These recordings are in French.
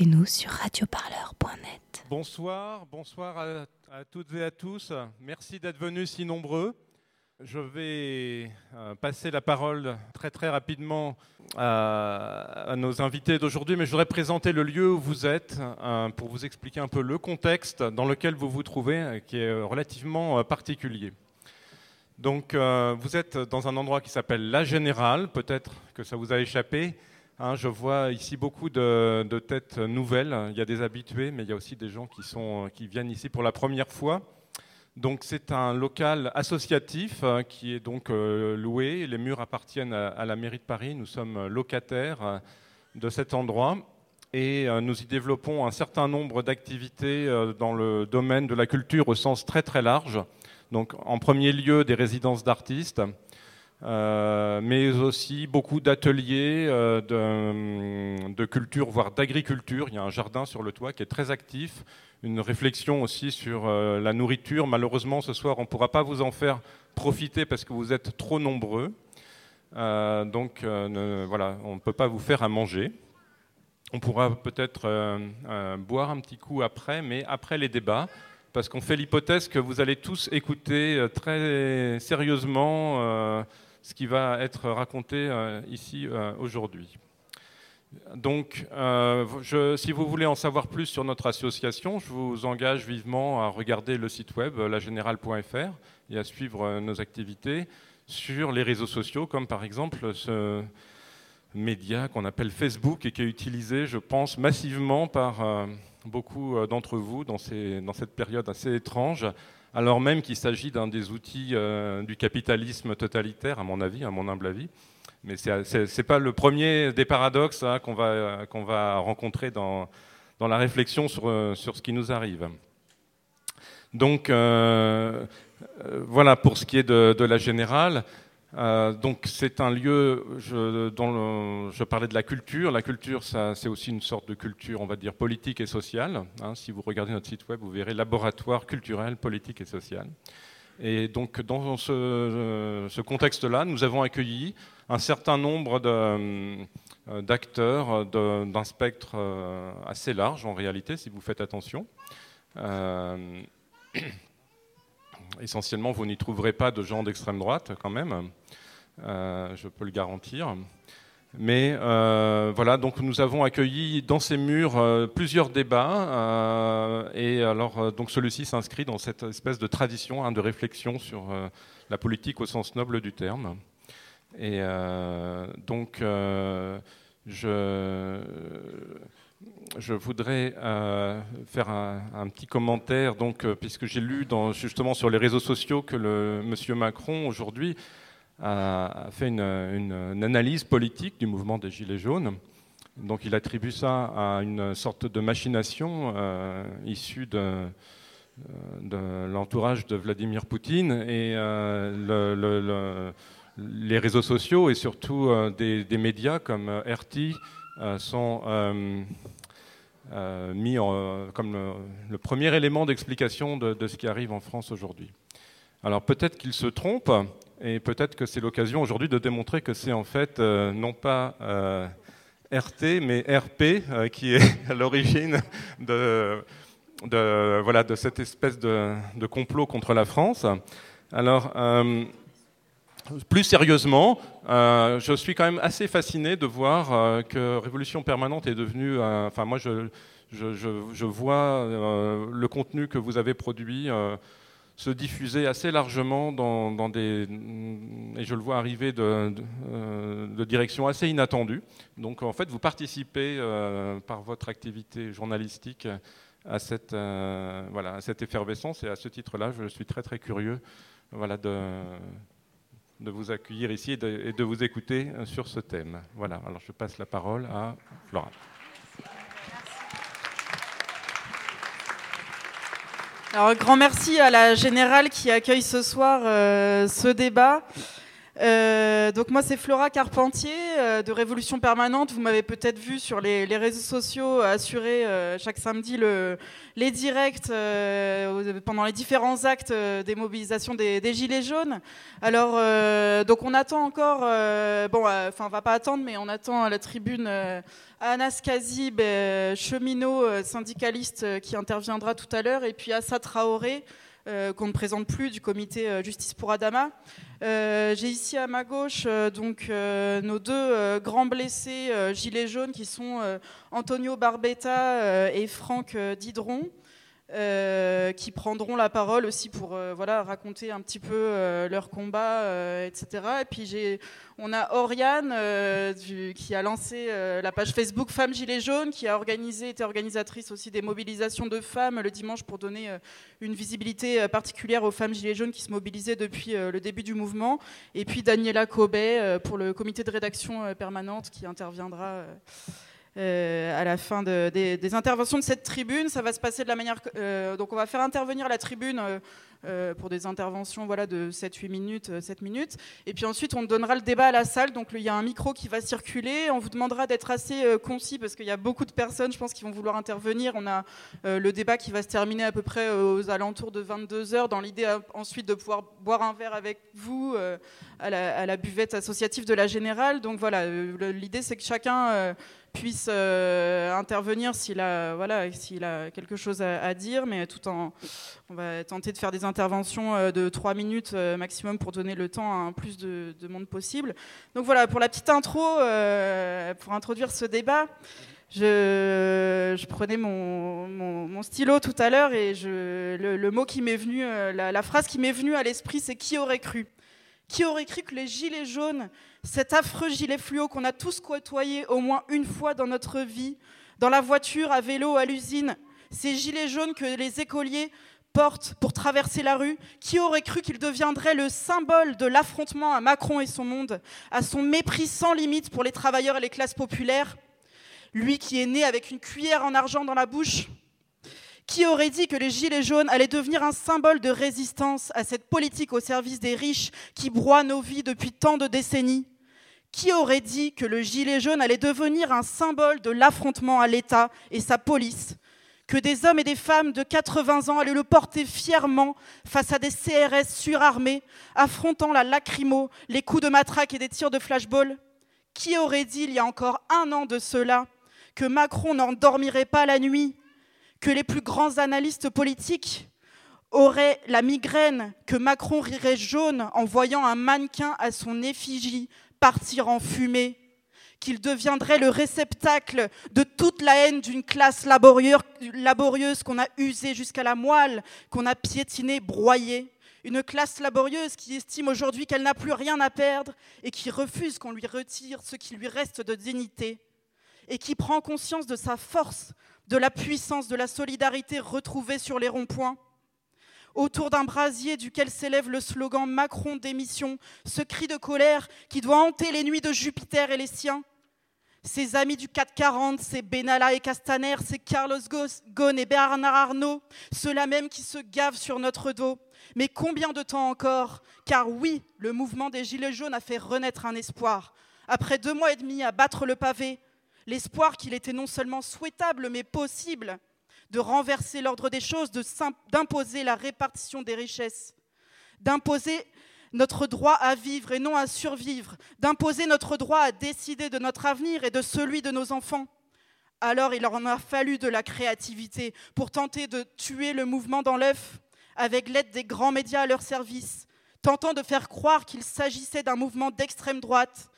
écoutez-nous sur radioparleur.net. Bonsoir, bonsoir à, toutes et à tous. Merci d'être venus si nombreux. Je vais euh, passer la parole très très rapidement à, nos invités d'aujourd'hui, mais je voudrais présenter le lieu où vous êtes euh, pour vous expliquer un peu le contexte dans lequel vous vous trouvez, euh, qui est relativement particulier. Donc vous êtes dans un endroit qui s'appelle La Générale, peut-être que ça vous a échappé. Hein, je vois ici beaucoup de, têtes nouvelles. Il y a des habitués, mais il y a aussi des gens qui, qui viennent ici pour la première fois. Donc c'est un local associatif hein, qui est donc euh, loué. Les murs appartiennent à, la mairie de Paris. Nous sommes locataires euh, de cet endroit et euh, nous y développons un certain nombre d'activités dans le domaine de la culture au sens très très large. Donc en premier lieu des résidences d'artistes, euh, mais aussi beaucoup d'ateliers euh, de, culture, voire d'agriculture. Il y a un jardin sur le toit qui est très actif, une réflexion aussi sur euh, la nourriture. Malheureusement, ce soir, on ne pourra pas vous en faire profiter parce que vous êtes trop nombreux. donc voilà, on ne peut pas vous faire à manger. On pourra peut-être boire un petit coup après, mais après les débats parce qu'on fait l'hypothèse que vous allez tous écouter très sérieusement ce qui va être raconté euh, ici euh, aujourd'hui. Donc, euh, si vous voulez en savoir plus sur notre association, je vous engage vivement à regarder le site web lagénérale.fr et à suivre nos activités sur les réseaux sociaux, comme par exemple ce média qu'on appelle Facebook et qui est utilisé, je pense, massivement par beaucoup d'entre vous dans, dans cette période assez étrange alors même qu'il s'agit d'un des outils euh, du capitalisme totalitaire, à mon avis, à mon humble avis. Mais ce n'est pas le premier des paradoxes hein, qu'on va, rencontrer dans, la réflexion sur, euh, sur, ce qui nous arrive. Donc, euh, voilà pour ce qui est de la générale. Euh, donc c'est un lieu je, dont je parlais de la culture. La culture, c'est aussi une sorte de culture, on va dire, politique et sociale. Hein. si vous regardez notre site web, vous verrez laboratoire culturel, politique et social. Et donc dans ce, contexte-là, nous avons accueilli un certain nombre euh, d'acteurs d'un spectre euh, assez large en réalité, si vous faites attention. Essentiellement, vous n'y trouverez pas de gens d'extrême droite quand même, euh, je peux le garantir. Mais euh, voilà, donc nous avons accueilli dans ces murs euh, plusieurs débats, et alors donc celui-ci s'inscrit dans cette espèce de tradition hein, de réflexion sur la politique au sens noble du terme. Et donc je je voudrais euh, faire un, petit commentaire, donc, euh, puisque j'ai lu justement sur les réseaux sociaux que le, M. Macron aujourd'hui a, fait une, analyse politique du mouvement des Gilets jaunes. Donc il attribue ça à une sorte de machination euh, issue de, l'entourage de Vladimir Poutine et les réseaux sociaux et surtout des, des, médias comme RT sont euh, mis en, comme le, premier élément d'explication de, ce qui arrive en France aujourd'hui. Alors peut-être qu'il se trompe, et peut-être que c'est l'occasion aujourd'hui de démontrer que c'est en fait euh, non pas euh, RT, mais RP qui est à l'origine de, de, voilà, de cette espèce de, de, complot contre la France. Alors, plus sérieusement, euh, je suis quand même assez fasciné de voir euh, que Révolution Permanente est devenue. Euh, enfin, moi, je, vois le contenu que vous avez produit se diffuser assez largement dans, des. Et je le vois arriver de, de, direction assez inattendue. Donc, en fait, vous participez par votre activité journalistique à cette, voilà, à cette effervescence. Et à ce titre-là, je suis très, très curieux voilà, de de vous accueillir ici et de, vous écouter euh, sur ce thème. Voilà, alors je passe la parole à Flora. Alors, grand merci à la Générale qui accueille ce soir euh, ce débat. Euh, donc moi c'est Flora Carpentier euh, de Révolution Permanente. Vous m'avez peut-être vu sur les, réseaux sociaux assurer euh, chaque samedi le, les directs pendant les différents actes des mobilisations des, Gilets jaunes. Alors donc on attend encore, bon enfin on va pas attendre mais on attend à la tribune Anas Kazib, cheminot syndicaliste qui interviendra tout à l'heure et puis Assa Traoré. Euh, qu'on ne présente plus du comité euh, Justice pour Adama. Euh, j'ai ici à ma gauche donc nos deux grands blessés gilets jaunes qui sont Antonio Barbetta et Franck Didron. Euh, qui prendront la parole aussi pour euh, voilà, raconter un petit peu euh, leur combat, etc. Et puis on a Oriane qui a lancé la page Facebook Femmes Gilets jaunes, qui a organisé, été organisatrice aussi des mobilisations de femmes le dimanche pour donner une visibilité particulière aux femmes Gilets jaunes qui se mobilisaient depuis le début du mouvement. Et puis Daniela Cobet pour le comité de rédaction permanente qui interviendra. Euh, à la fin des, interventions de cette tribune. Ça va se passer de la manière. Euh, donc, on va faire intervenir la tribune euh, pour des interventions voilà, de 7-8 minutes, 7 minutes. Et puis ensuite, on donnera le débat à la salle. Donc, il y a un micro qui va circuler. On vous demandera d'être assez concis parce qu'il y a beaucoup de personnes, je pense, qui vont vouloir intervenir. On a le débat qui va se terminer à peu près aux alentours de 22 heures, dans l'idée ensuite de pouvoir boire un verre avec vous à la, à, la, buvette associative de la Générale. Donc, voilà, l'idée, c'est que chacun puisse euh, intervenir s'il a, voilà, a quelque chose à, dire, mais tout en, on va tenter de faire des interventions euh, de 3 minutes euh, maximum pour donner le temps à un plus de, monde possible. Donc voilà, pour la petite intro, pour introduire ce débat, je, prenais mon, mon, stylo tout à l'heure et je, le, mot qui m'est venu, la, la phrase qui m'est venue à l'esprit, c'est qui aurait cru? Qui aurait cru que les gilets jaunes cet affreux gilet fluo qu'on a tous côtoyé au moins une fois dans notre vie, dans la voiture, à vélo, à l'usine, ces gilets jaunes que les écoliers portent pour traverser la rue, qui aurait cru qu'il deviendrait le symbole de l'affrontement à Macron et son monde, à son mépris sans limite pour les travailleurs et les classes populaires? Lui qui est né avec une cuillère en argent dans la bouche? Qui aurait dit que les Gilets jaunes allaient devenir un symbole de résistance à cette politique au service des riches qui broie nos vies depuis tant de décennies? Qui aurait dit que le Gilet jaune allait devenir un symbole de l'affrontement à l'État et sa police? Que des hommes et des femmes de 80 ans allaient le porter fièrement face à des CRS surarmés, affrontant la lacrymo, les coups de matraque et des tirs de flashball? Qui aurait dit il y a encore un an de cela que Macron n'en dormirait pas la nuit? Que les plus grands analystes politiques auraient la migraine, que Macron rirait jaune en voyant un mannequin à son effigie partir en fumée, qu'il deviendrait le réceptacle de toute la haine d'une classe laborieuse qu'on a usée jusqu'à la moelle, qu'on a piétinée, broyée. Une classe laborieuse qui estime aujourd'hui qu'elle n'a plus rien à perdre et qui refuse qu'on lui retire ce qui lui reste de dignité et qui prend conscience de sa force de la puissance de la solidarité retrouvée sur les ronds-points. Autour d'un brasier duquel s'élève le slogan Macron démission, ce cri de colère qui doit hanter les nuits de Jupiter et les siens. Ses amis du 440, ces Benalla et Castaner, ces Carlos Ghosn et Bernard Arnault, ceux-là même qui se gavent sur notre dos. Mais combien de temps encore? Car oui, le mouvement des Gilets jaunes a fait renaître un espoir. Après deux mois et demi à battre le pavé, l'espoir qu'il était non seulement souhaitable, mais possible de renverser l'ordre des choses, d'imposer la répartition des richesses, d'imposer notre droit à vivre et non à survivre, d'imposer notre droit à décider de notre avenir et de celui de nos enfants. Alors il en a fallu de la créativité pour tenter de tuer le mouvement dans l'œuf avec l'aide des grands médias à leur service, tentant de faire croire qu'il s'agissait d'un mouvement d'extrême droite,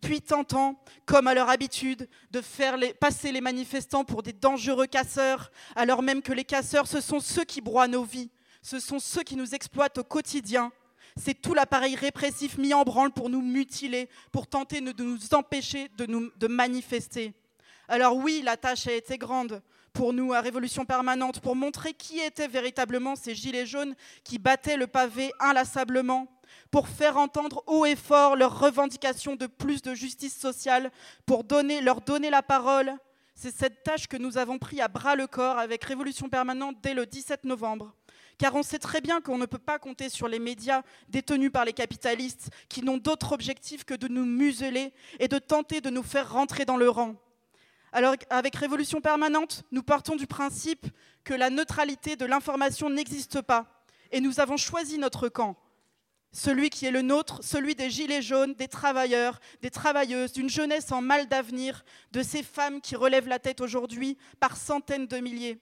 puis tentant, comme à leur habitude, de faire passer les manifestants pour des dangereux casseurs, alors même que les casseurs, ce sont ceux qui broient nos vies, ce sont ceux qui nous exploitent au quotidien. C'est tout l'appareil répressif mis en branle pour nous mutiler, pour tenter de nous empêcher de, manifester. Alors oui, la tâche a été grande pour nous à Révolution Permanente, pour montrer qui étaient véritablement ces gilets jaunes qui battaient le pavé inlassablement pour faire entendre haut et fort leurs revendications de plus de justice sociale, pour leur donner la parole. C'est cette tâche que nous avons pris à bras le corps avec Révolution Permanente dès le 17 novembre. car on sait très bien qu'on ne peut pas compter sur les médias détenus par les capitalistes qui n'ont d'autre objectif que de nous museler et de tenter de nous faire rentrer dans le rang. Alors avec Révolution permanente, nous partons du principe que la neutralité de l'information n'existe pas et nous avons choisi notre camp celui qui est le nôtre, celui des gilets jaunes, des travailleurs, des travailleuses, d'une jeunesse en mal d'avenir, de ces femmes qui relèvent la tête aujourd'hui par centaines de milliers.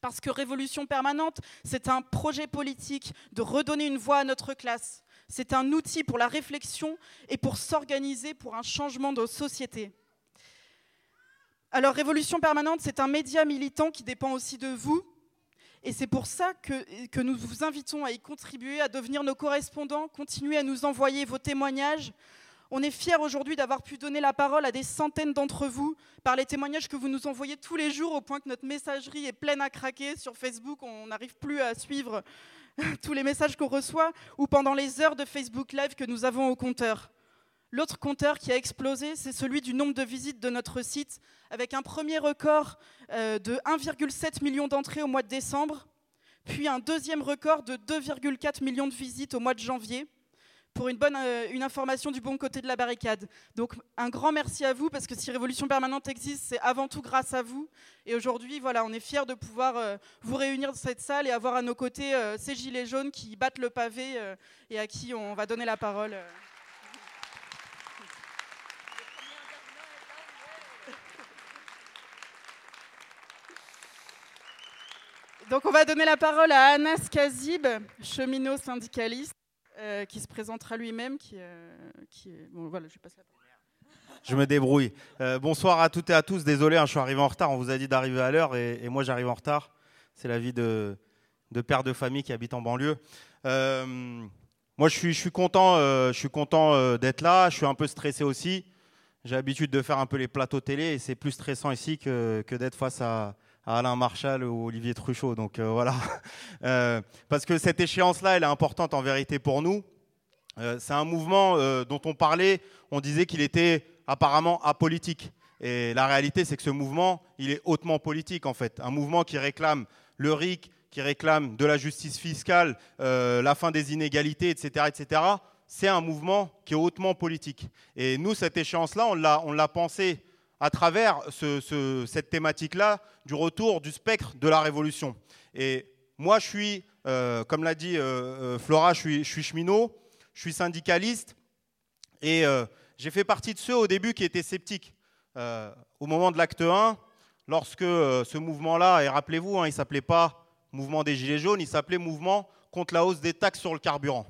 Parce que Révolution permanente, c'est un projet politique de redonner une voix à notre classe. C'est un outil pour la réflexion et pour s'organiser pour un changement de société. Alors Révolution permanente, c'est un média militant qui dépend aussi de vous, et c'est pour ça que, nous vous invitons à y contribuer, à devenir nos correspondants, continuer à nous envoyer vos témoignages. On est fiers aujourd'hui d'avoir pu donner la parole à des centaines d'entre vous par les témoignages que vous nous envoyez tous les jours, au point que notre messagerie est pleine à craquer sur Facebook. On n'arrive plus à suivre tous les messages qu'on reçoit, ou pendant les heures de Facebook Live que nous avons au compteur. L'autre compteur qui a explosé, c'est celui du nombre de visites de notre site, avec un premier record euh, de 1,7 million d'entrées au mois de décembre, puis un deuxième record de 2,4 millions de visites au mois de janvier, pour une, bonne, euh, information du bon côté de la barricade. Donc un grand merci à vous, parce que si Révolution Permanente existe, c'est avant tout grâce à vous. Et aujourd'hui, voilà, on est fiers de pouvoir euh, vous réunir dans cette salle et avoir à nos côtés ces gilets jaunes qui battent le pavé et à qui on va donner la parole. Donc on va donner la parole à Anas Kazib, cheminot syndicaliste, euh, qui se présentera lui-même. Qui, euh, Bon, voilà, je passe la parole. Je me débrouille. Euh, bonsoir à toutes et à tous. Désolé, hein, je suis arrivé en retard. On vous a dit d'arriver à l'heure et, moi j'arrive en retard. C'est la vie de, de, père de famille qui habite en banlieue. moi je suis, je suis content, je suis content d'être là. Je suis un peu stressé aussi. J'ai l'habitude de faire un peu les plateaux télé et c'est plus stressant ici que, que d'être face à, Alain Marchal ou Olivier Truchot. Donc euh, voilà. Euh, parce que cette échéance-là, elle est importante en vérité pour nous. Euh, c'est un mouvement dont on parlait, on disait qu'il était apparemment apolitique. Et la réalité, c'est que ce mouvement, il est hautement politique en fait. Un mouvement qui réclame le RIC, qui réclame de la justice fiscale, la fin des inégalités, etc., etc. C'est un mouvement qui est hautement politique. Et nous, cette échéance-là, on l'a pensé à travers cette thématique-là du retour du spectre de la révolution. Et moi, je suis, euh, comme l'a dit euh, euh, Flora, je suis, cheminot, je suis syndicaliste, et j'ai fait partie de ceux au début qui étaient sceptiques. au moment de l'acte 1, lorsque ce mouvement-là, et rappelez-vous, hein, il ne s'appelait pas mouvement des Gilets jaunes, il s'appelait mouvement contre la hausse des taxes sur le carburant.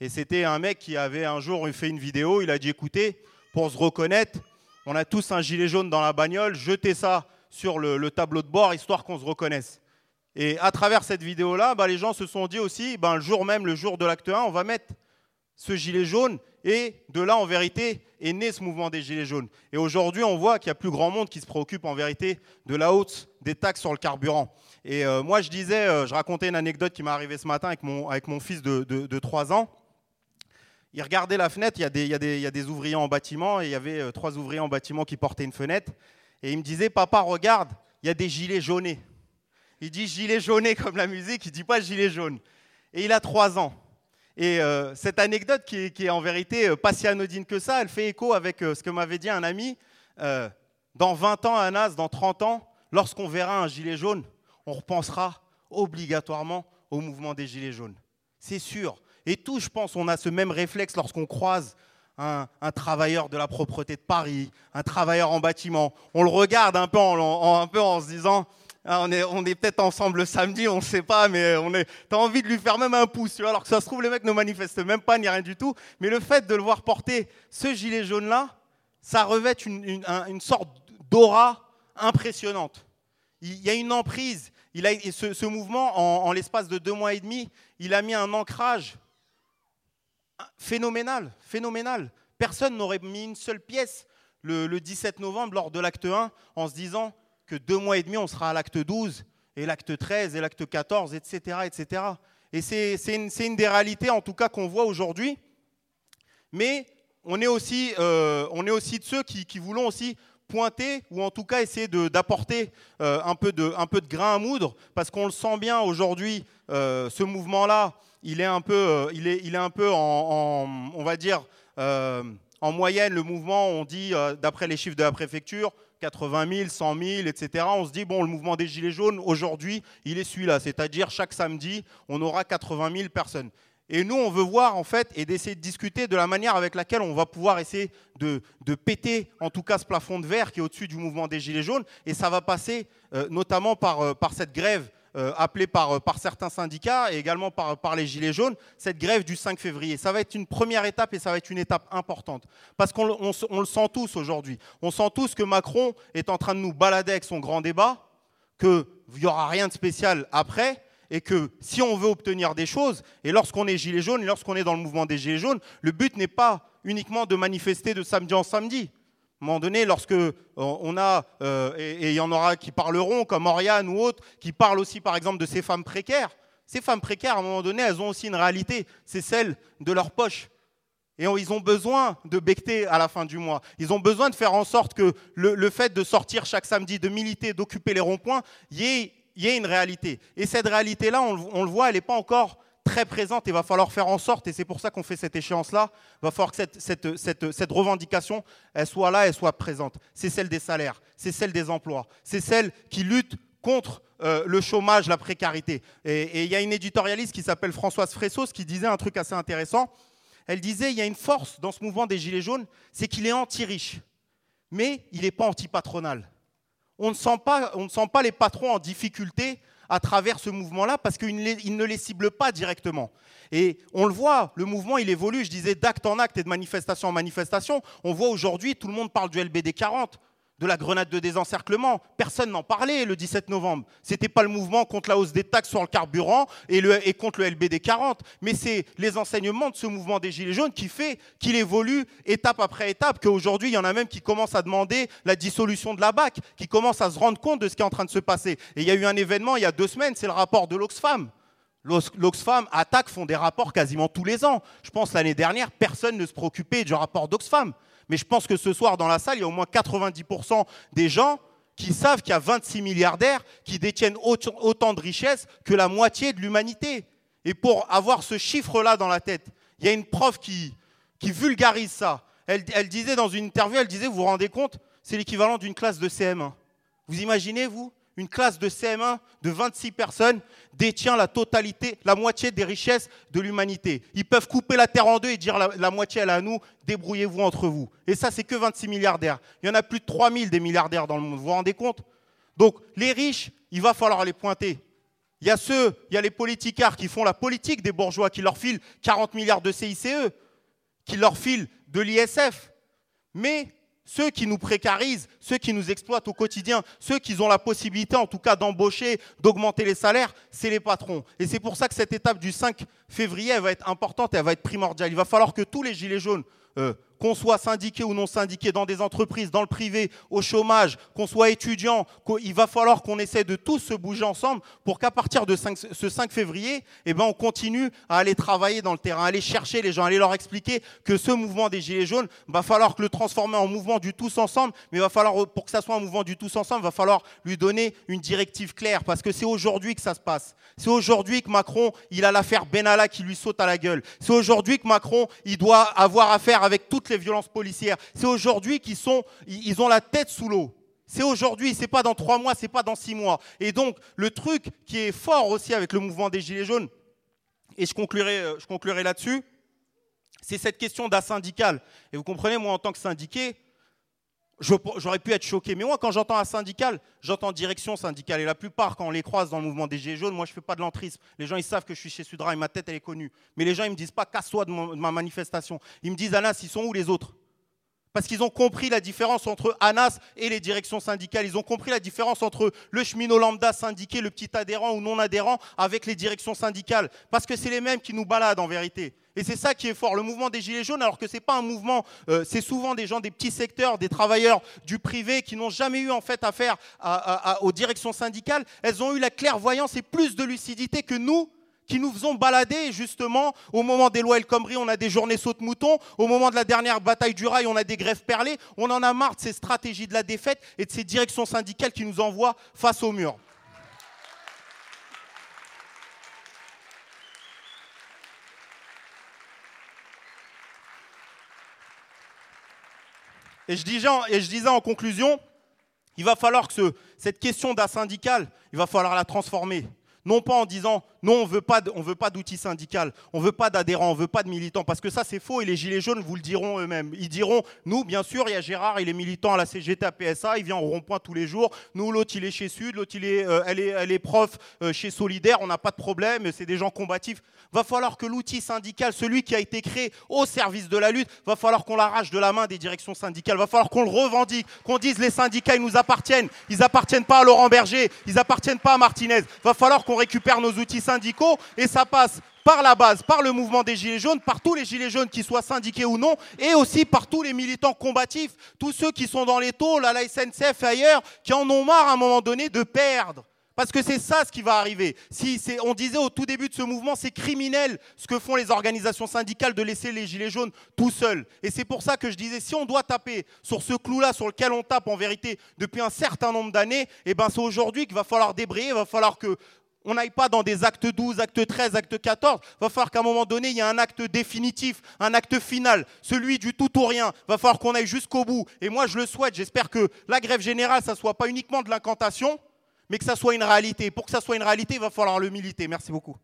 Et c'était un mec qui avait un jour fait une vidéo, il a dit écoutez, pour se reconnaître, on a tous un gilet jaune dans la bagnole, jetez ça sur le, tableau de bord histoire qu'on se reconnaisse. Et à travers cette vidéo-là, bah, les gens se sont dit aussi, bah, le jour même, le jour de l'acte 1, on va mettre ce gilet jaune. Et de là, en vérité, est né ce mouvement des gilets jaunes. Et aujourd'hui, on voit qu'il y a plus grand monde qui se préoccupe en vérité de la hausse des taxes sur le carburant. Et euh, moi, je disais, euh, je racontais une anecdote qui m'est arrivée ce matin avec mon, fils de, de 3 ans il regardait la fenêtre, il y, a des, ouvriers en bâtiment, et il y avait euh, trois ouvriers en bâtiment qui portaient une fenêtre. Et il me disait, papa, regarde, il y a des gilets jaunés. Il dit gilet jaunés comme la musique, il dit pas gilet jaune. Et il a trois ans. Et euh, cette anecdote qui est, en vérité euh, pas si anodine que ça, elle fait écho avec ce que m'avait dit un ami. dans 20 ans, Anas, dans 30 ans, lorsqu'on verra un gilet jaune, on repensera obligatoirement au mouvement des gilets jaunes. C'est sûr. Et tous, je pense, on a ce même réflexe lorsqu'on croise un, travailleur de la propreté de Paris, un travailleur en bâtiment. On le regarde un peu en, se disant, ah, on est, peut-être ensemble le samedi, on ne sait pas, mais on est, as envie de lui faire même un pouce, alors que ça se trouve, le mec ne manifeste même pas, ni rien du tout. Mais le fait de le voir porter ce gilet jaune-là, ça revêt une, sorte d'aura impressionnante. Il y a une emprise. Il a, ce, mouvement, en, en l'espace de deux mois et demi, il a mis un ancrage phénoménal, phénoménal. Personne n'aurait mis une seule pièce le, 17 novembre lors de l'acte 1 en se disant que deux mois et demi, on sera à l'acte 12 et l'acte 13 et l'acte 14, etc. etc. Et c'est une, des réalités en tout cas qu'on voit aujourd'hui. Mais on est aussi, euh, on est aussi de ceux qui, voulons aussi pointer ou en tout cas essayer d'apporter euh, un, peu de, un peu de grain à moudre parce qu'on le sent bien aujourd'hui, euh, ce mouvement-là, il est un peu, euh, il est, il est un peu en, on va dire, euh, en moyenne, le mouvement, on dit, euh, d'après les chiffres de la préfecture, 80 000, 100 000, etc. On se dit, bon, le mouvement des Gilets jaunes, aujourd'hui, il est celui-là. C'est-à-dire, chaque samedi, on aura 80 000 personnes. Et nous, on veut voir, en fait, et d'essayer de discuter de la manière avec laquelle on va pouvoir essayer de, de péter, en tout cas, ce plafond de verre qui est au-dessus du mouvement des Gilets jaunes. Et ça va passer notamment par, par cette grève appelée par, euh, par certains syndicats et également par, les Gilets jaunes, cette grève du 5 février. Ça va être une première étape et ça va être une étape importante. Parce qu'on on le sent tous aujourd'hui. On sent tous que Macron est en train de nous balader avec son grand débat, qu'il n'y aura rien de spécial après, et que si on veut obtenir des choses, et lorsqu'on est gilet jaune, et lorsqu'on est dans le mouvement des gilets jaunes, le but n'est pas uniquement de manifester de samedi en samedi. À un moment donné, lorsque euh, on a, euh, et il y en aura qui parleront, comme Oriane ou autres, qui parlent aussi par exemple de ces femmes précaires, ces femmes précaires, à un moment donné, elles ont aussi une réalité, c'est celle de leur poche. Et ils ont besoin de becter à la fin du mois. Ils ont besoin de faire en sorte que le, fait de sortir chaque samedi, de militer, d'occuper les ronds-points, il y ait, une réalité. Et cette réalité-là, on le voit, elle n'est pas encore très présente. Il va falloir faire en sorte, et c'est pour ça qu'on fait cette échéance-là, va falloir que cette, cette- cette- cette revendication, elle soit là, elle soit présente. C'est celle des salaires, c'est celle des emplois, c'est celle qui lutte contre euh, le chômage, la précarité. Et et il y a une éditorialiste qui s'appelle Françoise Fressos qui disait un truc assez intéressant. Elle disait, il y a une force dans ce mouvement des Gilets jaunes, c'est qu'il est anti-riche, mais il n'est pas anti-patronal. On ne, sent pas, les patrons en difficulté à travers ce mouvement-là parce qu'il ne les- il ne les cible pas directement. Et on le voit, le mouvement, il évolue, je disais, d'acte en acte et de manifestation en manifestation. On voit aujourd'hui, tout le monde parle du LBD 40, de la grenade de désencerclement. Personne n'en parlait le 17 novembre. Ce n'était pas le mouvement contre la hausse des taxes sur le carburant et, contre le LBD 40, mais c'est les enseignements de ce mouvement des Gilets jaunes qui fait qu'il évolue étape après étape, qu'aujourd'hui, il y en a même qui commencent à demander la dissolution de la BAC, qui commencent à se rendre compte de ce qui est en train de se passer. Et il y a eu un événement il y a deux semaines, c'est le rapport de l'Oxfam. L'Ox- L'Oxfam, Attaque font des rapports quasiment tous les ans. Je pense l'année dernière, personne ne se préoccupait du rapport d'Oxfam. Mais je pense que ce soir, dans la salle, il y a au moins 90% des gens qui savent qu'il y a 26 milliardaires qui détiennent autant de richesses que la moitié de l'humanité. Et pour avoir ce chiffre-là dans la tête, il y a une prof qui, qui vulgarise ça. Elle, elle disait dans une interview, elle disait, vous vous rendez compte, c'est l'équivalent d'une classe de CM1. Vous imaginez, vous une classe de CM1 de 26 personnes détient la totalité, la moitié des richesses de l'humanité. Ils peuvent couper la terre en deux et dire la, moitié elle à nous, débrouillez-vous entre vous. Et ça, c'est que 26 milliardaires. Il y en a plus de 3000 des milliardaires dans le monde. Vous vous rendez compte? Donc, les riches, il va falloir les pointer. Il y a ceux, il y a les politicards qui font la politique des bourgeois, qui leur filent 40 milliards de CICE, qui leur filent de l'ISF. Mais ceux qui nous précarisent, ceux qui nous exploitent au quotidien, ceux qui ont la possibilité en tout cas d'embaucher, d'augmenter les salaires, c'est les patrons. Et c'est pour ça que cette étape du 5 février, va être importante et elle va être primordiale. Il va falloir que tous les gilets jaunes, euh, qu'on soit syndiqués ou non syndiqués, dans des entreprises, dans le privé, au chômage, qu'on soit étudiant, qu'au- il va falloir qu'on essaie de tous se bouger ensemble pour qu'à partir de 5 ce 5 février, eh ben, on continue à aller travailler dans le terrain, aller chercher les gens, aller leur expliquer que ce mouvement des Gilets jaunes, va falloir que le transformer en mouvement du tous ensemble, mais il va falloir, pour que ça soit un mouvement du tous ensemble, il va falloir lui donner une directive claire, parce que c'est aujourd'hui que ça se passe. C'est aujourd'hui que Macron, il a l'affaire Benalla qui lui saute à la gueule. C'est aujourd'hui que Macron, il doit avoir affaire avec les violences policières. C'est aujourd'hui qu'ils sont, ils ont la tête sous l'eau. C'est aujourd'hui, c'est pas dans trois mois, c'est pas dans six mois. Et donc, le truc qui est fort aussi avec le mouvement des Gilets jaunes, et je conclurai, euh, là-dessus, c'est cette question d'asyndical. Et vous comprenez, moi, en tant que syndiqué, j'aurais pu être choqué. Mais moi, quand j'entends asyndical, j'entends direction syndicale. Et la plupart, quand on les croise dans le mouvement des Gilets jaunes, moi, je ne fais pas de l'entrisme. Les gens, ils savent que je suis chez Sudra et ma tête, elle est connue. Mais les gens, ils me disent pas, casse-toi de, ma manifestation. Ils me disent, Anas, ils sont où les autres? Parce qu'ils ont compris la différence entre ANAS et les directions syndicales. Ils ont compris la différence entre le cheminot lambda syndiqué, le petit adhérent ou non adhérent, avec les directions syndicales. Parce que c'est les mêmes qui nous baladent en vérité. Et c'est ça qui est fort. Le mouvement des Gilets jaunes, alors que ce n'est pas un mouvement, euh, c'est souvent des gens des petits secteurs, des travailleurs du privé qui n'ont jamais eu en fait affaire aux directions syndicales. Elles ont eu la clairvoyance et plus de lucidité que nous, qui nous faisons balader justement au moment des lois El Khomri, on a des journées sautes moutons, au moment de la dernière bataille du rail, on a des grèves perlées, on en a marre de ces stratégies de la défaite et de ces directions syndicales qui nous envoient face au mur. Et je, disais en, conclusion, il va falloir que ce- cette question d'un syndical, il va falloir la transformer. Non pas en disant non, on veut pas on veut pas d'outils syndical, on veut pas d'adhérents, on veut pas de militants, parce que ça c'est faux et les gilets jaunes vous le diront eux-mêmes. Ils diront nous, bien sûr, il y a Gérard, il est militant à la CGT, à PSA, il vient au rond-point tous les jours. Nous, l'autre il est chez Sud, l'autre euh, elle est, elle est prof euh, chez Solidaire, on n'a pas de problème, c'est des gens combatifs. Va falloir que l'outil syndical, celui qui a été créé au service de la lutte, va falloir qu'on l'arrache de la main des directions syndicales, va falloir qu'on le revendique, qu'on dise les syndicats ils nous appartiennent, ils appartiennent pas à Laurent Berger, ils appartiennent pas à Martinez. Va falloir qu'on récupère nos outils syndicaux et ça passe par la base, par le mouvement des Gilets jaunes, par tous les Gilets jaunes, qu'ils soient syndiqués ou non, et aussi par tous les militants combatifs, tous ceux qui sont dans les tôles, à la SNCF et ailleurs, qui en ont marre à un moment donné de perdre. Parce que c'est ça ce qui va arriver. On disait au tout début de ce mouvement, c'est criminel ce que font les organisations syndicales de laisser les gilets jaunes tout seuls. Et c'est pour ça que je disais, si on doit taper sur ce clou-là, sur lequel on tape en vérité depuis un certain nombre d'années, et ben c'est aujourd'hui qu'il va falloir débrayer, il va falloir que on n'aille pas dans des actes 12, actes 13, actes 14. Va falloir qu'à un moment donné, il y ait un acte définitif, un acte final, celui du tout ou rien. Va falloir qu'on aille jusqu'au bout. Et moi, je le souhaite. J'espère que la grève générale, ça soit pas uniquement de l'incantation, mais que ça soit une réalité. Pour que ça soit une réalité, il va falloir le militer. Merci beaucoup.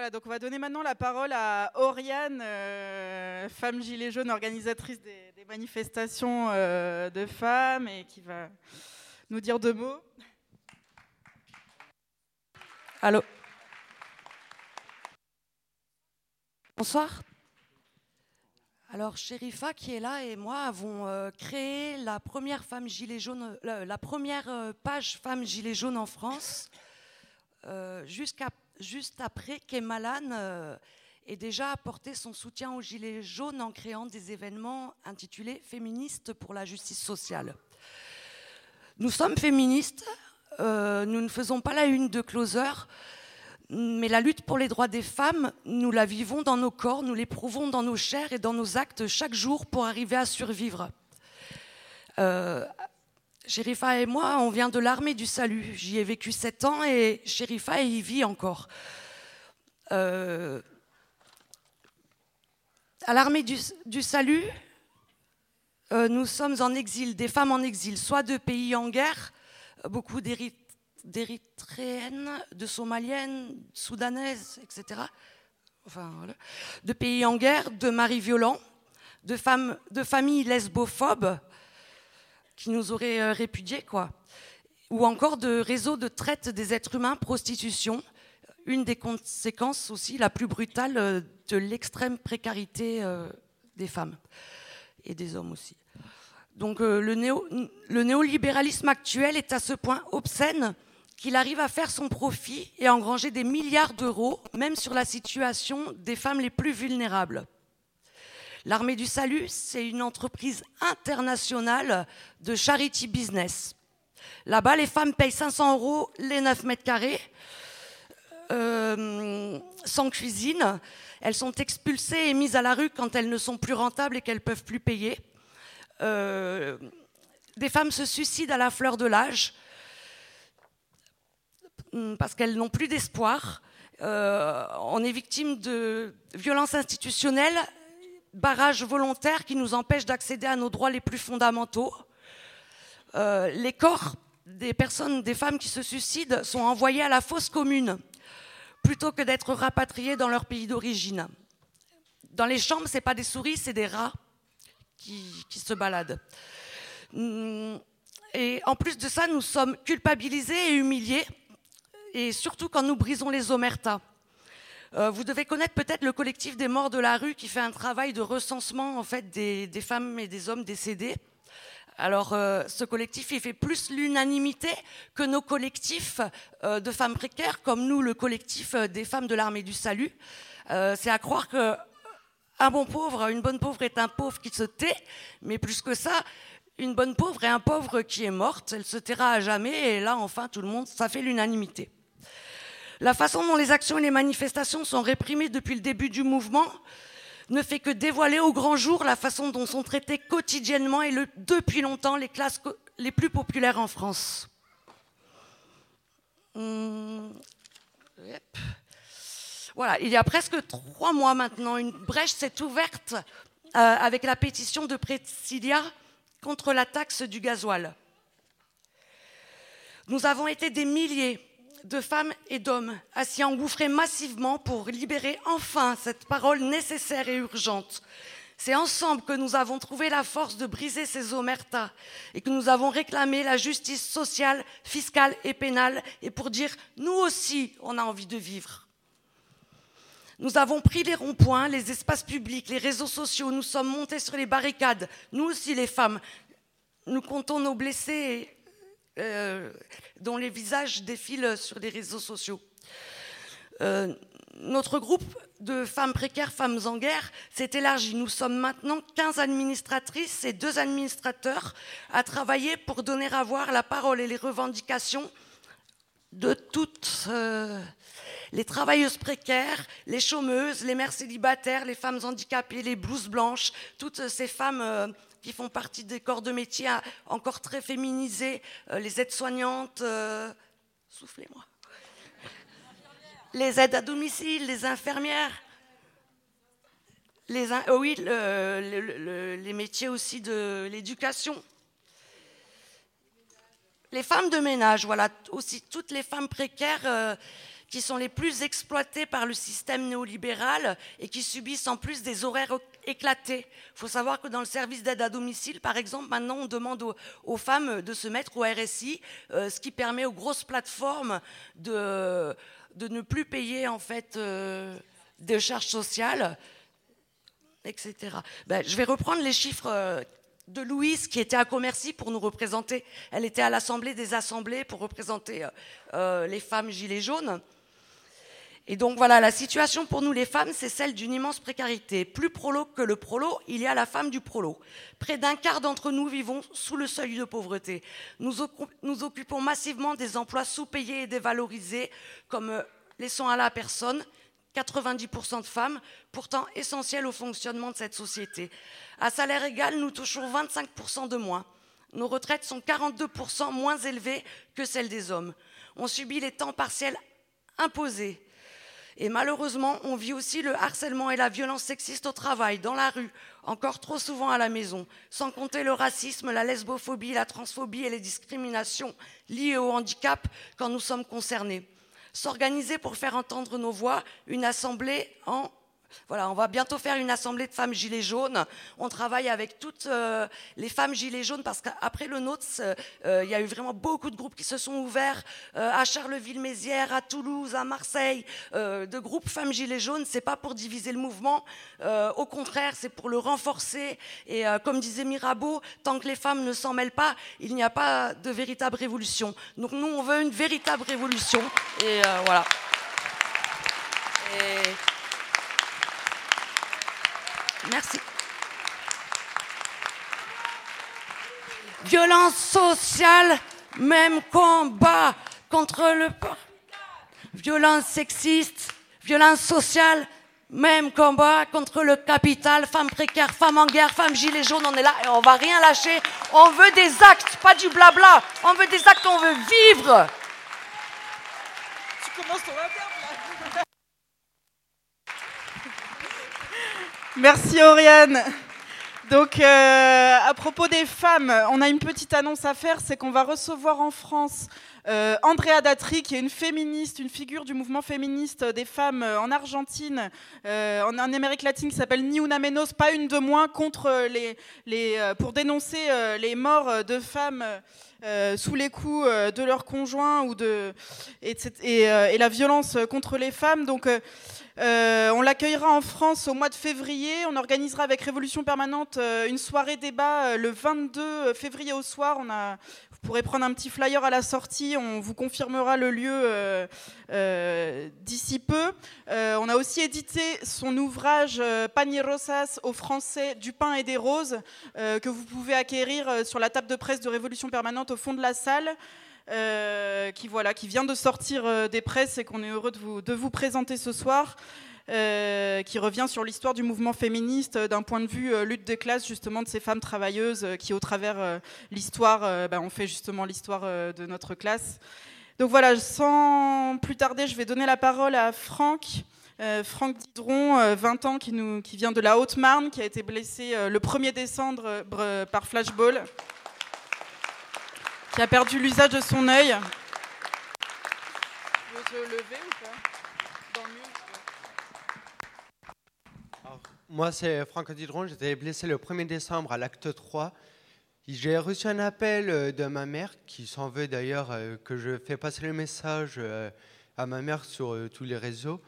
Voilà, donc on va donner maintenant la parole à Oriane, euh, femme gilet jaune, organisatrice des, manifestations euh, de femmes et qui va nous dire deux mots. Allô Bonsoir. Alors, Sherifa qui est là et moi avons euh, créé la première femme gilet jaune, la, première page femme gilet jaune en France, jusqu'à juste après qu'Emalan euh, ait déjà apporté son soutien aux gilets jaunes en créant des événements intitulés Féministes pour la justice sociale. Nous sommes féministes, euh, nous ne faisons pas la une de Closer, mais la lutte pour les droits des femmes, nous la vivons dans nos corps, nous l'éprouvons dans nos chairs et dans nos actes chaque jour pour arriver à survivre. Euh, Sherifa et moi, on vient de l'armée du salut. J'y ai vécu sept ans et Sherifa y vit encore. Euh, à l'armée du, salut, euh, nous sommes en exil, des femmes en exil, soit de pays en guerre, beaucoup d'Éryth- d'érythréennes, de somaliennes, soudanaises, etc. Enfin. De pays en guerre, de maris violents, de familles lesbophobes qui nous auraient euh, répudiés, quoi. Ou encore de réseaux de traite des êtres humains, prostitution, une des conséquences aussi la plus brutale euh, de l'extrême précarité euh, des femmes et des hommes aussi. Donc euh, le néolibéralisme actuel est à ce point obscène qu'il arrive à faire son profit et à engranger des milliards d'euros, même sur la situation des femmes les plus vulnérables. L'armée du salut, c'est une entreprise internationale de charity business. Là-bas, les femmes payent 500 euros les 9 mètres carrés, euh, sans cuisine. Elles sont expulsées et mises à la rue quand elles ne sont plus rentables et qu'elles ne peuvent plus payer. Euh, des femmes se suicident à la fleur de l'âge hum, parce qu'elles n'ont plus d'espoir. Euh, on est victime de violences institutionnelles, barrages volontaires qui nous empêchent d'accéder à nos droits les plus fondamentaux. Euh, les corps des personnes, des femmes qui se suicident sont envoyés à la fosse commune plutôt que d'être rapatriés dans leur pays d'origine. Dans les chambres, ce n'est pas des souris, c'est des rats qui, qui se baladent. Hum, Et en plus de ça, nous sommes culpabilisés et humiliés, et surtout quand nous brisons les omertas. Euh, vous devez connaître peut-être le collectif des morts de la rue qui fait un travail de recensement en fait des, femmes et des hommes décédés Alors, euh, ce collectif, il fait plus l'unanimité que nos collectifs euh, de femmes précaires, comme nous, le collectif des femmes de l'armée du salut. C'est à croire que un bon pauvre, une bonne pauvre est un pauvre qui se tait, mais plus que ça, une bonne pauvre est un pauvre qui est morte. Elle se taira à jamais, et là, enfin, tout le monde, ça fait l'unanimité. La façon dont les actions et les manifestations sont réprimées depuis le début du mouvement ne fait que dévoiler au grand jour la façon dont sont traitées quotidiennement et depuis longtemps les classes les plus populaires en France. Hum, voilà, il y a presque trois mois maintenant, une brèche s'est ouverte euh, avec la pétition de Précilia contre la taxe du gasoil. Nous avons été des milliers de femmes et d'hommes à s'y engouffrer massivement pour libérer enfin cette parole nécessaire et urgente. C'est ensemble que nous avons trouvé la force de briser ces omertas et que nous avons réclamé la justice sociale, fiscale et pénale et pour dire nous aussi on a envie de vivre. Nous avons pris les ronds-points, les espaces publics, les réseaux sociaux, nous sommes montés sur les barricades, nous aussi les femmes. Nous comptons nos blessés euh, dont les visages défilent sur les réseaux sociaux. Euh, notre groupe de femmes précaires, femmes en guerre, s'est élargi. Nous sommes maintenant 15 administratrices et deux administrateurs à travailler pour donner à voir la parole et les revendications de toutes euh, les travailleuses précaires, les chômeuses, les mères célibataires, les femmes handicapées, les blouses blanches, toutes ces femmes qui font partie des corps de métier encore très féminisés, euh, les aides-soignantes, euh, soufflez-moi, les aides à domicile, les infirmières, les, oh oui, les métiers aussi de l'éducation. Les femmes de ménage, voilà, aussi toutes les femmes précaires euh, qui sont les plus exploitées par le système néolibéral et qui subissent en plus des horaires éclatés. Il faut savoir que dans le service d'aide à domicile, par exemple, maintenant on demande aux, femmes de se mettre au RSI, euh, ce qui permet aux grosses plateformes de, ne plus payer en fait euh, charges sociales, etc. Ben, je vais reprendre les chiffres euh, de Louise qui était à Commercy pour nous représenter. Elle était à l'Assemblée des Assemblées pour représenter les femmes gilets jaunes. Et donc voilà, la situation pour nous les femmes, c'est celle d'une immense précarité. Plus prolo que le prolo, il y a la femme du prolo. Près d'un quart d'entre nous vivons sous le seuil de pauvreté. Nous, occupons massivement des emplois sous-payés et dévalorisés, comme euh, les soins à la personne, 90% de femmes, pourtant essentielles au fonctionnement de cette société. À salaire égal, nous touchons 25% de moins. Nos retraites sont 42% moins élevées que celles des hommes. On subit les temps partiels imposés et malheureusement, on vit aussi le harcèlement et la violence sexiste au travail, dans la rue, encore trop souvent à la maison, sans compter le racisme, la lesbophobie, la transphobie et les discriminations liées au handicap quand nous sommes concernés. S'organiser pour faire entendre nos voix, une assemblée en voilà, on va bientôt faire une assemblée de femmes gilets jaunes. On travaille avec toutes euh, les femmes gilets jaunes parce qu'après le nôtre, euh, il y a eu vraiment beaucoup de groupes qui se sont ouverts euh, à Charleville-Mézières, à Toulouse, à Marseille, de groupes femmes gilets jaunes. C'est pas pour diviser le mouvement, au contraire, c'est pour le renforcer. Et comme disait Mirabeau, tant que les femmes ne s'en mêlent pas, il n'y a pas de véritable révolution. Donc nous, on veut une véritable révolution. Et voilà. Merci. Violence sociale, même combat contre le... Violence sexiste, violence sociale, même combat contre le capital, femmes précaires, femmes en guerre, femmes gilets jaunes, on est là et on va rien lâcher. On veut des actes, pas du blabla. On veut des actes, on veut vivre. Merci Oriane. Donc, euh, à propos des femmes, on a une petite annonce à faire, c'est qu'on va recevoir en France Euh, Andrea Datri, qui est une féministe, une figure du mouvement féministe des femmes euh, en Argentine, en, Amérique latine, qui s'appelle Ni Una Menos, pas une de moins, contre les, pour dénoncer les morts de femmes sous les coups de leurs conjoints ou de, et, et, la violence contre les femmes. Donc, on l'accueillera en France au mois de février. On organisera avec Révolution Permanente une soirée débat le 22 février au soir. Vous pourrez prendre un petit flyer à la sortie, on vous confirmera le lieu euh, euh, d'ici peu. Euh, on a aussi édité son ouvrage Panier Rosas au français du pain et des roses, que vous pouvez acquérir sur la table de presse de Révolution Permanente au fond de la salle. Qui, voilà, qui vient de sortir des presses et qu'on est heureux de vous, de vous présenter ce soir. Euh, qui revient sur l'histoire du mouvement féministe euh, d'un point de vue euh, lutte des classes, justement, de ces femmes travailleuses qui, au travers l'histoire, ben, ont fait justement l'histoire de notre classe. Donc voilà, sans plus tarder, je vais donner la parole à Franck. Franck Didron, 20 ans, qui, nous, qui vient de la Haute-Marne, qui a été blessé le 1er décembre par flashball, qui a perdu l'usage de son œil. Moi, c'est Franck Didron. J'étais blessé le 1er décembre à l'acte 3. J'ai reçu un appel euh, de ma mère, qui s'en veut d'ailleurs euh, que je fais passer le message euh, à ma mère sur tous les réseaux.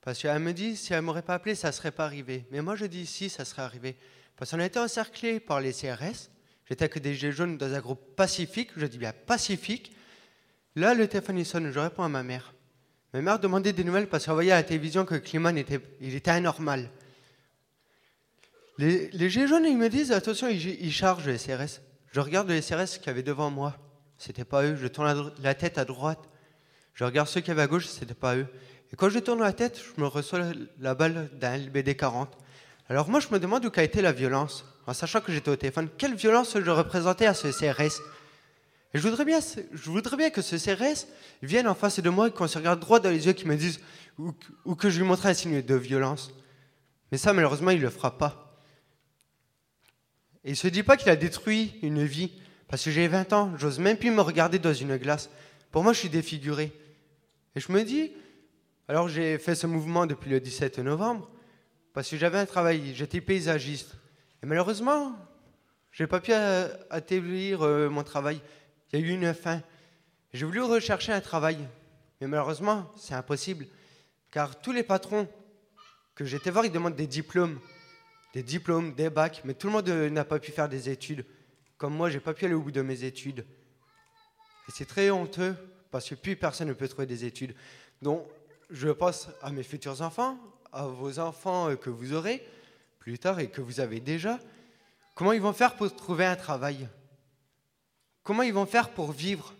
Parce qu'elle me dit, si elle ne m'aurait pas appelé, ça ne serait pas arrivé. Mais moi, je dis, si, ça serait arrivé. Parce qu'on a été encerclés par les CRS. J'étais avec des jaunes dans un groupe pacifique. Je dis bien pacifique. Là, le téléphone sonne. Je réponds à ma mère. Ma mère demandait des nouvelles parce qu'elle voyait à la télévision que le climat était, il anormal. Les, les jaunes, ils me disent attention, ils, chargent le SRS. Je regarde le SRS qui avait devant moi. C'était pas eux. Je tourne la, tête à droite. Je regarde ceux qui avaient à gauche, c'était pas eux. Et quand je tourne la tête, je me reçois la balle d'un LBD 40. Alors moi, je me demande où a été la violence, en sachant que j'étais au téléphone. Quelle violence je représentais à ce CRS Et je voudrais bien, je voudrais bien que ce CRS vienne en face de moi et qu'on se regarde droit dans les yeux, qui me disent ou, ou que je lui montre un signe de violence. Mais ça, malheureusement, il ne le fera pas. Et il ne se dit pas qu'il a détruit une vie. Parce que j'ai 20 ans, j'ose même plus me regarder dans une glace. Pour moi, je suis défiguré. Et je me dis, alors j'ai fait ce mouvement depuis le 17 novembre, parce que j'avais un travail, j'étais paysagiste. Et malheureusement, je n'ai pas pu atterrir euh, mon travail. Il y a eu une fin. J'ai voulu rechercher un travail, mais malheureusement, c'est impossible. Car tous les patrons que j'étais voir, ils demandent des diplômes des diplômes, des bacs, mais tout le monde euh, n'a pas pu faire des études. Comme moi, j'ai pas pu aller au bout de mes études. Et c'est très honteux parce que plus personne ne peut trouver des études. Donc, je pense à mes futurs enfants, à vos enfants euh, que vous aurez plus tard et que vous avez déjà. Comment ils vont faire pour trouver un travail? Comment ils vont faire pour vivre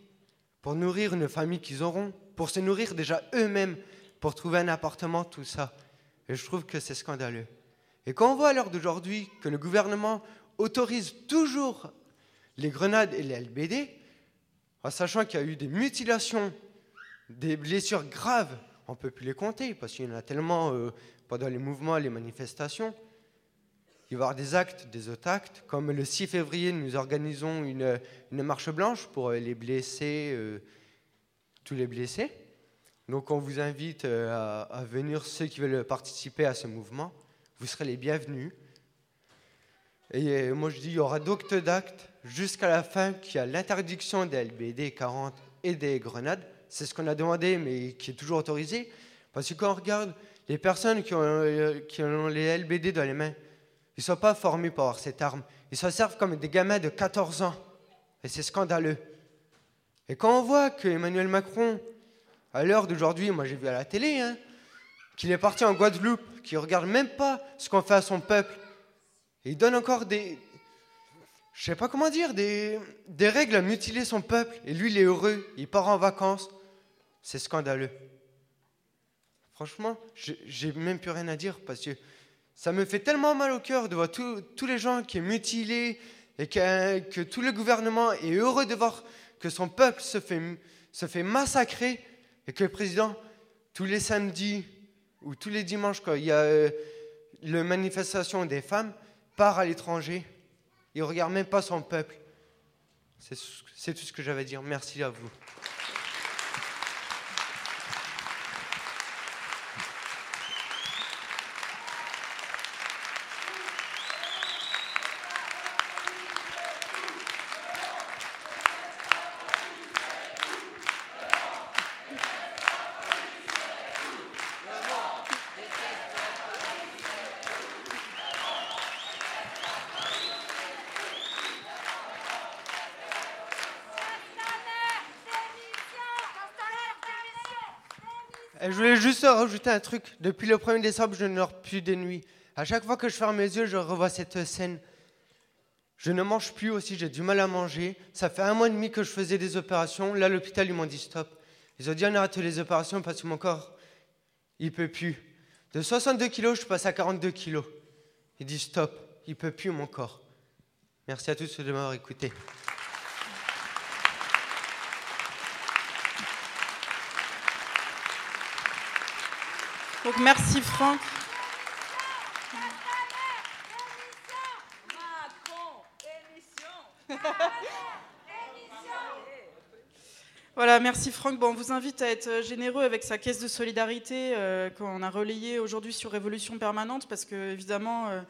Pour nourrir une famille qu'ils auront Pour se nourrir déjà eux-mêmes Pour trouver un appartement, tout ça? Et je trouve que c'est scandaleux. Et quand on voit à l'heure d'aujourd'hui que le gouvernement autorise toujours les grenades et les LBD, en sachant qu'il y a eu des mutilations, des blessures graves, on ne peut plus les compter, parce qu'il y en a tellement euh, pendant les mouvements, les manifestations. Il va y avoir des actes, des autres actes, comme le 6 février, nous organisons une, marche blanche pour les blessés, euh, tous les blessés. Donc on vous invite euh, à, à venir, ceux qui veulent participer à ce mouvement vous serez les bienvenus. Et moi je dis, il y aura d'autres d'actes jusqu'à la fin qui a l'interdiction des LBD 40 et des grenades. C'est ce qu'on a demandé, mais qui est toujours autorisé. Parce que quand on regarde les personnes qui ont, qui ont les LBD dans les mains, ils ne sont pas formés pour avoir cette arme. Ils se servent comme des gamins de 14 ans. Et c'est scandaleux. Et quand on voit que Emmanuel Macron, à l'heure d'aujourd'hui, moi j'ai vu à la télé, hein, qu'il est parti en Guadeloupe, qu'il ne regarde même pas ce qu'on fait à son peuple. Et il donne encore des, je sais pas comment dire, des, des règles à mutiler son peuple. Et lui, il est heureux, il part en vacances. C'est scandaleux. Franchement, j'ai même plus rien à dire parce que ça me fait tellement mal au cœur de voir tous les gens qui sont mutilés et que, tout le gouvernement est heureux de voir que son peuple se fait, massacrer et que le président, tous les samedis, où tous les dimanches, quand il y a euh, la manifestation des femmes, part à l'étranger. Il ne regarde même pas son peuple. C'est tout ce que j'avais à dire. Merci à vous. Rajouter un truc. Depuis le 1er décembre, je ne dors plus de nuit. À chaque fois que je ferme mes yeux, je revois cette scène. Je ne mange plus aussi, j'ai du mal à manger. Ça fait un mois et demi que je faisais des opérations. Là, l'hôpital, ils m'ont dit stop. Ils ont dit on arrête les opérations parce que mon corps, il peut plus. De 62 kilos, je passe à 42 kilos. Ils disent stop, il peut plus mon corps. Merci à tous de m'avoir écouté. Donc merci Franck. Voilà, merci Franck. Bon, on vous invite à être généreux avec sa caisse de solidarité euh, qu'on a relayée aujourd'hui sur Révolution Permanente, parce que évidemment, euh,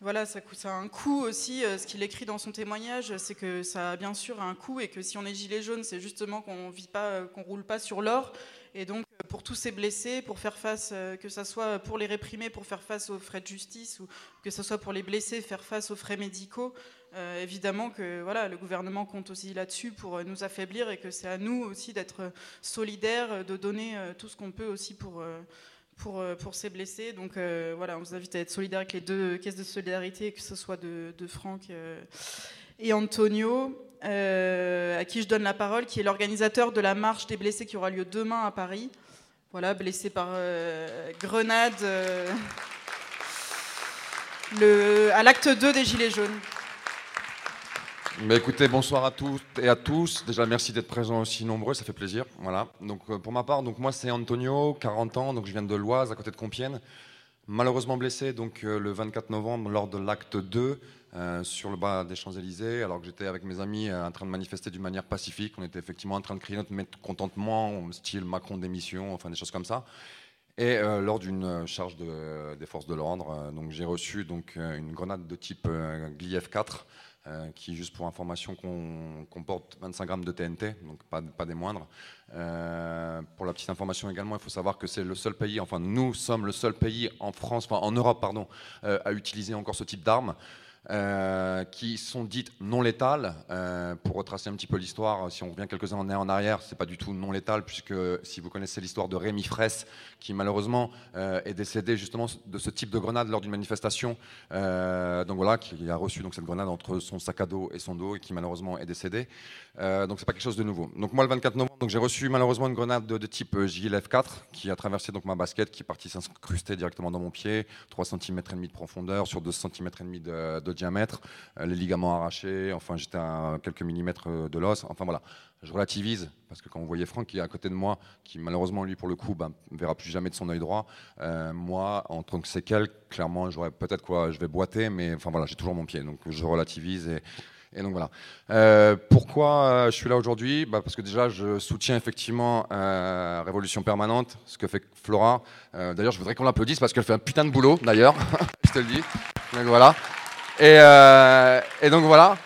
voilà, ça, coûte- a un coût aussi. euh, ce qu'il écrit dans son témoignage, c'est que ça a bien sûr un coût et que si on est gilet jaune, c'est justement qu'on vit pas, euh, qu'on roule pas sur l'or. Et donc, euh, pour tous ces blessés, pour faire face, euh, que ce soit pour les réprimés, pour faire face aux frais de justice, ou que ce soit pour les blessés, faire face aux frais médicaux, euh, évidemment que voilà, le gouvernement compte aussi là-dessus pour nous affaiblir et que c'est à nous aussi d'être solidaires, de donner tout ce qu'on peut aussi pour, pour, pour ces blessés. Donc voilà, on vous invite à être solidaires avec les deux caisses de solidarité, que ce soit de, Franck et Antonio, euh, à qui je donne la parole, qui est l'organisateur de la marche des blessés qui aura lieu demain à Paris. Voilà, blessé par euh, grenade euh, à l'acte 2 des Gilets jaunes. Bah, écoutez, bonsoir à toutes et à tous. Déjà, merci d'être présents aussi nombreux, ça fait plaisir. Voilà. Donc, euh, pour ma part, donc moi c'est Antonio, 40 ans, donc je viens de l'Oise, à côté de Compiègne. Malheureusement blessé donc euh, le 24 novembre lors de l'acte 2 euh, sur le bas des Champs-Élysées, alors que j'étais avec mes amis euh, en train de manifester d'une manière pacifique. On était effectivement en train de crier notre mécontentement, style Macron démission, enfin des choses comme ça. Et lors d'une charge de- des forces de l'ordre, j'ai reçu donc une grenade de type Gliev 4 euh, qui, juste pour information, comporte 25 grammes de TNT, donc pas, des moindres. Euh, pour la petite information également, il faut savoir que c'est le seul pays, enfin nous sommes le seul pays en France, en Europe, pardon, euh, à utiliser encore ce type d'armes. Euh, qui sont dites non létales. Euh, pour retracer un petit peu l'histoire, si on revient quelques années en arrière, c'est pas du tout non létal, puisque si vous connaissez l'histoire de Rémi Fraisse, qui malheureusement euh, est décédé justement de ce type de grenade lors d'une manifestation, donc voilà, qui a reçu donc cette grenade entre son sac à dos et son dos, et qui malheureusement est décédé. Donc c'est pas quelque chose de nouveau. Donc moi le 24 novembre, donc j'ai reçu malheureusement une grenade de, type euh, JLF4 qui a traversé donc ma basket, qui est partie s'incruster directement dans mon pied, 3 cm et demi de profondeur sur 2 cm et demi de, de diamètre, euh, les ligaments arrachés, enfin j'étais à quelques millimètres euh, de l'os, enfin voilà. Je relativise parce que quand vous voyez Franck qui est à côté de moi, qui malheureusement lui pour le coup ben, ne verra plus jamais de son œil droit, euh, moi en tant que séquelle, clairement j'aurais peut-être quoi, je vais boiter, mais enfin voilà, j'ai toujours mon pied, donc je relativise et, donc voilà. Pourquoi je suis là aujourd'hui? Bah, Parce que déjà, je soutiens effectivement euh, Révolution Permanente, ce que fait Flora. D'ailleurs, je voudrais qu'on l'applaudisse parce qu'elle fait un putain de boulot, d'ailleurs. je te le dis. Donc voilà. Et, euh, et donc voilà.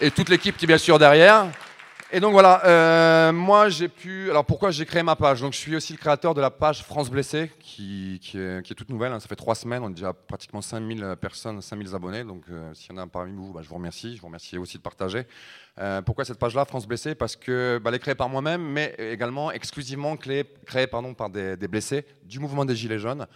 Et toute l'équipe qui est bien sûr derrière. Et donc voilà, euh, moi j'ai pu. Alors pourquoi j'ai créé ma page? Donc je suis aussi le créateur de la page France Blessé, qui, est, toute nouvelle. hein. Ça fait trois semaines, on est déjà pratiquement 5000 personnes, 5000 abonnés. Donc euh, s'il y en a parmi vous, bah, je vous remercie. Je vous remercie aussi de partager. Euh, pourquoi cette page-là, France Blessé Parce que bah, elle est créée par moi-même, mais également exclusivement créée, par des blessés du mouvement des Gilets jaunes.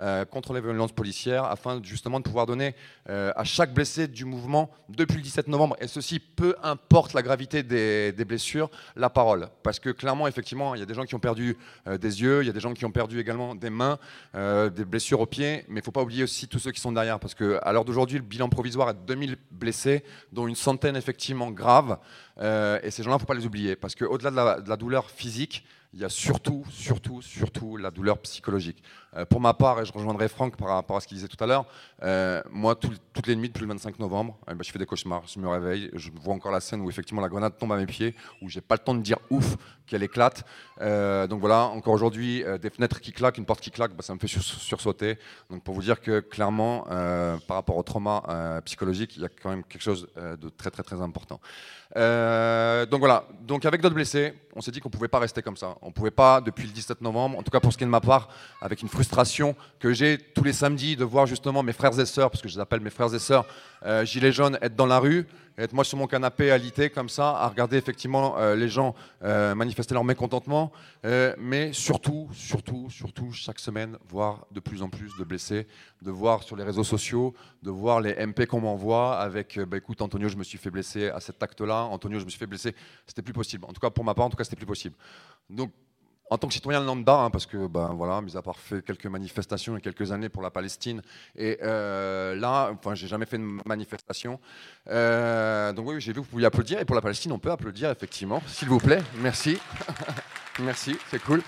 Euh, contre les violences policières, afin justement de pouvoir donner euh, à chaque blessé du mouvement depuis le 17 novembre, et ceci peu importe la gravité des, blessures, la parole. Parce que clairement, effectivement, il y a des gens qui ont perdu euh, des yeux, il y a des gens qui ont perdu également des mains, des blessures aux pieds, mais il ne faut pas oublier aussi tous ceux qui sont derrière, parce qu'à l'heure d'aujourd'hui, le bilan provisoire est de 2000 blessés, dont une centaine effectivement graves, et ces gens-là, il ne faut pas les oublier, parce qu'au-delà de la douleur physique, il y a surtout, surtout, surtout la douleur psychologique. Euh, pour ma part, et je rejoindrai Franck par rapport à ce qu'il disait tout à l'heure, euh, moi, tout- toutes les nuits depuis le 25 novembre, eh ben, je fais des cauchemars. Je me réveille, je vois encore la scène où effectivement la grenade tombe à mes pieds, où j'ai pas le temps de dire ouf qu'elle éclate. Euh, donc voilà, encore aujourd'hui, des fenêtres qui claquent, une porte qui claque, bah, ça me fait sur- sursauter. Donc pour vous dire que clairement, par rapport au trauma psychologique, il y a quand même quelque chose de très très très important. Euh, donc voilà, donc avec d'autres blessés, on s'est dit qu'on ne pouvait pas rester comme ça. On ne pouvait pas, depuis le 17 novembre, en tout cas pour ce qui est de ma part, avec une frustration que j'ai tous les samedis de voir justement mes frères et sœurs, parce que je les appelle mes frères et sœurs, euh, gilets jaunes, être dans la rue, être moi sur mon canapé à liter comme ça, à regarder effectivement euh, les gens euh, manifester leur mécontentement, euh, mais surtout, surtout, surtout, chaque semaine, voir de plus en plus de blessés, de voir sur les réseaux sociaux, de voir les MP qu'on m'envoie avec, bah, écoute, Antonio, je me suis fait blesser à cet acte-là, Antonio, je me suis fait blesser, c'était plus possible. En tout cas, pour ma part, en tout cas, c'était plus possible. Donc, en tant que citoyen lambda, hein, parce que, ben voilà, mis à part fait quelques manifestations il y a quelques années pour la Palestine, et euh, là, enfin, j'ai jamais fait de manifestation. Euh, donc oui, j'ai vu que vous pouviez applaudir, et pour la Palestine, on peut applaudir effectivement, s'il vous plaît. Merci, merci, c'est cool.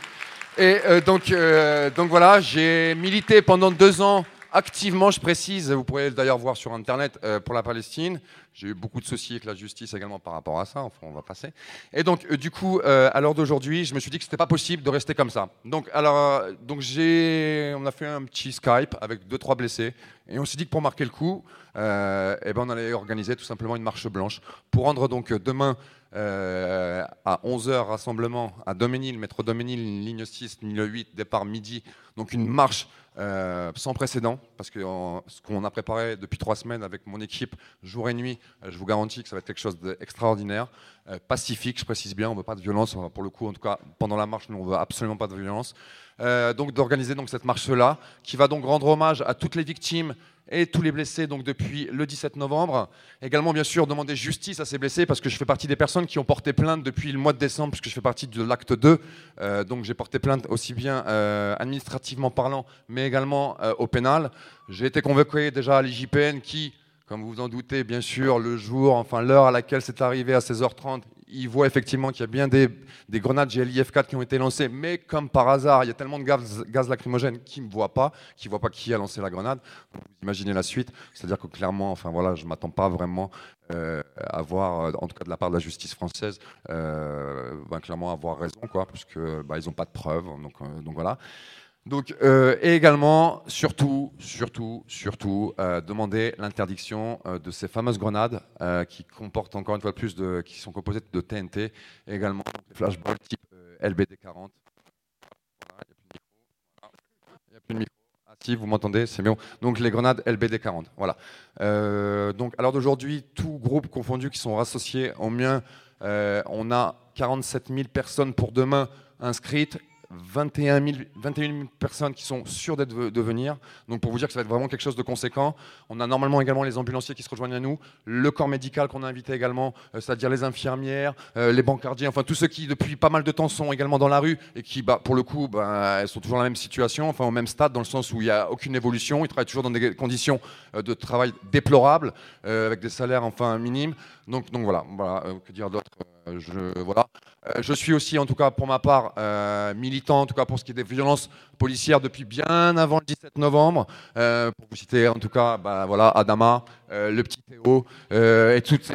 Et euh, donc, euh, donc voilà, j'ai milité pendant deux ans activement, je précise, vous pourrez d'ailleurs voir sur Internet, euh, pour la Palestine. J'ai eu beaucoup de soucis avec la justice également par rapport à ça, enfin on va passer. Et donc euh, du coup, euh, à l'heure d'aujourd'hui, je me suis dit que c'était pas possible de rester comme ça. Donc alors, donc j'ai, on a fait un petit Skype avec deux trois blessés, et on s'est dit que pour marquer le coup, eh ben on allait organiser tout simplement une marche blanche pour rendre donc demain à 11h rassemblement à Doménil, métro Doménil, ligne 6, ligne 8, départ midi, donc une marche euh, sans précédent, parce que ce qu'on a préparé depuis trois semaines avec mon équipe, jour et nuit, euh, je vous garantis que ça va être quelque chose d'extraordinaire, euh, pacifique, je précise bien, on ne veut pas de violence, pour le coup, en tout cas, pendant la marche, nous, on ne veut absolument pas de violence. Donc d'organiser donc cette marche-là, qui va donc rendre hommage à toutes les victimes et tous les blessés donc depuis le 17 novembre. Également, bien sûr, demander justice à ces blessés, parce que je fais partie des personnes qui ont porté plainte depuis le mois de décembre, puisque je fais partie de l'acte 2. Euh, donc j'ai porté plainte aussi bien euh, administrativement parlant, mais également euh, au pénal. J'ai été convoqué déjà à l'IJPN qui, comme vous vous en doutez, bien sûr, le jour, enfin l'heure à laquelle c'est arrivé à 16h30, il voit effectivement qu'il y a bien des, des grenades GLIF-4 qui ont été lancées, mais comme par hasard, il y a tellement de gaz, gaz lacrymogène qui ne me voient pas, qui ne voient pas qui a lancé la grenade. Vous imaginez la suite, c'est-à-dire que clairement, enfin voilà, je ne m'attends pas vraiment euh, à voir, en tout cas de la part de la justice française, euh, ben, clairement avoir raison, quoi, puisque bah, n'ont pas de preuves, donc, euh, donc voilà. Donc, euh, et également, surtout, surtout, surtout, euh, demander l'interdiction euh, de ces fameuses grenades euh, qui comportent encore une fois plus de, qui sont composées de TNT, et également des flashballs type LBD 40. Voilà, il n'y a plus de micro. Ah si, vous m'entendez, c'est bien. Donc les grenades LBD 40. Voilà. Donc à l'heure d'aujourd'hui, tous groupes confondus qui sont rassociés au mien, on a 47 000 personnes pour demain inscrites 21 000, 21 000 personnes qui sont sûres d'être de venir. Donc pour vous dire que ça va être vraiment quelque chose de conséquent. On a normalement également les ambulanciers qui se rejoignent à nous, le corps médical qu'on a invité également, euh, c'est-à-dire les infirmières, euh, les bancardiers, enfin tous ceux qui depuis pas mal de temps sont également dans la rue et qui, bah, pour le coup, bah, sont toujours dans la même situation, enfin au même stade dans le sens où il n'y a aucune évolution. Ils travaillent toujours dans des conditions euh, de travail déplorables, avec des salaires enfin minimes. Donc, voilà, voilà que dire d'autre je, voilà. Euh, je suis aussi, en tout cas pour ma part, euh, militant, en tout cas pour ce qui est des violences policières depuis bien avant le 17 novembre. Euh, pour vous citer, en tout cas, bah, voilà, Adama, euh, le petit Théo, euh, et toutes ces,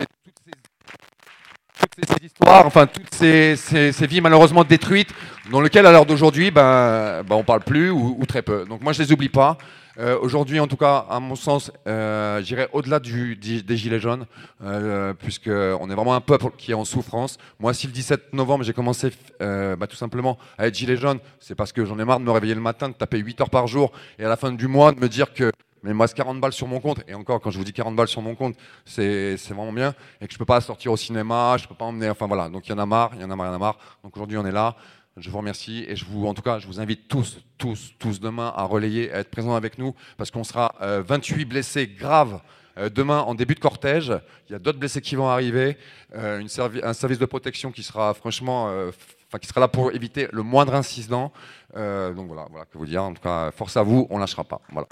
toutes ces, histoires, enfin toutes ces, ces- ces vies malheureusement détruites, dans lesquelles à l'heure d'aujourd'hui, ben, ben, on parle plus ou, ou très peu. Donc moi, je les oublie pas. Euh, Aujourd'hui, en tout cas, à mon sens, euh, j'irai au-delà du- du- des gilets jaunes, euh, puisque on est vraiment un peuple qui est en souffrance. Moi, si le 17 novembre j'ai commencé euh, bah, tout simplement à être gilet jaune, c'est parce que j'en ai marre de me réveiller le matin, de taper 8 heures par jour, et à la fin du mois de me dire que mais reste 40 balles sur mon compte, et encore, quand je vous dis 40 balles sur mon compte, c'est vraiment bien, et que je peux pas sortir au cinéma, je peux pas emmener, enfin voilà, donc il y en a marre, il y en a marre, il y en a marre. Donc aujourd'hui, on est là. Je vous remercie et en tout cas, je vous invite tous, tous, tous demain à relayer, à être présents avec nous, parce qu'on sera euh, 28 blessés graves euh, demain en début de cortège. Il y a d'autres blessés qui vont arriver, euh, un service de protection qui sera franchement, euh, enfin qui sera là pour éviter le moindre incident. Euh, donc voilà, voilà que vous dire. En tout cas, force à vous, on lâchera pas. Voilà.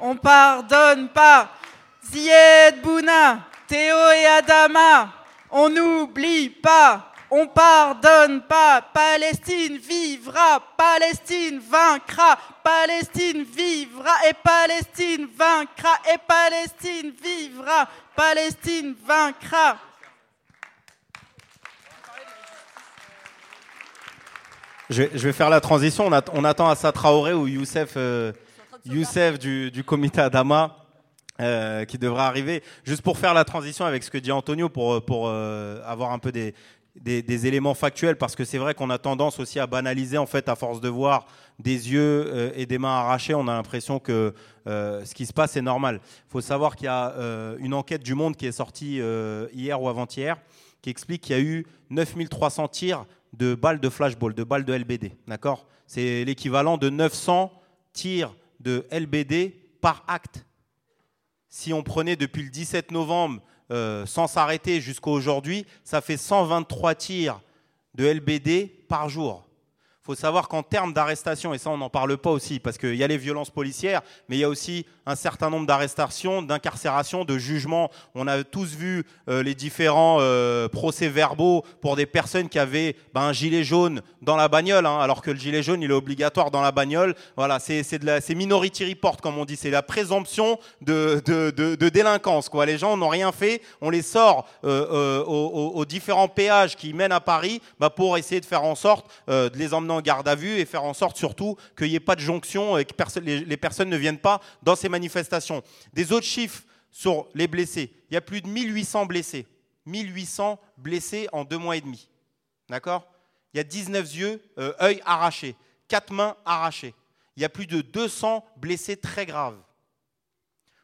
On pardonne pas Zied Bouna, Théo et Adama. On n'oublie pas. On pardonne pas. Palestine vivra. Palestine vaincra. Palestine vivra. Et Palestine vaincra. Et Palestine vivra. Palestine vaincra. Je vais, faire la transition. On, at- on attend Assa Traoré ou Youssef, euh, Youssef du, comité Adama euh, qui devra arriver. Juste pour faire la transition avec ce que dit Antonio, pour, euh, avoir un peu des, éléments factuels, parce que c'est vrai qu'on a tendance aussi à banaliser, en fait, à force de voir des yeux euh, et des mains arrachées, on a l'impression que ce qui se passe est normal. Il faut savoir qu'il y a une enquête du Monde qui est sortie hier ou avant-hier, qui explique qu'il y a eu 9300 tirs de balles de flashball, de balles de LBD. D'accord? C'est l'équivalent de 900 tirs de LBD par acte. Si on prenait depuis le 17 novembre euh, sans s'arrêter jusqu'à aujourd'hui, ça fait 123 tirs de LBD par jour. Faut savoir qu'en termes d'arrestation, et ça on n'en parle pas aussi, parce qu'il y a les violences policières, mais il y a aussi un certain nombre d'arrestations, d'incarcérations, de jugements. On a tous vu euh, les différents euh, procès-verbaux pour des personnes qui avaient ben, un gilet jaune dans la bagnole, hein, alors que le gilet jaune il est obligatoire dans la bagnole. Voilà, c'est minority report comme on dit, c'est la présomption de, de- de- délinquance. Quoi. Les gens n'ont rien fait, on les sort euh, aux, différents péages qui mènent à Paris bah, pour essayer de faire en sorte de les emmener en garde à vue et faire en sorte surtout qu'il n'y ait pas de jonction et que les personnes ne viennent pas dans ces manifestations. Des autres chiffres sur les blessés, il y a plus de 1800 blessés. 1800 blessés en deux mois et demi. D'accord? Il y a 19 yeux, euh, œils arrachés, 4 mains arrachées. Il y a plus de 200 blessés très graves.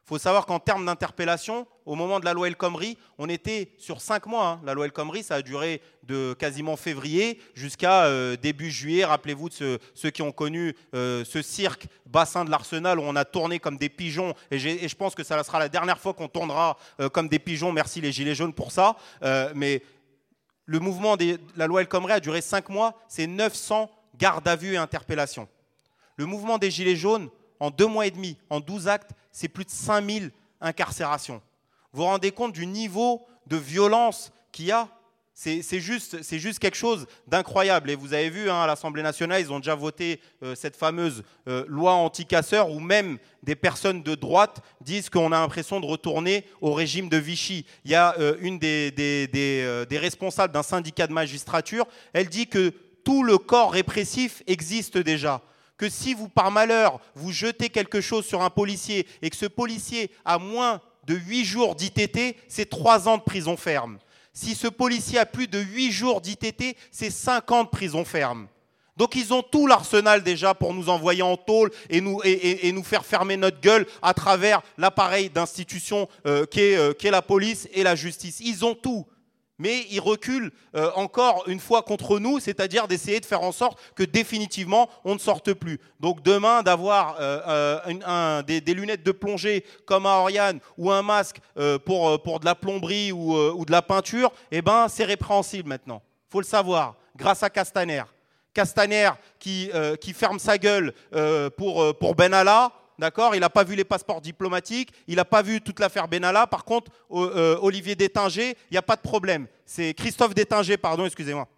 Il faut savoir qu'en termes d'interpellation, au moment de la loi El Khomri, on était sur 5 mois. hein. La loi El Khomri, ça a duré de quasiment février jusqu'à euh, début juillet. Rappelez-vous de ceux, qui ont connu euh, ce cirque bassin de l'Arsenal où on a tourné comme des pigeons. Et, je pense que ça sera la dernière fois qu'on tournera euh, comme des pigeons. Merci les Gilets jaunes pour ça. Mais le mouvement de la loi El Khomri a duré 5 mois. C'est 900 gardes à vue et interpellations. Le mouvement des Gilets jaunes, en deux mois et demi, en 12 actes, c'est plus de 5000 incarcérations. Vous vous rendez compte du niveau de violence qu'il y a? C'est juste, quelque chose d'incroyable. Et vous avez vu, hein, à l'Assemblée nationale, ils ont déjà voté euh, cette fameuse euh, loi anti-casseurs où même des personnes de droite disent qu'on a l'impression de retourner au régime de Vichy. Il y a euh, une des responsables d'un syndicat de magistrature, elle dit que tout le corps répressif existe déjà que si vous, par malheur, vous jetez quelque chose sur un policier et que ce policier a moins de 8 jours d'ITT, c'est 3 ans de prison ferme. Si ce policier a plus de 8 jours d'ITT, c'est 5 ans de prison ferme. Donc ils ont tout l'arsenal déjà pour nous envoyer en tôle et nous, faire fermer notre gueule à travers l'appareil d'institution euh, qu'est euh, la police et la justice. Ils ont tout. Mais ils reculent euh, encore une fois contre nous, c'est-à-dire d'essayer de faire en sorte que définitivement on ne sorte plus. Donc demain, d'avoir euh, euh, des, lunettes de plongée comme à Oriane ou un masque pour, de la plomberie ou, de la peinture, eh ben, c'est répréhensible maintenant. faut le savoir, grâce à Castaner. Castaner qui, ferme sa gueule pour, pour Benalla, d'accord? Il n'a pas vu les passeports diplomatiques, il n'a pas vu toute l'affaire Benalla. Par contre, euh, Olivier Détinger, il n'y a pas de problème. C'est Christophe Détinger, pardon, excusez-moi.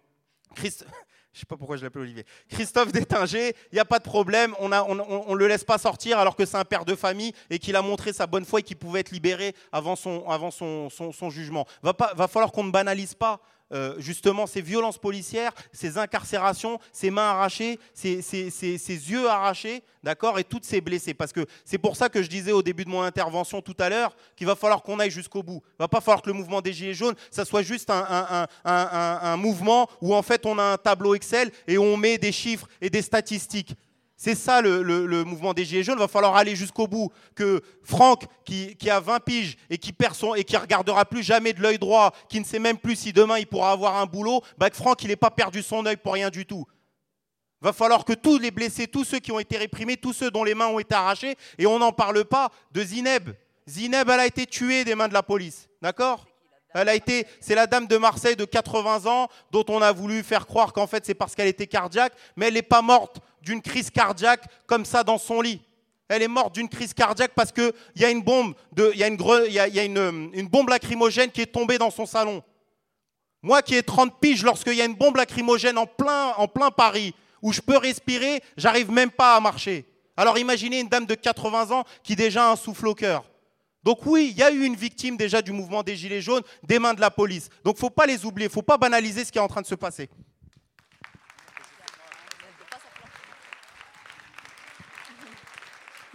Christ- Je sais pas pourquoi je l'appelle Olivier. Christophe Détinger, il n'y a pas de problème, on ne le laisse pas sortir alors que c'est un père de famille et qu'il a montré sa bonne foi et qu'il pouvait être libéré avant son, jugement. Va falloir qu'on ne banalise pas euh, justement ces violences policières, ces incarcérations, ces mains arrachées, ces, yeux arrachés, d'accord, et toutes ces blessés. Parce que c'est pour ça que je disais au début de mon intervention tout à l'heure qu'il va falloir qu'on aille jusqu'au bout. Il va pas falloir que le mouvement des Gilets jaunes, ça soit juste un mouvement où en fait on a un tableau Excel et on met des chiffres et des statistiques. C'est ça le, mouvement des Gilets jaunes. Il va falloir aller jusqu'au bout. Que Franck, qui, a 20 piges et qui perd son, et qui regardera plus jamais de l'œil droit, qui ne sait même plus si demain il pourra avoir un boulot, bah que Franck, il n'ait pas perdu son œil pour rien du tout. Va falloir que tous les blessés, tous ceux qui ont été réprimés, tous ceux dont les mains ont été arrachées, et on n'en parle pas de Zineb. Zineb, elle a été tuée des mains de la police. D'accord? Elle a été, c'est la dame de Marseille de 80 ans dont on a voulu faire croire qu'en fait c'est parce qu'elle était cardiaque, mais elle n'est pas morte d'une crise cardiaque comme ça dans son lit. Elle est morte d'une crise cardiaque parce qu'il y a une bombe, y a, bombe lacrymogène qui est tombée dans son salon. Moi qui ai 30 piges, lorsqu'il y a une bombe lacrymogène en plein, en plein Paris, où je peux respirer, j'arrive même pas à marcher. Alors imaginez une dame de 80 ans qui déjà a un souffle au cœur. Donc oui, il y a eu une victime déjà du mouvement des Gilets jaunes, des mains de la police. Donc il ne faut pas les oublier, il ne faut pas banaliser ce qui est en train de se passer.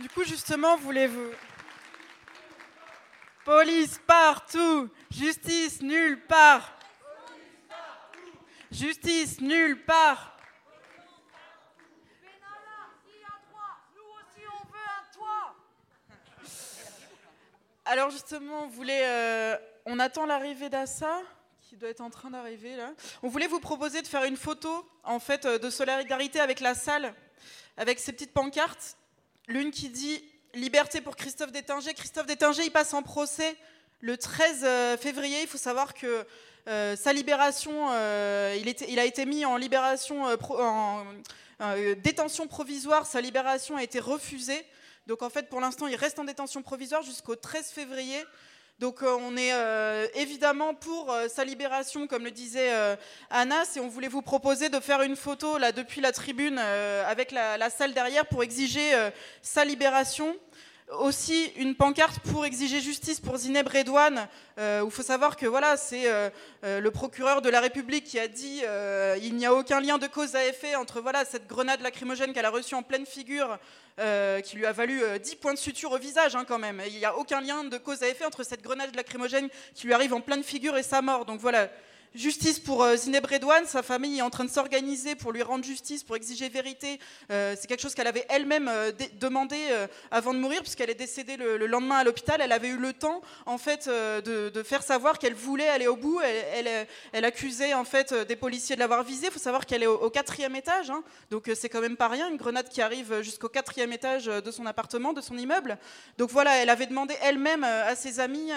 Du coup, justement, voulez-vous... Police partout, justice nulle part. Justice nulle part. Alors justement, on voulait, euh, on attend l'arrivée d'Assa, qui doit être en train d'arriver là. On voulait vous proposer de faire une photo, en fait, euh, de solidarité avec la salle, avec ces petites pancartes. L'une qui dit Liberté pour Christophe Détinger. Christophe Détinger, il passe en procès le 13 euh, février. Il faut savoir que sa libération, il, était, il, a été mis en libération, en détention provisoire. Sa libération a été refusée. Donc en fait, pour l'instant, il reste en détention provisoire jusqu'au 13 février. Donc euh, on est euh, évidemment pour euh, sa libération, comme le disait Anas, et on voulait vous proposer de faire une photo là depuis la tribune avec la, la, salle derrière pour exiger sa libération aussi une pancarte pour exiger justice pour Zineb Redouane, euh, où il faut savoir que voilà, c'est euh, euh, le procureur de la République qui a dit euh, il n'y a aucun lien de cause à effet entre voilà, cette grenade lacrymogène qu'elle a reçue en pleine figure, qui lui a valu 10 points de suture au visage hein, quand même. Il n'y a aucun lien de cause à effet entre cette grenade lacrymogène qui lui arrive en pleine figure et sa mort. Donc voilà, Justice pour euh, Zineb Redouane, sa famille est en train de s'organiser pour lui rendre justice, pour exiger vérité. Euh, c'est quelque chose qu'elle avait elle-même euh, demandé avant de mourir, puisqu'elle est décédée le, lendemain à l'hôpital. Elle avait eu le temps, en fait, de, faire savoir qu'elle voulait aller au bout. Elle, accusait en fait des policiers de l'avoir visée. Il faut savoir qu'elle est au, quatrième étage, hein. donc c'est quand même pas rien, une grenade qui arrive jusqu'au quatrième étage de son appartement, de son immeuble. Donc voilà, elle avait demandé elle-même à ses amis,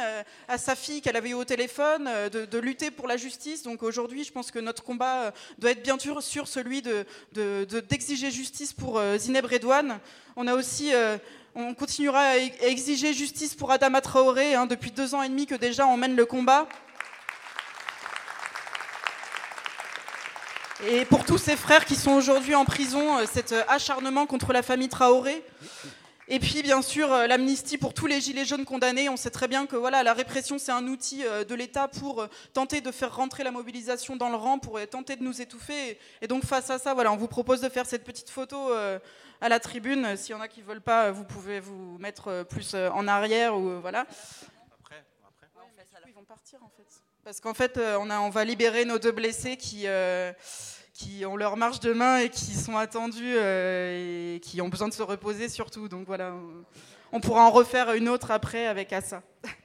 à sa fille qu'elle avait eu au téléphone, de lutter pour la justice donc aujourd'hui, je pense que notre combat euh, doit être bien sûr celui d'exiger de, justice pour euh, Zineb Redouane. On a aussi euh, on continuera à exiger justice pour Adama Traoré. Hein, depuis deux ans et demi que déjà on mène le combat. Et pour tous ces frères qui sont aujourd'hui en prison, cet acharnement contre la famille Traoré. Et puis, bien sûr, euh, l'amnistie pour tous les gilets jaunes condamnés. On sait très bien que voilà, la répression, c'est un outil euh, de l'État pour euh, tenter de faire rentrer la mobilisation dans le rang, pour tenter de nous étouffer. Et donc, face à ça, voilà, on vous propose de faire cette petite photo à la tribune. S'il y en a qui ne veulent pas, vous pouvez vous mettre plus en arrière. Ou, voilà. Après, après. ils vont partir, en fait. Parce qu'en fait, on, a, on va libérer nos deux blessés qui qui ont leur marche de main et qui sont attendus euh, et qui ont besoin de se reposer surtout. Donc voilà, on pourra en refaire une autre après avec Assa.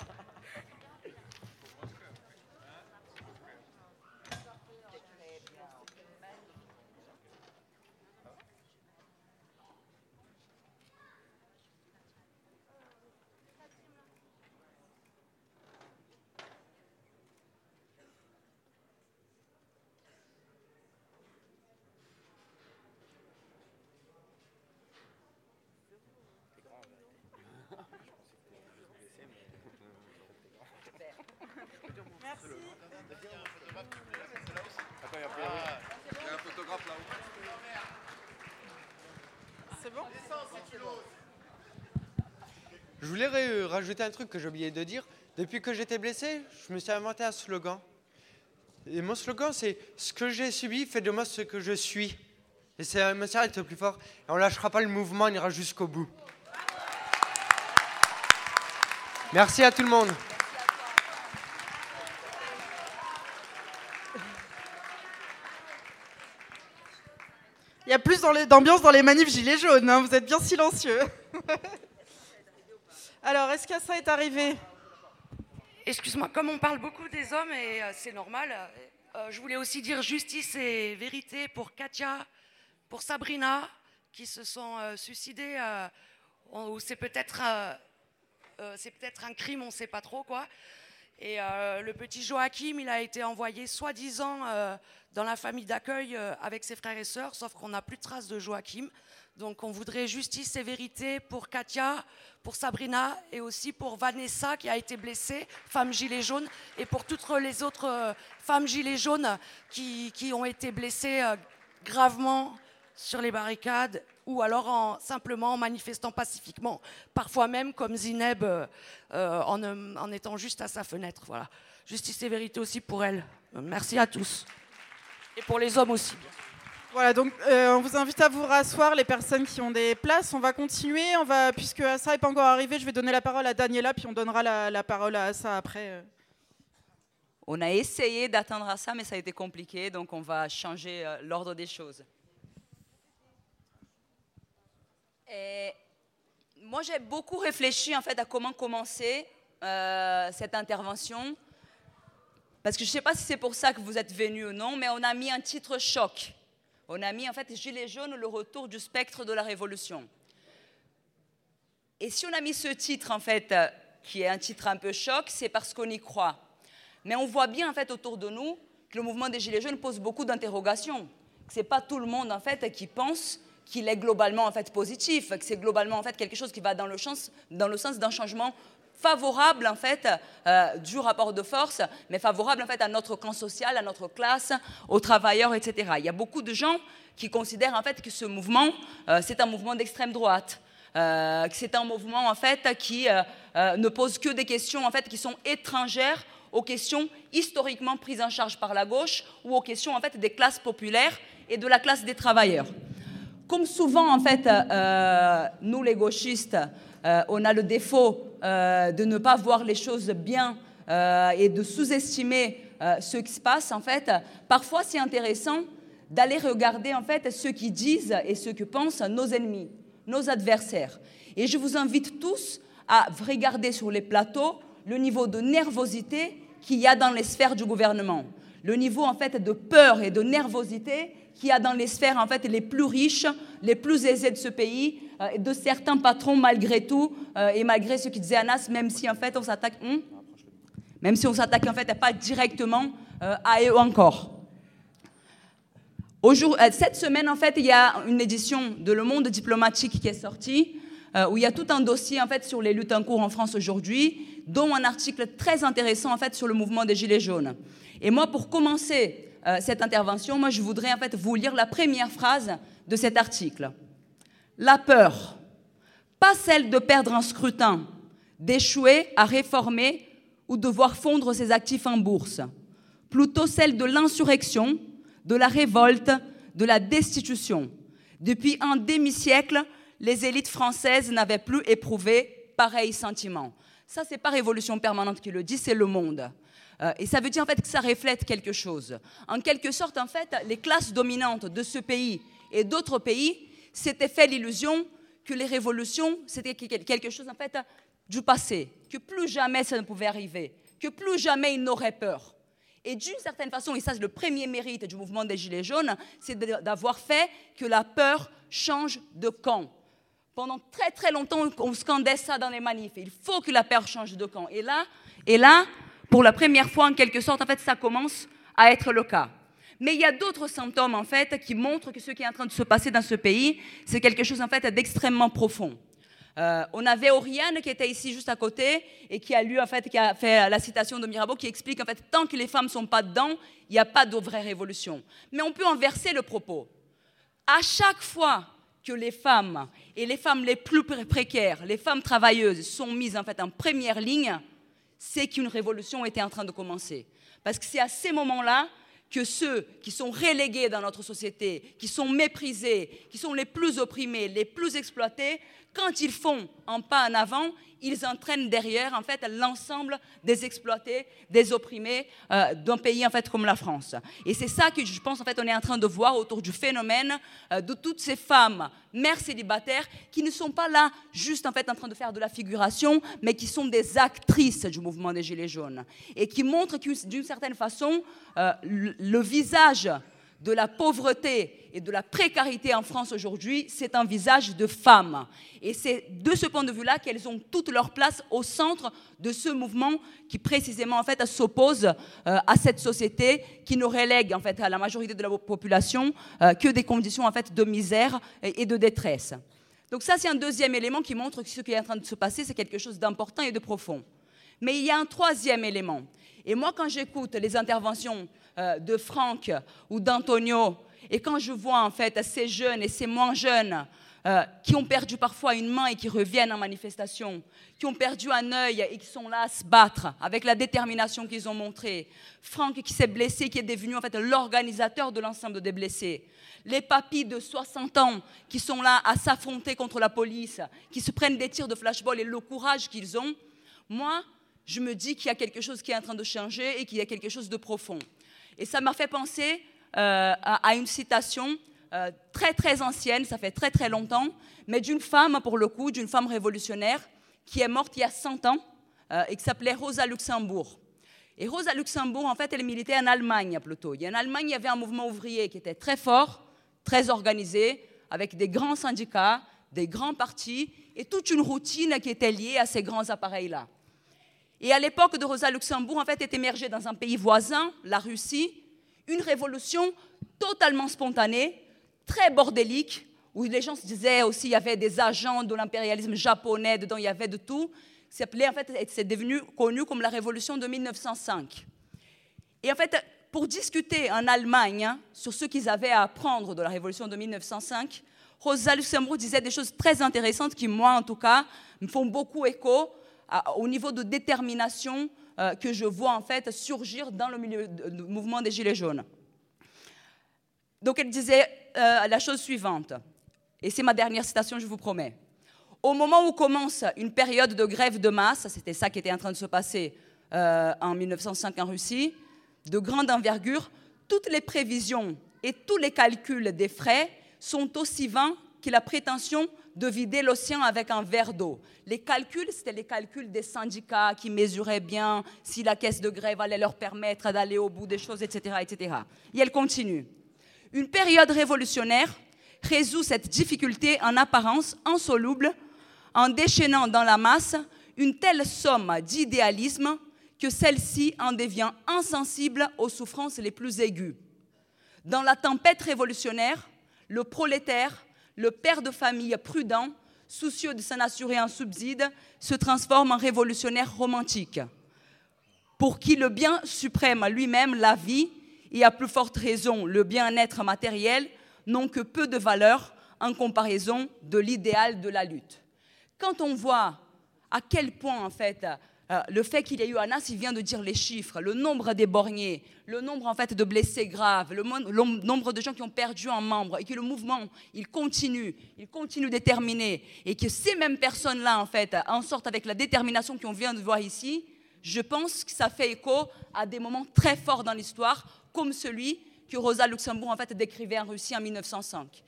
Il y a un photographe là-haut. C'est bon Je voulais rajouter un truc que j'ai oublié de dire. Depuis que j'étais blessé, je me suis inventé un slogan. Et mon slogan, c'est Ce que j'ai subi fait de moi ce que je suis. Et c'est un message le plus fort. Et on lâchera pas le mouvement, on ira jusqu'au bout. Merci à tout le monde. Il y a plus d'ambiance dans les manifs gilets jaunes, hein, vous êtes bien silencieux. Alors, est-ce que ça est arrivé? Excuse-moi, comme on parle beaucoup des hommes, et euh, c'est normal, euh, je voulais aussi dire justice et vérité pour Katia, pour Sabrina, qui se sont euh, suicidés, ou c'est peut-être peut-être un crime, on ne sait pas trop quoi. Et le petit Joachim, il a été envoyé soi-disant dans la famille d'accueil avec ses frères et sœurs, sauf qu'on n'a plus de traces de Joachim. Donc on voudrait justice et vérité pour Katia, pour Sabrina et aussi pour Vanessa qui a été blessée, femme gilet jaune, et pour toutes les autres euh, femmes gilets jaunes qui, ont été blessées euh, gravement sur les barricades ou alors en, simplement en manifestant pacifiquement, parfois même comme Zineb euh, en, en, étant juste à sa fenêtre. Voilà. Justice et vérité aussi pour elle. Merci à tous. Et pour les hommes aussi. Voilà, donc euh, on vous invite à vous rasseoir, les personnes qui ont des places. On va continuer. On va, puisque ça n'est pas encore arrivé, je vais donner la parole à Daniela, puis on donnera la, parole à ça après. Euh. On a essayé d'atteindre à ça, mais ça a été compliqué, donc on va changer euh, l'ordre des choses. Moi, j'ai beaucoup réfléchi en fait à comment commencer cette intervention, parce que je ne sais pas si c'est pour ça que vous êtes venus ou non, mais on a mis un titre choc. On a mis en fait Gilets jaunes, le retour du spectre de la révolution. Et si on a mis ce titre en fait, qui est un titre un peu choc, c'est parce qu'on y croit. Mais on voit bien en fait autour de nous que le mouvement des Gilets jaunes pose beaucoup d'interrogations. Ce n'est pas tout le monde en fait qui pense qu'il est globalement en fait positif, que c'est globalement en fait quelque chose qui va dans le sens, d'un changement favorable en fait euh, du rapport de force, mais favorable en fait à notre camp social, à notre classe, aux travailleurs, etc. Il y a beaucoup de gens qui considèrent en fait que ce mouvement euh, c'est un mouvement d'extrême droite, euh, que c'est un mouvement en fait qui ne pose que des questions en fait qui sont étrangères aux questions historiquement prises en charge par la gauche ou aux questions en fait des classes populaires et de la classe des travailleurs. Comme souvent en fait nous les gauchistes euh, on a le défaut euh, de ne pas voir les choses bien euh, et de sous-estimer ce qui se passe, en fait, parfois c'est intéressant d'aller regarder en fait ce qu'ils disent et ce que pensent nos ennemis, nos adversaires. Et je vous invite tous à regarder sur les plateaux le niveau de nervosité qu'il y a dans les sphères du gouvernement, le niveau en fait de peur et de nervosité qu'il y a dans les sphères en fait les plus riches, les plus aisées de ce pays, euh, de certains patrons malgré tout, euh, et malgré ce qu'il disait Anas, même si en fait on s'attaque, hmm? même si on s'attaque en fait pas directement euh, à eux encore. cette semaine, en fait, il y a une édition de Le Monde diplomatique qui est sortie, où il y a tout un dossier en fait sur les luttes en cours en France aujourd'hui, dont un article très intéressant en fait sur le mouvement des Gilets jaunes. Et moi, pour commencer cette intervention, moi, je voudrais en fait vous lire la première phrase de cet article la peur, pas celle de perdre un scrutin, d'échouer à réformer ou de voir fondre ses actifs en bourse, plutôt celle de l'insurrection, de la révolte, de la destitution. Depuis un demi-siècle, les élites françaises n'avaient plus éprouvé pareil sentiment. Ça, c'est pas Révolution permanente qui le dit, c'est le monde. Euh, et ça veut dire en fait que ça reflète quelque chose. En quelque sorte, en fait, les classes dominantes de ce pays et d'autres pays s'était fait l'illusion que les révolutions, c'était quelque chose en fait du passé, que plus jamais ça ne pouvait arriver, que plus jamais ils n'auraient peur. Et d'une certaine façon, et ça c'est le premier mérite du mouvement des Gilets jaunes, c'est d'avoir fait que la peur change de camp. Pendant très très longtemps, on scandait ça dans les manifs. Il faut que la peur change de camp. Et là, et là, pour la première fois, en quelque sorte, en fait, ça commence à être le cas. Mais il y a d'autres symptômes, en fait, qui montrent que ce qui est en train de se passer dans ce pays, c'est quelque chose, en fait, d'extrêmement profond. Euh, on avait Oriane qui était ici juste à côté et qui a lu, en fait, qui a fait la citation de Mirabeau qui explique, en fait, tant que les femmes ne sont pas dedans, il n'y a pas de vraie révolution. Mais on peut inverser le propos. À chaque fois que les femmes, et les femmes les plus précaires, les femmes travailleuses, sont mises, en fait, en première ligne, c'est qu'une révolution était en train de commencer. Parce que c'est à ces moments-là que ceux qui sont relégués dans notre société, qui sont méprisés, qui sont les plus opprimés, les plus exploités, quand ils font un pas en avant, ils entraînent derrière en fait l'ensemble des exploités, des opprimés euh, d'un pays en fait comme la France. Et c'est ça que je pense en fait on est en train de voir autour du phénomène euh, de toutes ces femmes mères célibataires qui ne sont pas là juste en fait en train de faire de la figuration, mais qui sont des actrices du mouvement des Gilets jaunes et qui montrent d'une certaine façon euh, le visage de la pauvreté et de la précarité en France aujourd'hui, c'est un visage de femme. Et c'est de ce point de vue-là qu'elles ont toute leur place au centre de ce mouvement qui précisément en fait s'oppose euh, à cette société qui ne relègue en fait à la majorité de la population euh, que des conditions en fait de misère et de détresse. Donc ça c'est un deuxième élément qui montre que ce qui est en train de se passer c'est quelque chose d'important et de profond. Mais il y a un troisième élément. Et moi quand j'écoute les interventions euh, de Franck ou d'Antonio, et quand je vois en fait ces jeunes et ces moins jeunes euh, qui ont perdu parfois une main et qui reviennent en manifestation, qui ont perdu un œil et qui sont là à se battre avec la détermination qu'ils ont montrée. Franck qui s'est blessé, qui est devenu en fait l'organisateur de l'ensemble des blessés. Les papis de 60 ans qui sont là à s'affronter contre la police, qui se prennent des tirs de flashball et le courage qu'ils ont. Moi, je me dis qu'il y a quelque chose qui est en train de changer et qu'il y a quelque chose de profond. Et ça m'a fait penser à, une citation euh, très très ancienne, ça fait très très longtemps, mais d'une femme, pour le coup, d'une femme révolutionnaire qui est morte il y a 100 ans euh, et qui s'appelait Rosa Luxembourg. Et Rosa Luxembourg, en fait, elle militait en Allemagne plutôt. en Allemagne, il y avait un mouvement ouvrier qui était très fort, très organisé, avec des grands syndicats, des grands partis et toute une routine qui était liée à ces grands appareils-là. Et à l'époque de Rosa Luxembourg, en fait, est émergée dans un pays voisin, la Russie, une révolution totalement spontanée, très bordélique, où les gens se disaient aussi il y avait des agents de l'impérialisme japonais dedans, il y avait de tout. C'est devenu connu comme la révolution de 1905. Et en fait, pour discuter en Allemagne hein, sur ce qu'ils avaient à apprendre de la révolution de 1905, Rosa Luxembourg disait des choses très intéressantes qui, moi en tout cas, me font beaucoup écho au niveau de détermination euh, que je vois en fait surgir dans le, mouvement des Gilets jaunes. Donc elle disait euh, la chose suivante, et c'est ma dernière citation, je vous promets. Au moment où commence une période de grève de masse, c'était ça qui était en train de se passer euh, en 1905 en Russie, de grande envergure, toutes les prévisions et tous les calculs des frais sont aussi vains que la prétention de vider l'océan avec un verre d'eau. Les calculs, c'était les calculs des syndicats qui mesuraient bien si la caisse de grève allait leur permettre d'aller au bout des choses, etc., etc. Et elle continue. Une période révolutionnaire résout cette difficulté en apparence insoluble en déchaînant dans la masse une telle somme d'idéalisme que celle-ci en devient insensible aux souffrances les plus aiguës. Dans la tempête révolutionnaire, le prolétaire le père de famille prudent, soucieux de s'en assurer un subside, se transforme en révolutionnaire romantique, pour qui le bien suprême lui-même, la vie, et à plus forte raison le bien-être matériel, n'ont que peu de valeur en comparaison de l'idéal de la lutte. Quand on voit à quel point, en fait, euh, le fait qu'il y ait eu Anas, il vient de dire les chiffres, le nombre d'éborgnés, le nombre en fait de blessés graves, le, nombre de gens qui ont perdu un membre, et que le mouvement, il continue, il continue déterminé, et que ces mêmes personnes-là, en fait, en sortent avec la détermination qu'on vient de voir ici, je pense que ça fait écho à des moments très forts dans l'histoire, comme celui que Rosa Luxembourg, en fait, décrivait en Russie en 1905.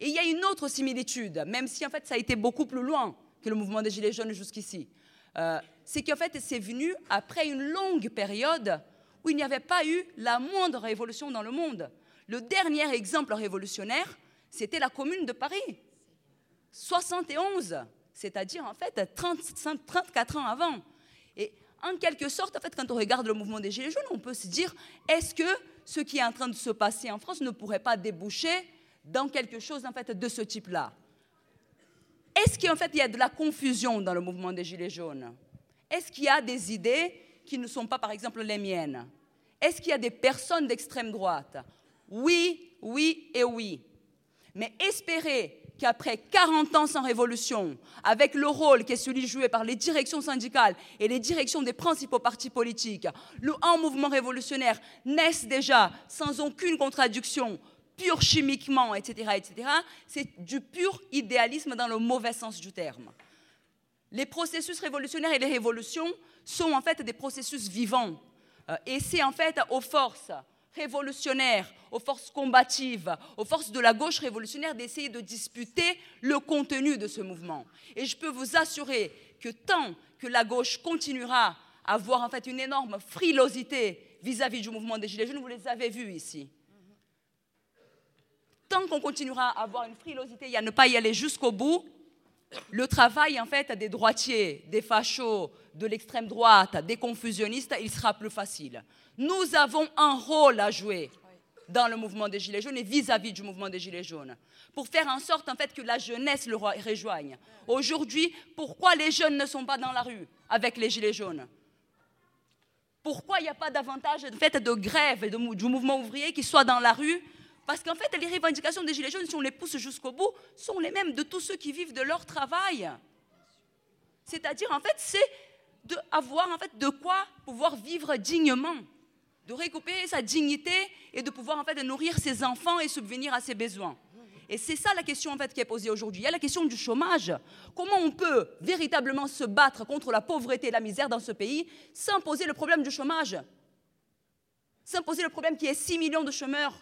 Et il y a une autre similitude, même si, en fait, ça a été beaucoup plus loin que le mouvement des Gilets jaunes jusqu'ici. Euh, c'est qu'en fait, c'est venu après une longue période où il n'y avait pas eu la moindre révolution dans le monde. Le dernier exemple révolutionnaire, c'était la Commune de Paris. 71, c'est-à-dire en fait 34 ans avant. Et en quelque sorte, en fait, quand on regarde le mouvement des Gilets jaunes, on peut se dire, est-ce que ce qui est en train de se passer en France ne pourrait pas déboucher dans quelque chose en fait de ce type-là? Est-ce qu'en fait il y a de la confusion dans le mouvement des Gilets jaunes? Est-ce qu'il y a des idées qui ne sont pas, par exemple, les miennes? Est-ce qu'il y a des personnes d'extrême droite? Oui, oui et oui. Mais espérer qu'après 40 ans sans révolution, avec le rôle qui est celui joué par les directions syndicales et les directions des principaux partis politiques, le un mouvement révolutionnaire naisse déjà sans aucune contradiction, pur chimiquement, etc., etc., c'est du pur idéalisme dans le mauvais sens du terme. Les processus révolutionnaires et les révolutions sont en fait des processus vivants. Euh, et c'est en fait aux forces révolutionnaires, aux forces combatives, aux forces de la gauche révolutionnaire d'essayer de disputer le contenu de ce mouvement. Et je peux vous assurer que tant que la gauche continuera à avoir en fait une énorme frilosité vis-à-vis du mouvement des Gilets jaunes, vous les avez vus ici. tant qu'on continuera à avoir une frilosité et à ne pas y aller jusqu'au bout, le travail en fait des droitiers, des fachos, de l'extrême droite, des confusionnistes, il sera plus facile. Nous avons un rôle à jouer dans le mouvement des Gilets jaunes et vis-à-vis du mouvement des Gilets jaunes, pour faire en sorte en fait que la jeunesse le rejoigne. Aujourd'hui, pourquoi les jeunes ne sont pas dans la rue avec les Gilets jaunes? Pourquoi il n'y a pas davantage de, fait, de grève du mouvement ouvrier qui soit dans la rue parce qu'en fait, les revendications des Gilets jaunes, si on les pousse jusqu'au bout, sont les mêmes de tous ceux qui vivent de leur travail. C'est-à-dire, en fait, c'est d'avoir en fait, de quoi pouvoir vivre dignement, de récupérer sa dignité et de pouvoir en fait, nourrir ses enfants et subvenir à ses besoins. Et c'est ça la question en fait, qui est posée aujourd'hui. Il y a la question du chômage. Comment on peut véritablement se battre contre la pauvreté et la misère dans ce pays sans poser le problème du chômage? Sans poser le problème qu'il y ait 6 millions de chômeurs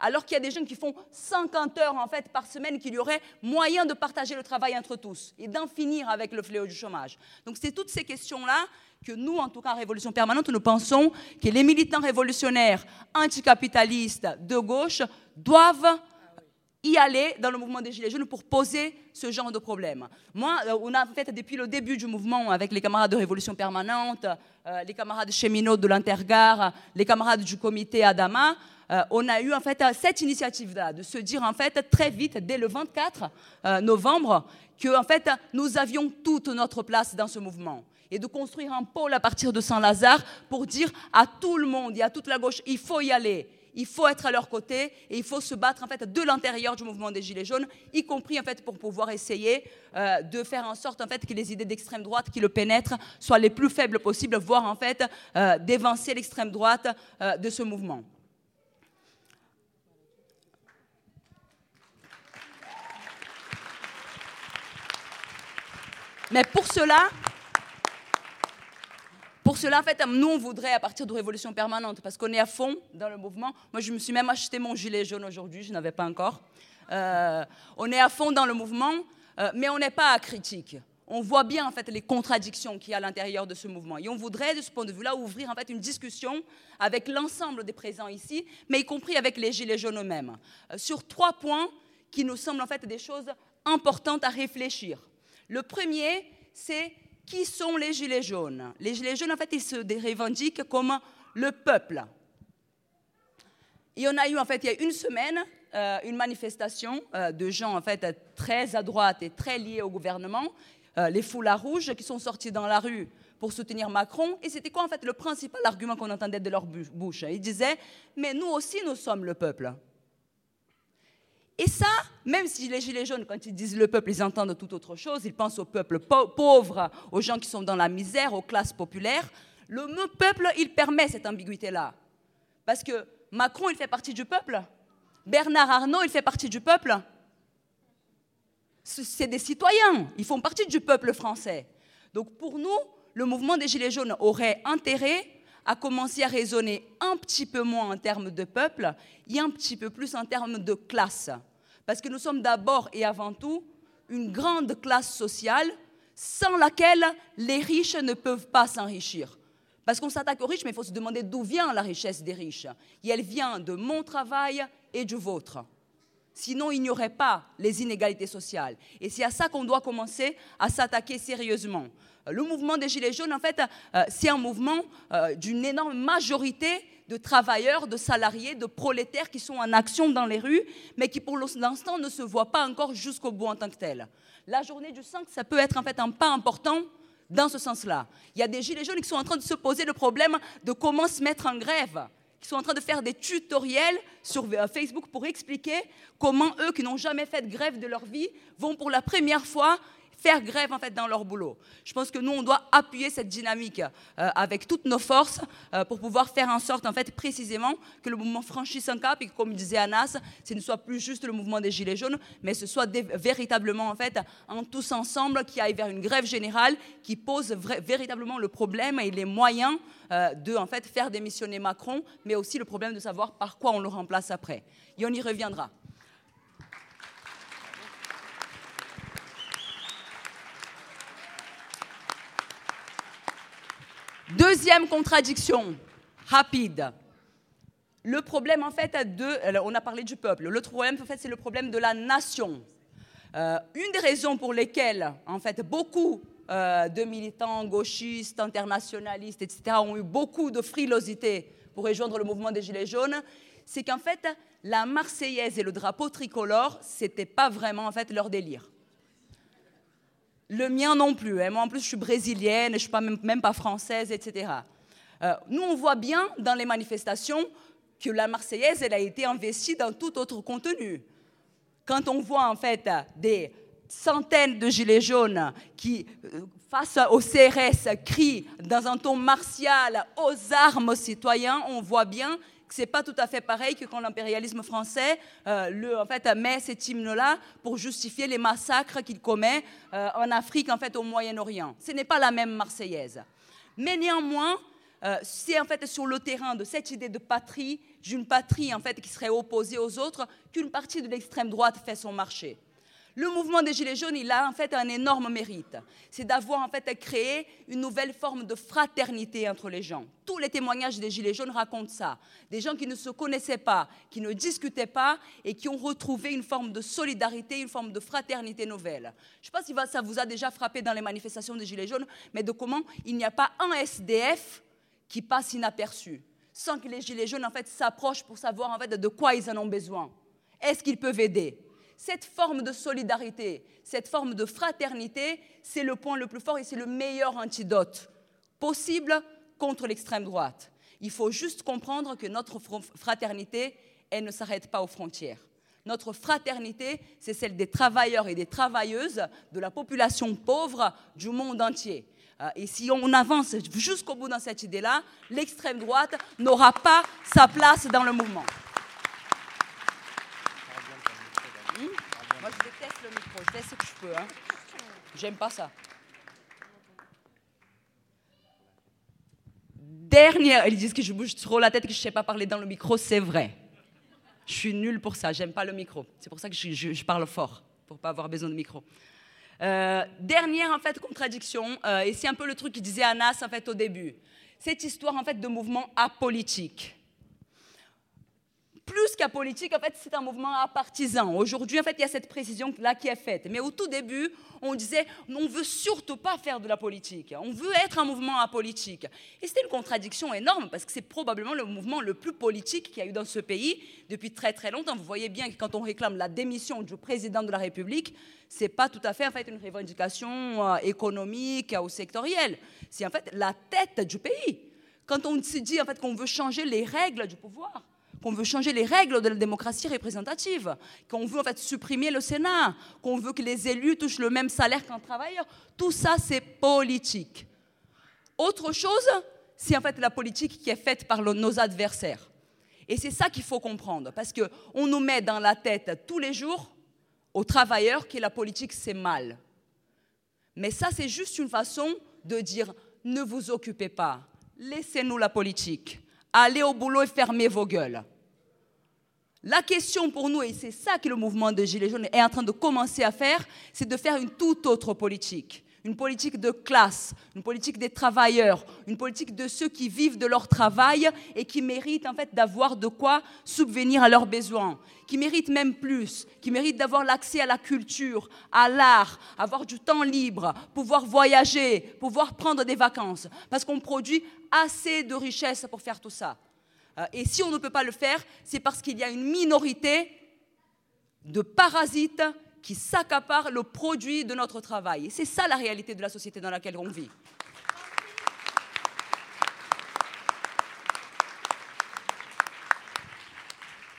alors qu'il y a des jeunes qui font 50 heures en fait par semaine, qu'il y aurait moyen de partager le travail entre tous et d'en finir avec le fléau du chômage. Donc c'est toutes ces questions-là que nous, en tout cas, Révolution Permanente, nous pensons que les militants révolutionnaires anticapitalistes de gauche doivent y aller dans le mouvement des Gilets jaunes pour poser ce genre de problème. Moi, euh, on a fait depuis le début du mouvement avec les camarades de Révolution Permanente, euh, les camarades cheminots de l'Intergare, les camarades du comité Adama, euh, on a eu en fait cette initiative-là, de se dire en fait très vite, dès le 24 euh, novembre, que en fait nous avions toute notre place dans ce mouvement et de construire un pôle à partir de Saint-Lazare pour dire à tout le monde et à toute la gauche, il faut y aller, il faut être à leur côté et il faut se battre en fait de l'intérieur du mouvement des Gilets jaunes, y compris en fait pour pouvoir essayer euh, de faire en sorte en fait que les idées d'extrême droite qui le pénètrent soient les plus faibles possibles, voire en fait d'évincer l'extrême droite de ce mouvement. Mais pour cela, pour cela, en fait, nous, on voudrait, à partir de Révolution Permanente, parce qu'on est à fond dans le mouvement. Moi, je me suis même acheté mon gilet jaune aujourd'hui, je n'avais pas encore. Euh, on est à fond dans le mouvement, euh, mais on n'est pas à critique. On voit bien, en fait, les contradictions qu'il y a à l'intérieur de ce mouvement. Et on voudrait, de ce point de vue-là, ouvrir, en fait, une discussion avec l'ensemble des présents ici, mais y compris avec les gilets jaunes eux-mêmes, euh, sur trois points qui nous semblent, en fait, des choses importantes à réfléchir. Le premier, c'est qui sont les Gilets jaunes Les Gilets jaunes, en fait, ils se revendiquent comme le peuple. Il y en a eu, en fait, il y a une semaine, euh, une manifestation euh, de gens, en fait, très à droite et très liés au gouvernement, euh, les foulards rouges, qui sont sortis dans la rue pour soutenir Macron. Et c'était quoi, en fait, le principal argument qu'on entendait de leur bouche? Ils disaient, mais nous aussi, nous sommes le peuple. Et ça, même si les Gilets jaunes, quand ils disent le peuple, ils entendent tout autre chose, ils pensent au peuple pauvre, aux gens qui sont dans la misère, aux classes populaires. Le mot peuple, il permet cette ambiguïté-là. Parce que Macron, il fait partie du peuple. Bernard Arnault, il fait partie du peuple. C'est des citoyens, ils font partie du peuple français. Donc pour nous, le mouvement des Gilets jaunes aurait intérêt à commencer à raisonner un petit peu moins en termes de peuple et un petit peu plus en termes de classe. Parce que nous sommes d'abord et avant tout une grande classe sociale sans laquelle les riches ne peuvent pas s'enrichir. Parce qu'on s'attaque aux riches, mais il faut se demander d'où vient la richesse des riches. Et elle vient de mon travail et du vôtre. Sinon, il n'y aurait pas les inégalités sociales. Et c'est à ça qu'on doit commencer à s'attaquer sérieusement. Le mouvement des Gilets jaunes, en fait, euh, c'est un mouvement euh, d'une énorme majorité de travailleurs, de salariés, de prolétaires qui sont en action dans les rues, mais qui pour l'instant ne se voient pas encore jusqu'au bout en tant que tel. La journée du 5, ça peut être en fait un pas important dans ce sens-là. Il y a des gilets jaunes qui sont en train de se poser le problème de comment se mettre en grève, qui sont en train de faire des tutoriels sur euh, Facebook pour expliquer comment eux, qui n'ont jamais fait de grève de leur vie, vont pour la première fois faire grève en fait dans leur boulot. Je pense que nous, on doit appuyer cette dynamique euh, avec toutes nos forces euh, pour pouvoir faire en sorte en fait précisément que le mouvement franchisse un cap et que, comme disait Anas, ce ne soit plus juste le mouvement des gilets jaunes, mais ce soit véritablement en fait en tous ensemble qui aille vers une grève générale qui pose véritablement le problème et les moyens euh, de en fait faire démissionner Macron, mais aussi le problème de savoir par quoi on le remplace après. Et on y reviendra. Deuxième contradiction, rapide. le problème, en fait, de. On a parlé du peuple. L'autre problème, en fait, c'est le problème de la nation. Euh, une des raisons pour lesquelles, en fait, beaucoup euh, de militants gauchistes, internationalistes, etc., ont eu beaucoup de frilosité pour rejoindre le mouvement des Gilets jaunes, c'est qu'en fait, la Marseillaise et le drapeau tricolore, c'était pas vraiment en fait leur délire. Le mien non plus. Hein. Moi, en plus, je suis brésilienne, je suis pas même, pas française, etc. Euh, nous, on voit bien dans les manifestations que la Marseillaise, elle a été investie dans tout autre contenu. Quand on voit en fait des centaines de gilets jaunes qui, euh, face au CRS, crient dans un ton martial aux armes aux citoyens, on voit bien c'est pas tout à fait pareil que quand l'impérialisme français euh, le, en fait, met cet hymne-là pour justifier les massacres qu'il commet euh, en Afrique, en fait, au Moyen-Orient. Ce n'est pas la même Marseillaise. Mais néanmoins, c'est en fait sur le terrain de cette idée de patrie d'une patrie en fait qui serait opposée aux autres qu'une partie de l'extrême droite fait son marché. Le mouvement des Gilets jaunes, il a en fait un énorme mérite. C'est d'avoir en fait créé une nouvelle forme de fraternité entre les gens. Tous les témoignages des Gilets jaunes racontent ça. Des gens qui ne se connaissaient pas, qui ne discutaient pas et qui ont retrouvé une forme de solidarité, une forme de fraternité nouvelle. Je ne sais pas si ça vous a déjà frappé dans les manifestations des Gilets jaunes, mais de comment il n'y a pas un SDF qui passe inaperçu sans que les gilets jaunes en fait s'approchent pour savoir en fait de quoi ils en ont besoin. Est-ce qu'ils peuvent aider? Cette forme de solidarité, cette forme de fraternité, c'est le point le plus fort et c'est le meilleur antidote possible contre l'extrême droite. Il faut juste comprendre que notre fraternité, elle ne s'arrête pas aux frontières. Notre fraternité, c'est celle des travailleurs et des travailleuses de la population pauvre du monde entier. Euh, et si on avance jusqu'au bout dans cette idée-là, l'extrême droite n'aura pas sa place dans le mouvement. Hmm? Moi, je déteste le micro, je fais ce que je peux. Hein. J'aime pas ça. Dernière, ils disent que je bouge trop la tête, que je ne sais pas parler dans le micro, c'est vrai. Je suis nulle pour ça, j'aime pas le micro. C'est pour ça que je, parle fort, pour pas avoir besoin de micro. Euh, dernière en fait contradiction, euh, et c'est un peu le truc qu'il disait Anas en fait au début. Cette histoire en fait de mouvement apolitique plus qu'apolitique, en fait, c'est un mouvement apartisan. Aujourd'hui, en fait, il y a cette précision-là qui est faite. Mais au tout début, on disait, on ne veut surtout pas faire de la politique. On veut être un mouvement apolitique. Et c'était une contradiction énorme, parce que c'est probablement le mouvement le plus politique qu'il y a eu dans ce pays depuis très très longtemps. Vous voyez bien que quand on réclame la démission du président de la République, ce n'est pas tout à fait en fait, une revendication euh, économique ou sectorielle. C'est en fait la tête du pays. Quand on se dit en fait, qu'on veut changer les règles du pouvoir, qu'on veut changer les règles de la démocratie représentative, qu'on veut en fait supprimer le Sénat, qu'on veut que les élus touchent le même salaire qu'un travailleur. Tout ça, c'est politique. Autre chose, c'est en fait la politique qui est faite par nos adversaires. Et c'est ça qu'il faut comprendre, parce qu'on nous met dans la tête tous les jours aux travailleurs que la politique, c'est mal. Mais ça, c'est juste une façon de dire ne vous occupez pas, laissez-nous la politique allez au boulot et fermez vos gueules. La question pour nous, et c'est ça que le mouvement de Gilets jaunes est en train de commencer à faire, c'est de faire une toute autre politique une politique de classe, une politique des travailleurs, une politique de ceux qui vivent de leur travail et qui méritent en fait d'avoir de quoi subvenir à leurs besoins, qui méritent même plus, qui méritent d'avoir l'accès à la culture, à l'art, avoir du temps libre, pouvoir voyager, pouvoir prendre des vacances, parce qu'on produit assez de richesses pour faire tout ça. Euh, et si on ne peut pas le faire, c'est parce qu'il y a une minorité de parasites qui s'accapare le produit de notre travail. C'est ça la réalité de la société dans laquelle on vit.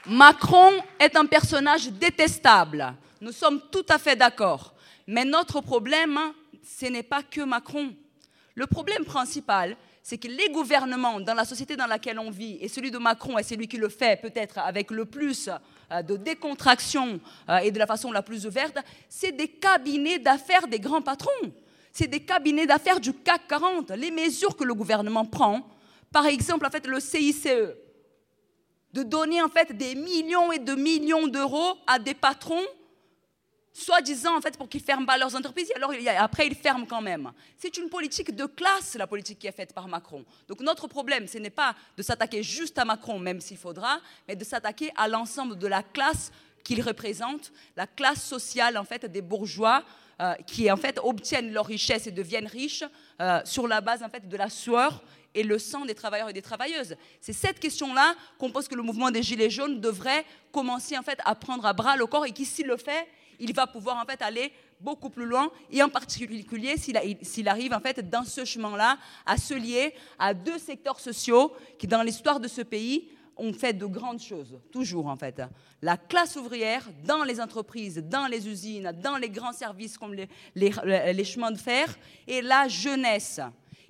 Macron est un personnage détestable. Nous sommes tout à fait d'accord. Mais notre problème, ce n'est pas que Macron. Le problème principal, c'est que les gouvernements dans la société dans laquelle on vit, et celui de Macron est celui qui le fait peut-être avec le plus euh, de décontraction euh, et de la façon la plus ouverte, c'est des cabinets d'affaires des grands patrons. C'est des cabinets d'affaires du CAC 40. Les mesures que le gouvernement prend, par exemple, en fait, le CICE, de donner en fait des millions et de millions d'euros à des patrons soi-disant en fait pour qu'ils ferment pas leurs entreprises, alors après ils ferment quand même. C'est une politique de classe, la politique qui est faite par Macron. Donc notre problème, ce n'est pas de s'attaquer juste à Macron, même s'il faudra, mais de s'attaquer à l'ensemble de la classe qu'il représente, la classe sociale en fait des bourgeois euh, qui en fait obtiennent leur richesse et deviennent riches euh, sur la base en fait de la sueur et le sang des travailleurs et des travailleuses. C'est cette question-là qu'on pense que le mouvement des Gilets jaunes devrait commencer en fait à prendre à bras le corps et qui, s'il le fait, il va pouvoir en fait aller beaucoup plus loin et en particulier s'il arrive en fait dans ce chemin-là à se lier à deux secteurs sociaux qui dans l'histoire de ce pays ont fait de grandes choses, toujours en fait. La classe ouvrière dans les entreprises, dans les usines, dans les grands services comme les, les chemins de fer et la jeunesse.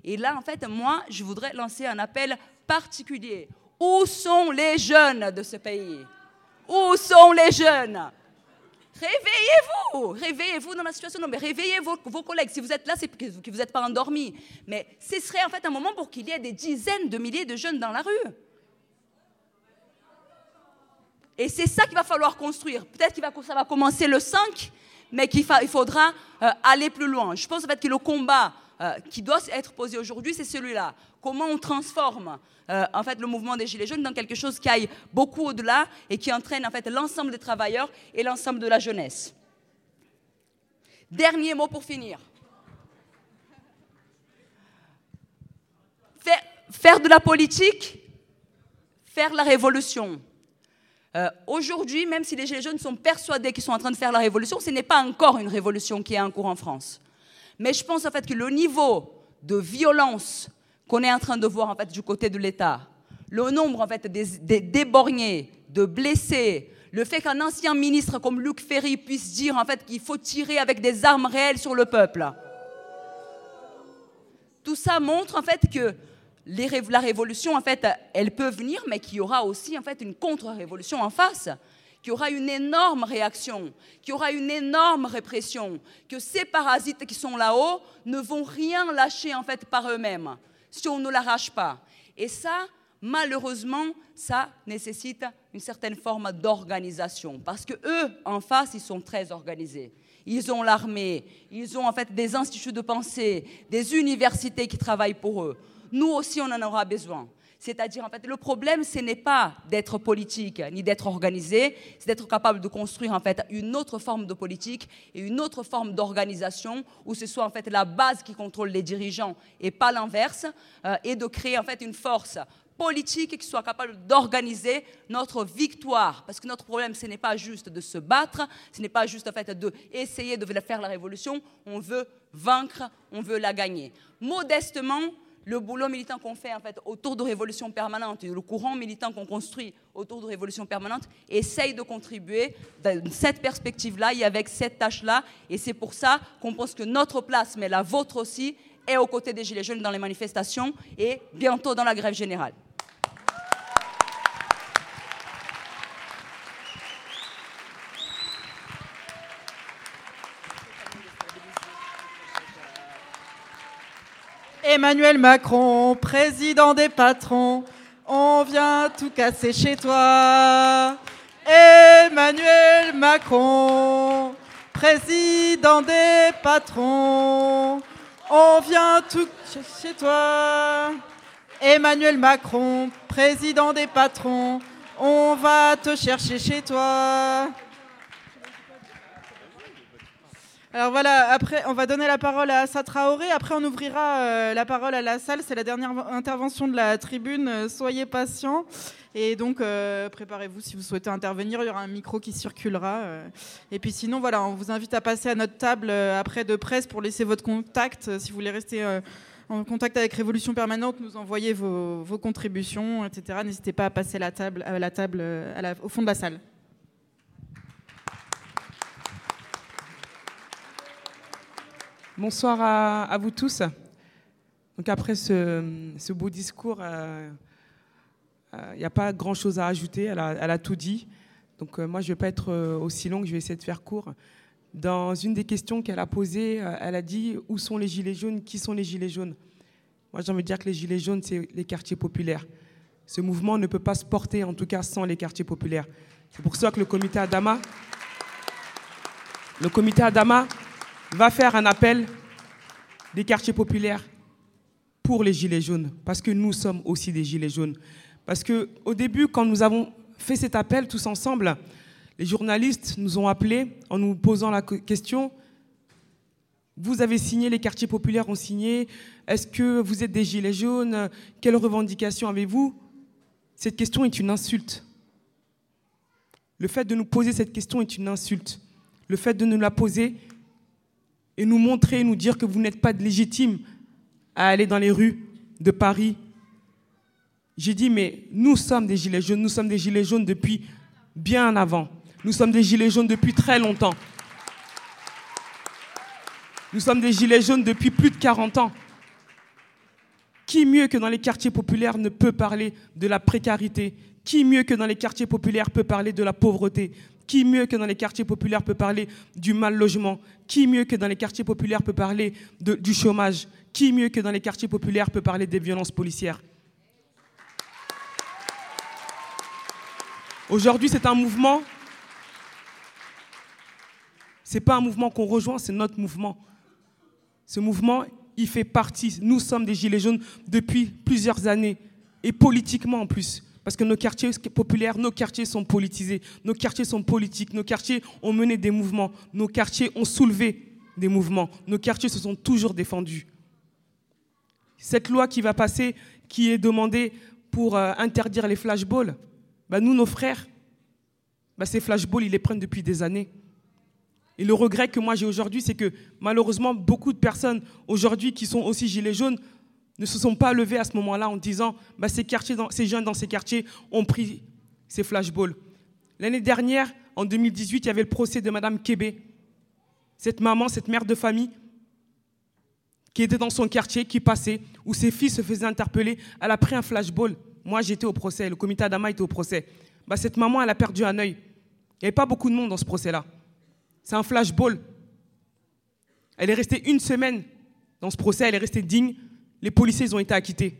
Et là, en fait, moi, je voudrais lancer un appel particulier. Où sont les jeunes de ce pays? Où sont les jeunes? Réveillez-vous, réveillez-vous dans la situation. Non, mais réveillez vos, collègues. Si vous êtes là, c'est que vous n'êtes pas endormis. Mais ce serait en fait un moment pour qu'il y ait des dizaines de milliers de jeunes dans la rue. Et c'est ça qu'il va falloir construire. Peut-être que ça va commencer le 5, mais qu'il faudra euh, aller plus loin. Je pense en fait que le combat euh, qui doit être posé aujourd'hui, c'est celui-là. Comment on transforme euh, en fait le mouvement des Gilets jaunes dans quelque chose qui aille beaucoup au-delà et qui entraîne en fait l'ensemble des travailleurs et l'ensemble de la jeunesse. Dernier mot pour finir. Faire, de la politique, faire la révolution. Euh, aujourd'hui, même si les Gilets jaunes sont persuadés qu'ils sont en train de faire la révolution, ce n'est pas encore une révolution qui est en cours en France. Mais je pense en fait que le niveau de violence qu'on est en train de voir en fait du côté de l'État, le nombre en fait des, déborgnés, de blessés, le fait qu'un ancien ministre comme Luc Ferry puisse dire en fait qu'il faut tirer avec des armes réelles sur le peuple. Tout ça montre en fait que la révolution peut venir mais qu'il y aura aussi en fait une contre-révolution en face qu'il y aura une énorme réaction, qu'il y aura une énorme répression, que ces parasites qui sont là-haut ne vont rien lâcher en fait par eux-mêmes si on ne l'arrache pas. Et ça, malheureusement, ça nécessite une certaine forme d'organisation parce que eux, en face, ils sont très organisés. Ils ont l'armée, ils ont en fait des instituts de pensée, des universités qui travaillent pour eux. Nous aussi, on en aura besoin. C'est-à-dire, en fait, le problème, ce n'est pas d'être politique ni d'être organisé, c'est d'être capable de construire en fait une autre forme de politique et une autre forme d'organisation où ce soit en fait la base qui contrôle les dirigeants et pas l'inverse, euh, et de créer en fait une force politique qui soit capable d'organiser notre victoire. Parce que notre problème, ce n'est pas juste de se battre, ce n'est pas juste en fait d'essayer de faire la révolution, on veut vaincre, on veut la gagner. Modestement, le boulot militant qu'on fait en fait autour de Révolution Permanente le courant militant qu'on construit autour de Révolution Permanente essaye de contribuer dans cette perspective-là et avec cette tâche-là. Et c'est pour ça qu'on pense que notre place, mais la vôtre aussi, est aux côtés des Gilets jaunes dans les manifestations et bientôt dans la grève générale. Emmanuel Macron, président des patrons, on vient tout casser chez toi. Emmanuel Macron, président des patrons, on vient tout chez toi. Emmanuel Macron, président des patrons, on va te chercher chez toi. Alors voilà, après, on va donner la parole à Assa Traoré. Après, on ouvrira euh, la parole à la salle. C'est la dernière intervention de la tribune. Euh, soyez patients. Et donc, euh, préparez-vous si vous souhaitez intervenir. Il y aura un micro qui circulera. Et puis sinon, voilà, on vous invite à passer à notre table après de presse pour laisser votre contact. Si vous voulez rester en contact avec Révolution Permanente, nous envoyer vos, contributions, etc. N'hésitez pas à passer la table, à la table au fond de la salle. Bonsoir à, vous tous. Donc après ce, beau discours, il euh, n'y euh, a pas grand-chose à ajouter, elle a, tout dit. Donc euh, moi, je ne vais pas être aussi longue, je vais essayer de faire court. Dans une des questions qu'elle a posées, elle a dit où sont les gilets jaunes, qui sont les gilets jaunes? Moi, j'ai envie de dire que les gilets jaunes, c'est les quartiers populaires. Ce mouvement ne peut pas se porter, en tout cas sans les quartiers populaires. C'est pour ça que le comité Adama le comité Adama va faire un appel des quartiers populaires pour les Gilets jaunes, parce que nous sommes aussi des Gilets jaunes. Parce qu'au début, quand nous avons fait cet appel tous ensemble, les journalistes nous ont appelés en nous posant la question, vous avez signé, les quartiers populaires ont signé, est-ce que vous êtes des Gilets jaunes? Quelles revendications avez-vous? Cette question est une insulte. Le fait de nous poser cette question est une insulte. Le fait de nous la poser et nous montrer, nous dire que vous n'êtes pas légitime à aller dans les rues de Paris. J'ai dit, mais nous sommes des gilets jaunes, nous sommes des gilets jaunes depuis bien avant. Nous sommes des gilets jaunes depuis très longtemps. Nous sommes des gilets jaunes depuis plus de 40 ans. Qui mieux que dans les quartiers populaires ne peut parler de la précarité? Qui mieux que dans les quartiers populaires peut parler de la pauvreté? Qui mieux que dans les quartiers populaires peut parler du mal logement? Qui mieux que dans les quartiers populaires peut parler du chômage? Qui mieux que dans les quartiers populaires peut parler des violences policières? Aujourd'hui, c'est un mouvement. Ce n'est pas un mouvement qu'on rejoint, c'est notre mouvement. Ce mouvement, il fait partie. Nous sommes des Gilets jaunes depuis plusieurs années, et politiquement en plus. Parce que nos quartiers populaires, nos quartiers sont politisés, nos quartiers sont politiques, nos quartiers ont mené des mouvements, nos quartiers ont soulevé des mouvements, nos quartiers se sont toujours défendus. Cette loi qui va passer, qui est demandée pour euh, interdire les flashballs, bah, nous, nos frères, bah, ces flashballs, ils les prennent depuis des années. Et le regret que moi j'ai aujourd'hui, c'est que malheureusement, beaucoup de personnes aujourd'hui qui sont aussi gilets jaunes ne se sont pas levées à ce moment-là en disant bah, ces, ces jeunes dans ces quartiers ont pris ces flashballs. L'année dernière, en 2018, il y avait le procès de Madame Kébé, cette maman, cette mère de famille qui était dans son quartier, qui passait, où ses fils se faisaient interpeller. Elle a pris un flashball. Moi, j'étais au procès, le comité Adama était au procès. Bah, cette maman, elle a perdu un œil. Il n'y avait pas beaucoup de monde dans ce procès-là. C'est un flashball. Elle est restée une semaine dans ce procès, elle est restée digne. Les policiers, ils ont été acquittés.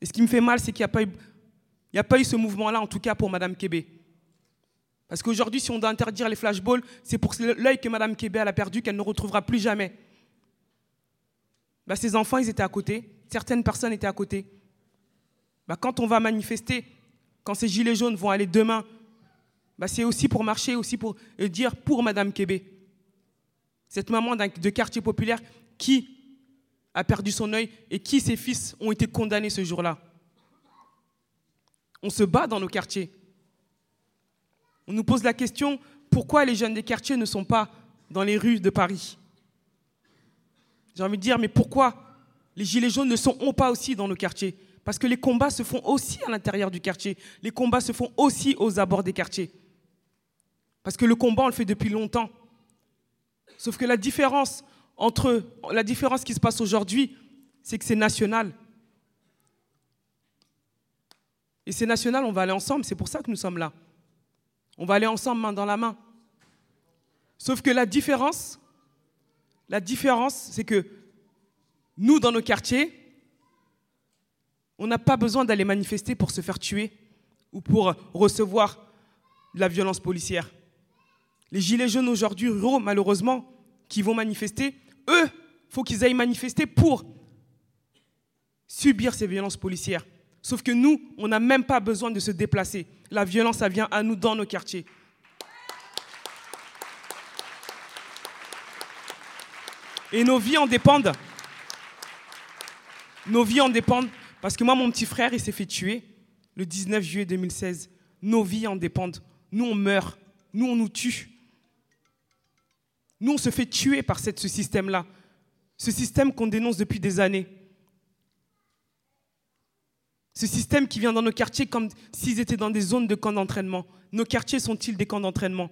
Et ce qui me fait mal, c'est qu'il n'y a, pas eu, ce mouvement-là, en tout cas pour Mme Kébé. Parce qu'aujourd'hui, si on doit interdire les flashballs, c'est pour l'œil que Mme Kébé a perdu qu'elle ne retrouvera plus jamais. Bah, ses enfants, ils étaient à côté. Certaines personnes étaient à côté. Bah, quand on va manifester, quand ces gilets jaunes vont aller demain bah, c'est aussi pour marcher, aussi pour dire pour Madame Kébé. Cette maman de quartier populaire qui a perdu son œil et qui, ses fils, ont été condamnés ce jour-là. On se bat dans nos quartiers. On nous pose la question, pourquoi les jeunes des quartiers ne sont pas dans les rues de Paris? J'ai envie de dire, mais pourquoi les gilets jaunes ne sont pas aussi dans nos quartiers? Parce que les combats se font aussi à l'intérieur du quartier. Les combats se font aussi aux abords des quartiers. Parce que le combat, on le fait depuis longtemps. Sauf que la différence entre la différence qui se passe aujourd'hui, c'est que c'est national. Et c'est national, on va aller ensemble, c'est pour ça que nous sommes là. On va aller ensemble main dans la main. Sauf que la différence, la différence, c'est que nous, dans nos quartiers, on n'a pas besoin d'aller manifester pour se faire tuer ou pour recevoir la violence policière. Les gilets jaunes aujourd'hui ruraux, malheureusement, qui vont manifester, eux, faut qu'ils aillent manifester pour subir ces violences policières. Sauf que nous, on n'a même pas besoin de se déplacer. La violence, ça vient à nous dans nos quartiers. Et nos vies en dépendent. Nos vies en dépendent parce que moi, mon petit frère, il s'est fait tuer le 19 juillet 2016. Nos vies en dépendent. Nous, on meurt. Nous, on nous tue. Nous, on se fait tuer par ce système-là. Ce système qu'on dénonce depuis des années. Ce système qui vient dans nos quartiers comme s'ils étaient dans des zones de camps d'entraînement. Nos quartiers sont-ils des camps d'entraînement?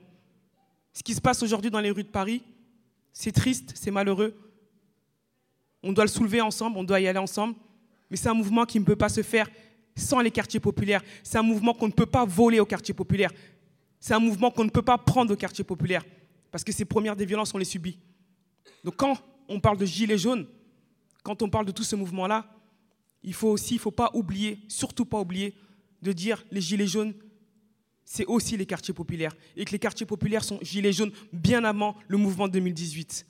Ce qui se passe aujourd'hui dans les rues de Paris, c'est triste, c'est malheureux. On doit le soulever ensemble, on doit y aller ensemble. Mais c'est un mouvement qui ne peut pas se faire sans les quartiers populaires. C'est un mouvement qu'on ne peut pas voler aux quartiers populaires. C'est un mouvement qu'on ne peut pas prendre aux quartiers populaires. Parce que ces premières des violences, on les subit. Donc quand on parle de gilets jaunes, quand on parle de tout ce mouvement-là, il faut aussi, il faut pas oublier, surtout pas oublier, de dire les gilets jaunes, c'est aussi les quartiers populaires. Et que les quartiers populaires sont gilets jaunes bien avant le mouvement 2018.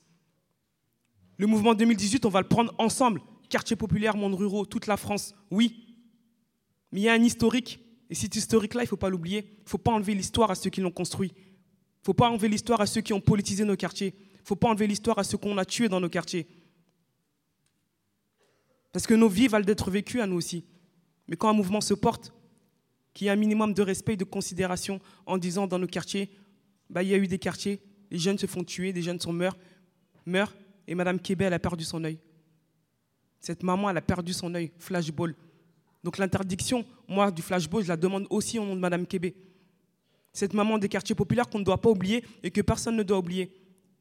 Le mouvement 2018, on va le prendre ensemble. Quartier populaire, monde ruraux, toute la France, oui. Mais il y a un historique. Et cet historique-là, il ne faut pas l'oublier. Il ne faut pas enlever l'histoire à ceux qui l'ont construit. Faut pas enlever l'histoire à ceux qui ont politisé nos quartiers. Faut pas enlever l'histoire à ceux qu'on a tués dans nos quartiers. Parce que nos vies valent d'être vécues à nous aussi. Mais quand un mouvement se porte, qu'il y ait un minimum de respect et de considération en disant dans nos quartiers, bah, il y a eu des quartiers, les jeunes se font tuer, des jeunes sont meurent, meurent, et Madame Québec, elle a perdu son œil. Cette maman, elle a perdu son œil, flashball. Donc l'interdiction, moi, du flashball, je la demande aussi au nom de Madame Québec. Cette maman des quartiers populaires qu'on ne doit pas oublier et que personne ne doit oublier.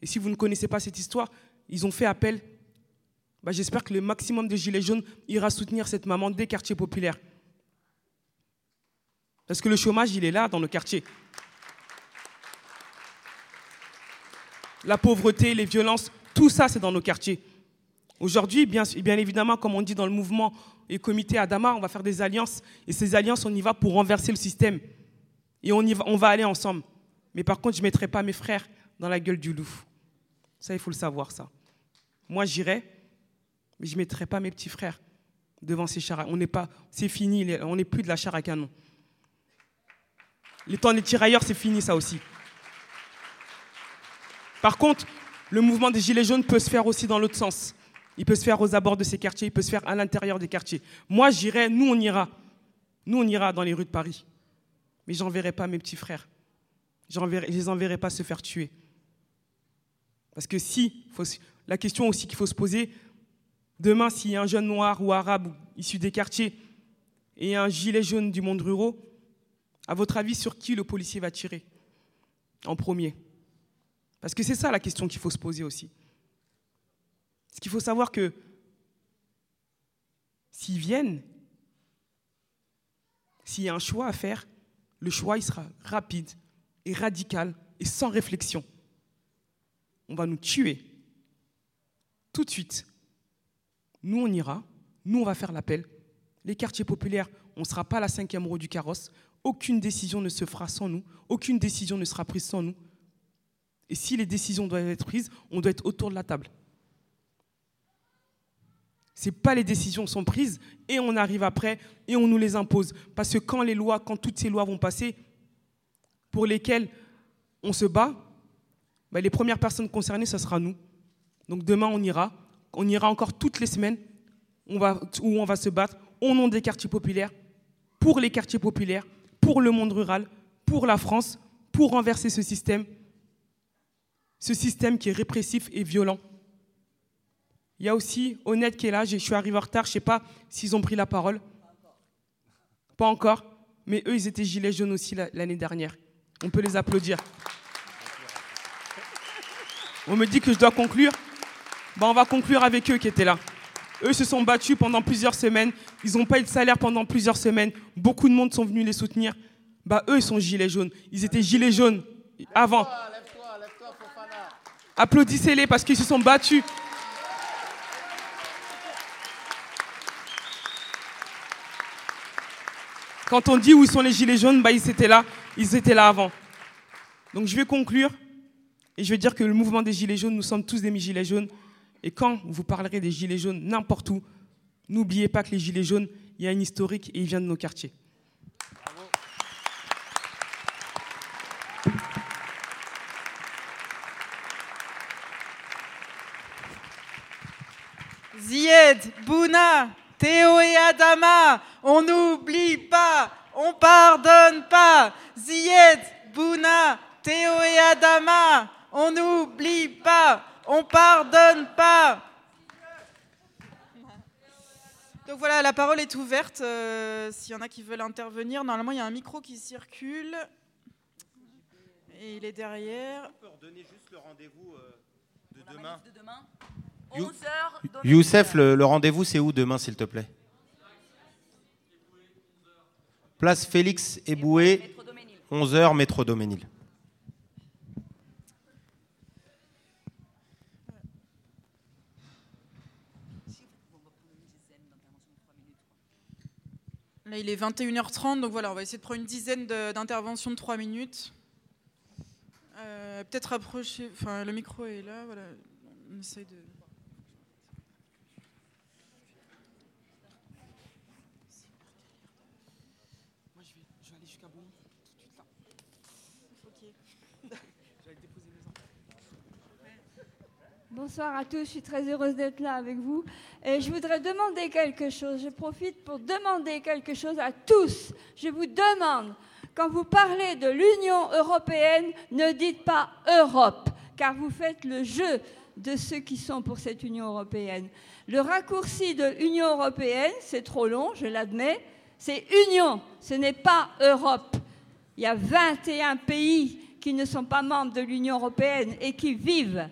Et si vous ne connaissez pas cette histoire, ils ont fait appel bah, j'espère que le maximum de Gilets jaunes ira soutenir cette maman des quartiers populaires. Parce que le chômage, il est là dans nos quartiers. La pauvreté, les violences, tout ça, c'est dans nos quartiers. Aujourd'hui, bien, bien, évidemment, comme on dit dans le mouvement et comité Adama, on va faire des alliances. Et ces alliances, on y va pour renverser le système. Et on, y va, on va aller ensemble. Mais par contre, je ne mettrai pas mes frères dans la gueule du loup. Ça, il faut le savoir, ça. Moi, j'irai, mais je ne mettrai pas mes petits frères devant ces chars. On n'est pas, c'est fini, on n'est plus de la char à canon. Les temps des tirailleurs, c'est fini ça aussi. Par contre, le mouvement des Gilets jaunes peut se faire aussi dans l'autre sens. Il peut se faire aux abords de ces quartiers, il peut se faire à l'intérieur des quartiers. Moi, j'irai, nous, on ira. Nous, on ira dans les rues de Paris. Mais j'enverrai pas mes petits frères. je ne les enverrai pas se faire tuer. Parce que si, la question aussi qu'il faut se poser, Demain, s'il y a un jeune noir ou arabe issu des quartiers et un gilet jaune du monde rural, à votre avis, sur qui le policier va tirer en premier? Parce que c'est ça la question qu'il faut se poser aussi. Ce qu'il faut savoir que s'ils viennent, s'il y a un choix à faire, le choix sera rapide et radical et sans réflexion. On va nous tuer tout de suite nous, on ira, nous, on va faire l'appel. Les quartiers populaires, on ne sera pas la cinquième roue du carrosse. Aucune décision ne se fera sans nous. Aucune décision ne sera prise sans nous. Et si les décisions doivent être prises, on doit être autour de la table. Ce n'est pas les décisions sont prises et on arrive après et on nous les impose. Parce que quand les lois, quand toutes ces lois vont passer, pour lesquelles on se bat, ben, les premières personnes concernées, ce sera nous. Donc demain, on ira, on ira encore toutes les semaines où on va se battre au nom des quartiers populaires, pour les quartiers populaires, pour le monde rural, pour la France, pour renverser ce système, ce système qui est répressif et violent. Il y a aussi Honnête qui est là, je suis arrivé en retard, je ne sais pas s'ils ont pris la parole. Pas encore, mais eux, ils étaient gilets jaunes aussi l'année dernière. On peut les applaudir. On me dit que je dois conclure. Bah, on va conclure avec eux qui étaient là. Eux se sont battus pendant plusieurs semaines. Ils n'ont pas eu de salaire pendant plusieurs semaines. Beaucoup de monde sont venus les soutenir. Bah, eux, ils sont gilets jaunes. Ils étaient gilets jaunes avant. Applaudissez-les parce qu'ils se sont battus. Quand on dit où sont les gilets jaunes, bah, ils étaient là. Ils étaient là avant. Donc je vais conclure et je vais dire que le mouvement des gilets jaunes, nous sommes tous des gilets jaunes. Et quand vous parlerez des gilets jaunes n'importe où, n'oubliez pas que les gilets jaunes, il y a une historique et il vient de nos quartiers. Zied, Bouna, Théo et Adama, on n'oublie pas, on pardonne pas. Zied, Bouna, Théo et Adama, on n'oublie pas, on pardonne pas. Donc voilà, la parole est ouverte. Euh, s'il y en a qui veulent intervenir, normalement il y a un micro qui circule. Et il est derrière. On peut redonner juste le rendez-vous euh, de demain. De demain 11h. Youssef, le, le rendez-vous c'est où demain s'il te plaît? Place Félix Eboué, 11h, métro Doménil. Là, il est 21h30, donc voilà, on va essayer de prendre une dizaine d'interventions de 3 minutes. Euh, Peut-être approcher. Enfin, le micro est là, voilà. On essaye de. Moi, je vais, je vais aller jusqu'à Beaumont, tout de suite là. Je vais aller déposer mes enfants. Bonsoir à tous, je suis très heureuse d'être là avec vous. Et je voudrais demander quelque chose. Je profite pour demander quelque chose à tous. Je vous demande, quand vous parlez de l'Union européenne, ne dites pas Europe, car vous faites le jeu de ceux qui sont pour cette Union européenne. Le raccourci de Union européenne, c'est trop long, je l'admets, c'est Union, ce n'est pas Europe. Il y a 21 pays qui ne sont pas membres de l'Union européenne et qui vivent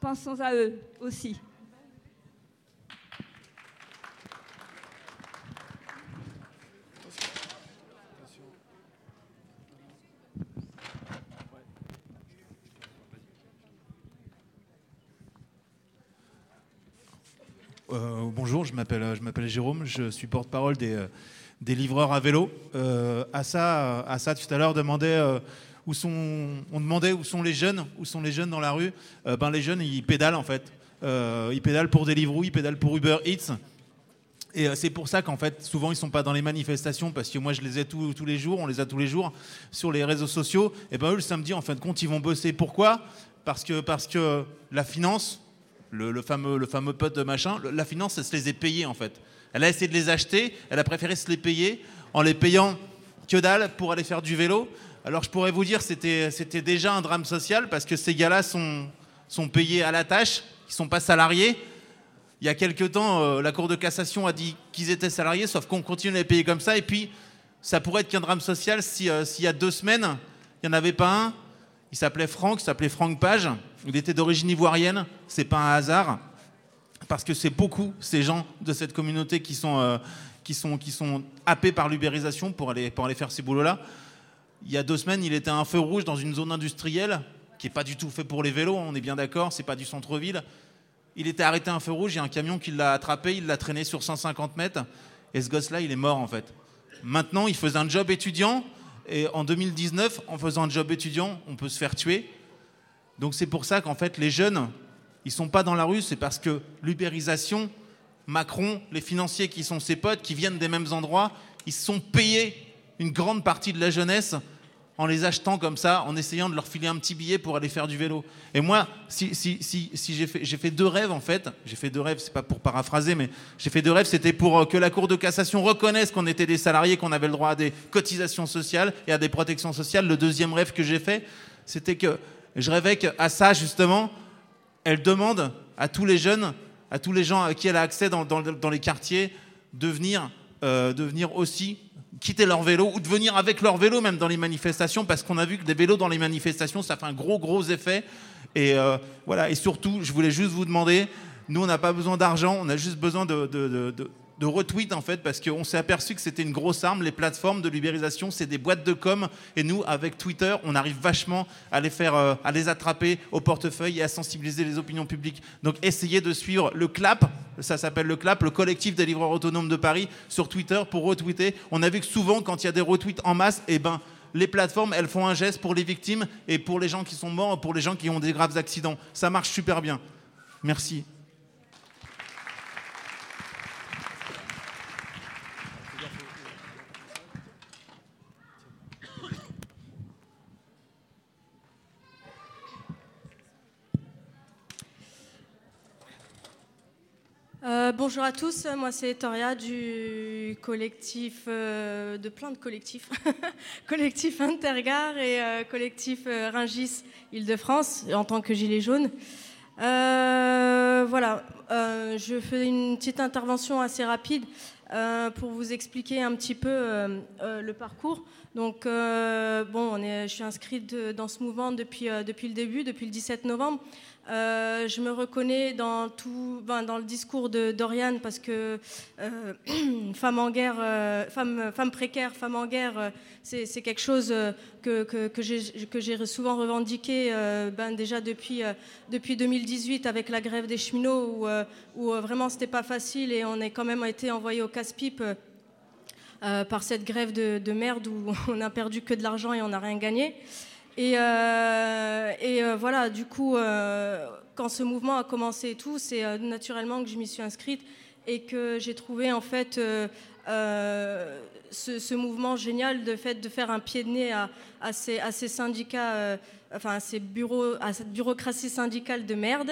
Pensons à eux aussi. Euh, bonjour, je m'appelle, je m'appelle Jérôme, je suis porte-parole des, euh, des livreurs à vélo. Euh, à ça, à ça, tout à l'heure, demandait euh, où sont, on demandait où sont les jeunes, où sont les jeunes dans la rue. Euh, ben, les jeunes, ils pédalent en fait. Euh, ils pédalent pour Deliveroo, ils pédalent pour Uber Eats. Et c'est pour ça qu'en fait, souvent, ils sont pas dans les manifestations, parce que moi, je les ai tous, tous les jours, on les a tous les jours sur les réseaux sociaux. Et ben eux, le samedi, en fin de compte, ils vont bosser. Pourquoi? Parce que, parce que la finance, le, fameux, le fameux pote de machin, la finance, elle se les est payés, en fait. Elle a essayé de les acheter, elle a préféré se les payer en les payant que dalle pour aller faire du vélo. Alors je pourrais vous dire c'était c'était déjà un drame social parce que ces gars-là sont, sont payés à la tâche, ils sont pas salariés. Il y a quelques temps, euh, la Cour de cassation a dit qu'ils étaient salariés, sauf qu'on continue à les payer comme ça. Et puis, ça pourrait être qu'un drame social si, euh, s'il y a deux semaines, il n'y en avait pas un. Il s'appelait Franck, il s'appelait Franck Page. Il était d'origine ivoirienne. C'est pas un hasard, parce que c'est beaucoup ces gens de cette communauté qui sont, euh, qui sont, qui sont happés par l'ubérisation pour aller, pour aller faire ces boulots-là. Il y a deux semaines, il était à un feu rouge dans une zone industrielle qui n'est pas du tout fait pour les vélos, on est bien d'accord, c'est pas du centre-ville. Il était arrêté à un feu rouge, il y a un camion qui l'a attrapé, il l'a traîné sur 150 mètres, et ce gosse-là, il est mort en fait. Maintenant, il faisait un job étudiant, et en 2019, en faisant un job étudiant, on peut se faire tuer. Donc c'est pour ça qu'en fait, les jeunes, ils sont pas dans la rue, c'est parce que l'ubérisation, Macron, les financiers qui sont ses potes, qui viennent des mêmes endroits, ils se sont payés une grande partie de la jeunesse en les achetant comme ça, en essayant de leur filer un petit billet pour aller faire du vélo. Et moi, si, si, si, j'ai fait, fait deux rêves en fait, j'ai fait deux rêves, c'est pas pour paraphraser, mais j'ai fait deux rêves, c'était pour euh, que la Cour de cassation reconnaisse qu'on était des salariés, qu'on avait le droit à des cotisations sociales et à des protections sociales. Le deuxième rêve que j'ai fait, c'était que je rêvais qu'à ça justement, elle demande à tous les jeunes, à tous les gens à qui elle a accès dans, les quartiers, de venir, euh, de venir aussi quitter leur vélo ou de venir avec leur vélo même dans les manifestations parce qu'on a vu que des vélos dans les manifestations ça fait un gros gros effet. Et euh, voilà. Et surtout je voulais juste vous demander nous on n'a pas besoin d'argent on a juste besoin de, de- retweets en fait parce qu'on s'est aperçu que c'était une grosse arme les plateformes de libérisation c'est des boîtes de com et nous avec Twitter on arrive vachement à les faire euh, à les attraper au portefeuille et à sensibiliser les opinions publiques donc essayez de suivre le clap ça s'appelle le clap le collectif des livreurs autonomes de Paris sur Twitter pour retweeter on a vu que souvent quand il y a des retweets en masse et ben les plateformes, elles font un geste pour les victimes et pour les gens qui sont morts, pour les gens qui ont des graves accidents. Ça marche super bien. Merci. Euh, bonjour à tous, moi c'est Toria du collectif, euh, de plein de collectifs, collectif Intergare et euh, collectif euh, Ringis Île-de-France en tant que gilet jaune. Euh, voilà, je fais une petite intervention assez rapide pour vous expliquer un petit peu le parcours. Donc, bon, je suis inscrite dans ce mouvement depuis, depuis le début, depuis le 17 novembre. Euh, je me reconnais dans tout, ben, dans le discours de Dorian parce que euh, femme en guerre, euh, femme, femme précaire, femme en guerre, euh, c'est quelque chose euh, que, que, que j'ai souvent revendiqué ben, déjà depuis, depuis 2018 avec la grève des cheminots où, où vraiment c'était pas facile et on est quand même été envoyé au casse-pipe. par cette grève de, de merde où on n'a perdu que de l'argent et on n'a rien gagné. Et, euh, euh, voilà, du coup, euh, quand ce mouvement a commencé et tout, c'est naturellement que je m'y suis inscrite et que j'ai trouvé en fait ce, mouvement génial de fait de faire un pied de nez à, ces, syndicats, enfin à ces cette bureaucratie syndicale de merde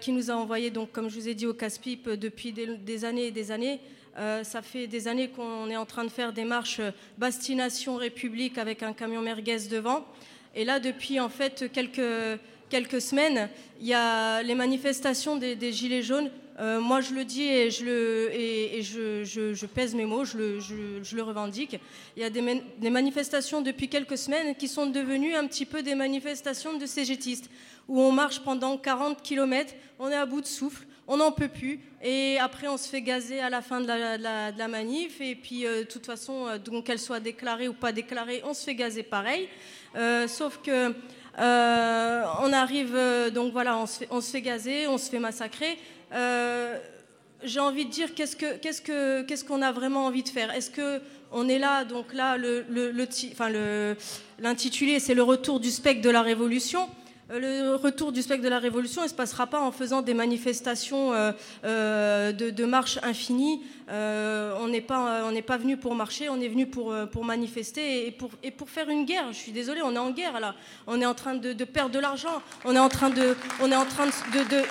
qui nous a envoyé donc, comme je vous ai dit, au casse-pipe depuis des années et des années. Euh, ça fait des années qu'on est en train de faire des marches euh, Bastination République avec un camion merguez devant. Et là, depuis en fait quelques, quelques semaines, il y a les manifestations des, Gilets jaunes. Euh, moi, je le dis et je, je, pèse mes mots, je le, je- le revendique. Il y a des, des manifestations depuis quelques semaines qui sont devenues un petit peu des manifestations de cégétistes, où on marche pendant 40 km, on est à bout de souffle, on n'en peut plus, et après on se fait gazer à la fin de la, manif, et puis euh, de toute façon, euh, qu'elle soit déclarée ou pas déclarée, on se fait gazer pareil. Euh, sauf que on arrive, donc voilà, on se, fait, on se fait gazer, on se fait massacrer. J'ai envie de dire qu'est-ce que qu'est-ce que qu'est-ce qu'on a vraiment envie de faire? Est-ce que on est là, donc là, le, le, enfin, l'intitulé, c'est le retour du spectre de la révolution? Euh, Le retour du spectre de la révolution, ne se passera pas en faisant des manifestations euh, euh, de, marche infinie. On n'est pas, on pas venu pour marcher, on est venu pour, pour manifester et pour, et pour faire une guerre. Je suis désolée, on est en guerre là. On est en train de, de perdre de l'argent. On est en train de, on est en train de- de-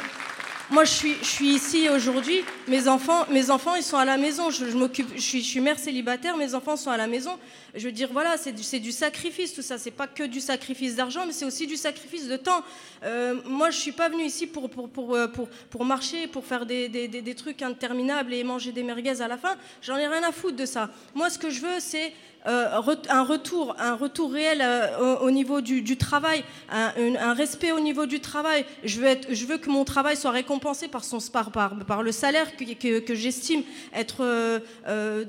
moi, je suis, ici aujourd'hui. Mes enfants, mes enfants, ils sont à la maison. Je, m'occupe. Je suis, mère célibataire. Mes enfants sont à la maison. Je veux dire, voilà, c'est du, sacrifice. Tout ça, c'est pas que du sacrifice d'argent, mais c'est aussi du sacrifice de temps. Euh, moi, je suis pas venue ici pour pour euh, pour, pour marcher, pour faire des, des, des- des trucs interminables et manger des merguez à la fin. J'en ai rien à foutre de ça. Moi, ce que je veux, c'est un retour, un retour réel euh, au, au niveau du, travail, un, respect au niveau du travail. Je veux, que mon travail soit récompensé par, son, par, par, par le salaire que, que, j'estime être, euh, euh,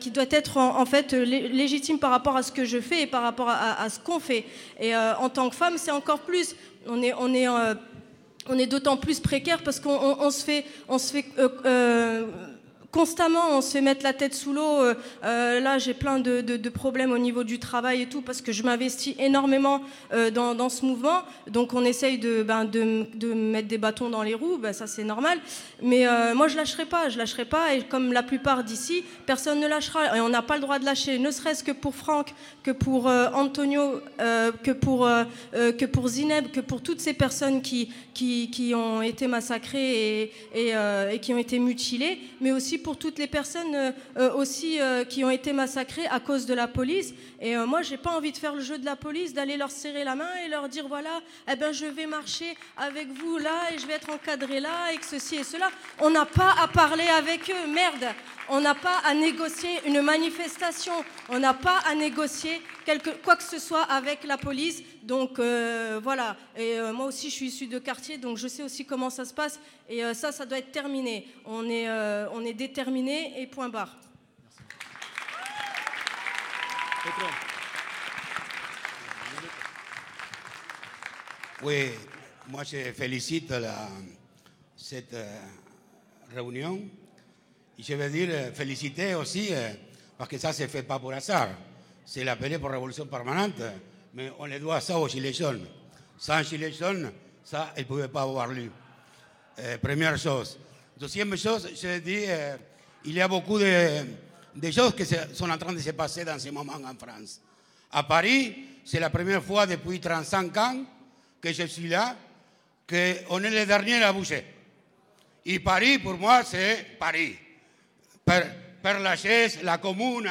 qui doit être en, fait euh, lé- légitime par rapport à ce que je fais et par rapport à, ce qu'on fait. Et euh, en tant que femme, c'est encore plus. On est, on est, euh, on est d'autant plus précaire parce qu'on on- on se fait, euh, euh, constamment, on se mettre la tête sous l'eau. Euh, euh, là, j'ai plein de, problèmes au niveau du travail et tout parce que je m'investis énormément euh, dans, ce mouvement. Donc, on essaye de, ben, mettre des bâtons dans les roues. Ben, ça, c'est normal. Mais moi, je lâcherai pas. Je lâcherai pas. Et comme la plupart d'ici, personne ne lâchera. Et on n'a pas le droit de lâcher, ne serait-ce que pour Franck, que pour Antonio, que pour que pour Zineb, que pour toutes ces personnes qui qui, ont été massacrées et, et qui ont été mutilées, mais aussi pour toutes les personnes euh, euh, aussi euh, qui ont été massacrées à cause de la police. Et moi, j'ai pas envie de faire le jeu de la police, d'aller leur serrer la main et leur dire voilà, eh ben je vais marcher avec vous là et je vais être encadré là et que ceci et cela. On n'a pas à parler avec eux, merde. On n'a pas à négocier une manifestation. On n'a pas à négocier quoi que ce soit avec la police. Donc euh, voilà. Et euh, moi aussi, je suis issue de quartier, donc je sais aussi comment ça se passe. Et euh, ça, ça doit être terminé. On est, on est déterminé et point barre. Oui, moi je félicite la- cette réunion. Et je veux dire féliciter aussi, parce que ça ne se fait pas pour hasard. C'est l'appelé pour révolution permanente, mais on le doit ça aux Gilets jaunes. Sans Gilets jaunes, ça, ils ne pouvaient pas avoir lieu. Euh, première chose. Deuxième chose, je dis, il y a beaucoup de, choses qui sont en train de se passer dans ce moment en France. À Paris, c'est la première fois depuis 35 ans que je suis là, qu'on est les derniers à bouger. Et Paris, pour moi, c'est Paris. Père, Père Lachaise, la commune,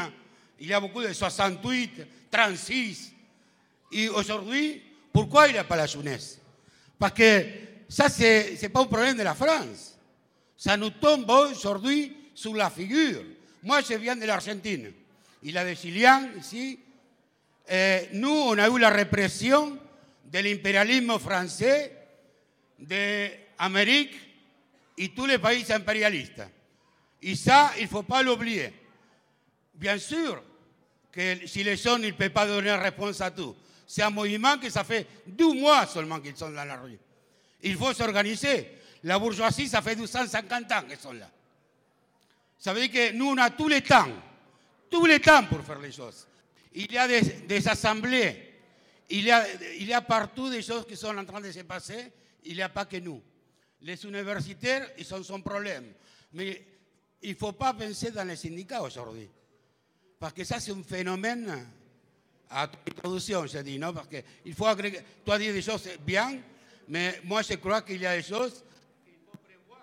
il a beaucoup de 68, 36. Et aujourd'hui, pourquoi il n'y a pas la jeunesse Parce que ça, ce n'est pas un problème de la France. Ça nous tombe aujourd'hui sur la figure. Moi, je viens de l'Argentine. Il a des Chiliens ici. Eh, nous, on a eu la répression de l'impérialisme français, d'Amérique et tous les pays impérialistes. Et ça, il ne faut pas l'oublier. Bien sûr que si les jeunes ne peuvent pas donner réponse à tout, c'est un mouvement que ça fait deux mois seulement qu'ils sont dans la rue. Il faut s'organiser. La bourgeoisie, ça fait 250 ans qu'ils sont là. Ça veut dire que nous, on a tout le temps, tout le temps pour faire les choses. Il y a des, assemblées, il y, a, il y a partout des choses qui sont en train de se passer, il n'y a pas que nous. Les universitaires, ils ont son problème. Mais il ne faut pas penser dans les syndicats aujourd'hui. Parce que ça, c'est un phénomène à introduction, je dis, non Parce qu'il faut agréger. Toi, dis des choses bien, mais moi, je crois qu'il y a des choses qu'il faut prévoir.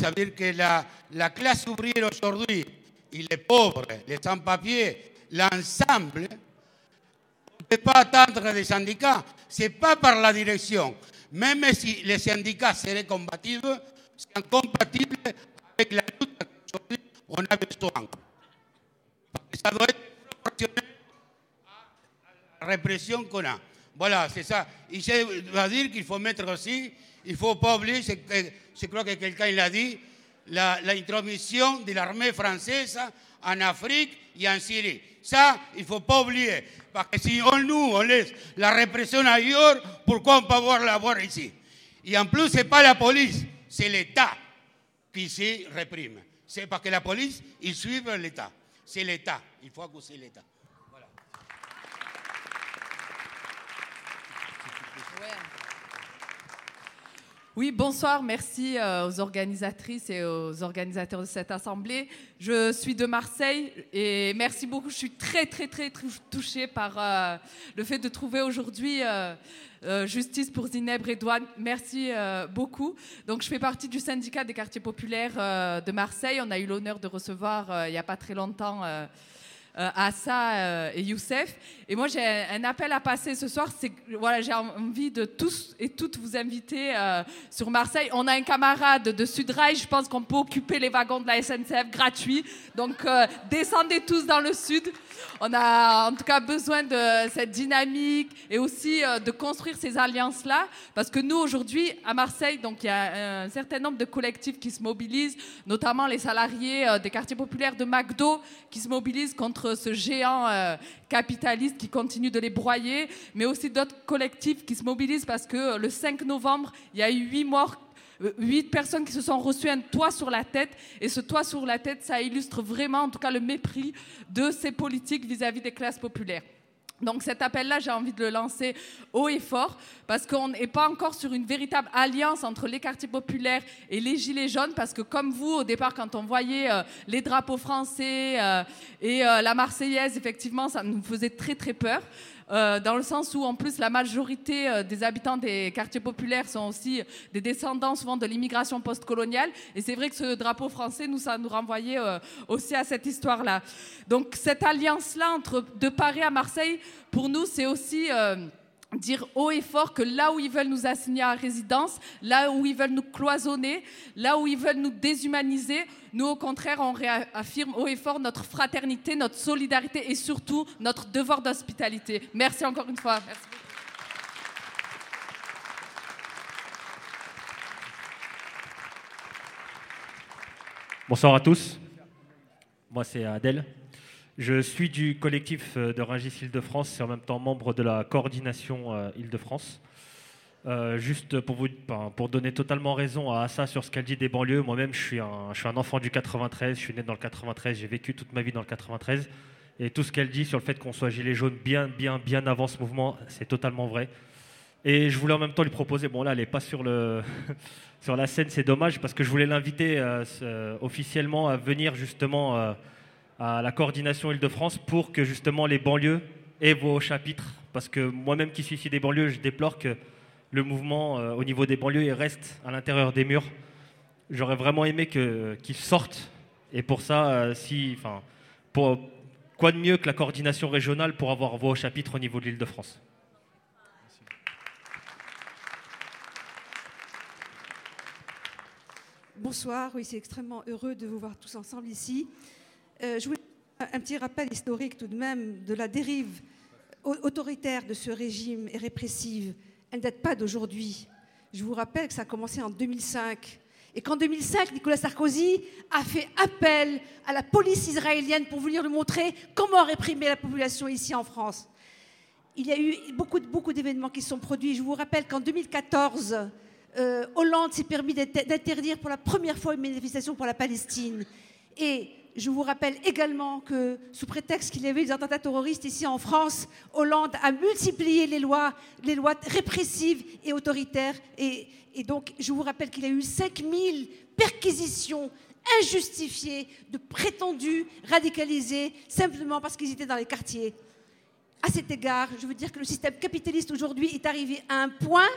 Ça veut dire que la, la classe ouvrière aujourd'hui, et les pauvres, les sans-papiers, l'ensemble, on ne peut pas attendre des syndicats. Ce n'est pas par la direction. Même si les syndicats seraient compatibles, c'est incompatible avec la lutte qu'aujourd'hui on a besoin. Ça doit être proportionnel à la répression qu'on a. Voilà, c'est ça. Et dois dire qu'il faut mettre aussi, il ne faut pas oublier, je, crois que quelqu'un l'a dit, l'intromission de l'armée française en Afrique et en Syrie. Ça, il ne faut pas oublier. Parce que si on, nous, laisse la répression ailleurs, pourquoi on peut avoir la voir ici? Et en plus, ce n'est pas la police, c'est l'État qui se réprime. C'est parce que la police, ils suivent l'État. C'est l'État. Il faut accuser l'État. Oui, bonsoir. Merci euh, aux organisatrices et aux organisateurs de cette assemblée. Je suis de Marseille et merci beaucoup. Je suis très, très, très touchée par euh, le fait de trouver aujourd'hui euh, justice pour Zineb Redouane. Merci beaucoup. Donc, je fais partie du syndicat des quartiers populaires de Marseille. On a eu l'honneur de recevoir il n'y a pas très longtemps. Assa et Youssef. Et moi, j'ai un appel à passer ce soir. C'est voilà, j'ai envie de tous et toutes vous inviter euh, sur Marseille. On a un camarade de Sudrail. Je pense qu'on peut occuper les wagons de la SNCF gratuits. Donc, euh, descendez tous dans le sud. On a en tout cas besoin de cette dynamique et aussi euh, de construire ces alliances-là. Parce que nous, aujourd'hui, à Marseille, donc il y a un certain nombre de collectifs qui se mobilisent, notamment les salariés des quartiers populaires de McDo qui se mobilisent contre ce géant capitalistes qui continuent de les broyer, mais aussi d'autres collectifs qui se mobilisent parce que le 5 novembre, il y a eu huit morts euh, huit personnes qui se sont reçues un toit sur la tête. Et ce toit sur la tête, ça illustre vraiment, en tout cas, le mépris de ces politiques vis-à-vis des classes populaires. Donc cet appel-là, j'ai envie de le lancer haut et fort, parce qu'on n'est pas encore sur une véritable alliance entre les quartiers populaires et les Gilets jaunes, parce que comme vous, au départ, quand on voyait euh, les drapeaux français euh, et euh, la Marseillaise, effectivement, ça nous faisait très très peur. Euh, dans le sens où en plus la majorité euh, des habitants des quartiers populaires sont aussi des descendants souvent de l'immigration postcoloniale. Et c'est vrai que ce drapeau français, nous, ça nous renvoyait euh, aussi à cette histoire-là. Donc cette alliance-là entre de Paris à Marseille, pour nous, c'est aussi dire haut et fort que là où ils veulent nous assigner à résidence, là où ils veulent nous cloisonner, là où ils veulent nous déshumaniser, nous au contraire on réaffirme haut et fort notre fraternité, notre solidarité et surtout notre devoir d'hospitalité. Merci encore une fois. Bonsoir à tous. Moi c'est Adèle. Je suis du collectif euh, de Rungis Île-de-France et en même temps membre de la coordination euh, Île-de-France. Euh, juste pour, vous, pour donner totalement raison à Assa sur ce qu'elle dit des banlieues, moi-même je, suis un, je suis un enfant du 93, je suis né dans le 93, j'ai vécu toute ma vie dans le 93. Et tout ce qu'elle dit sur le fait qu'on soit gilet jaune bien, bien, bien avant ce mouvement, c'est totalement vrai. Et je voulais en même temps lui proposer, bon là elle n'est pas sur, le sur la scène, c'est dommage parce que je voulais l'inviter officiellement à venir justement à la coordination Île-de-France pour que justement les banlieues aient vos chapitres. Parce que moi-même qui suis ici des banlieues, je déplore que le mouvement euh, au niveau des banlieues reste à l'intérieur des murs. J'aurais vraiment aimé qu'ils sortent. Et pour ça, euh, si, enfin, pour, quoi de mieux que la coordination régionale pour avoir vos chapitres au niveau de l'Île-de-France? Bonsoir, oui, c'est extrêmement heureux de vous voir tous ensemble ici. Euh, je voulais un petit rappel historique tout de même de la dérive autoritaire de ce régime et répressive. Elle ne date pas d'aujourd'hui. Je vous rappelle que ça a commencé en 2005. Et qu'en 2005, Nicolas Sarkozy a fait appel à la police israélienne pour venir lui montrer comment réprimer la population ici en France. Il y a eu beaucoup, beaucoup d'événements qui sont produits. Je vous rappelle qu'en 2014, euh, Hollande s'est permis d'interdire pour la première fois une manifestation pour la Palestine. Et je vous rappelle également que, sous prétexte qu'il y avait des attentats terroristes ici en France, Hollande a multiplié les lois, les lois répressives et autoritaires. Et, donc, je vous rappelle qu'il y a eu 5000 perquisitions injustifiées de prétendus radicalisés simplement parce qu'ils étaient dans les quartiers. À cet égard, je veux dire que le système capitaliste aujourd'hui est arrivé à un point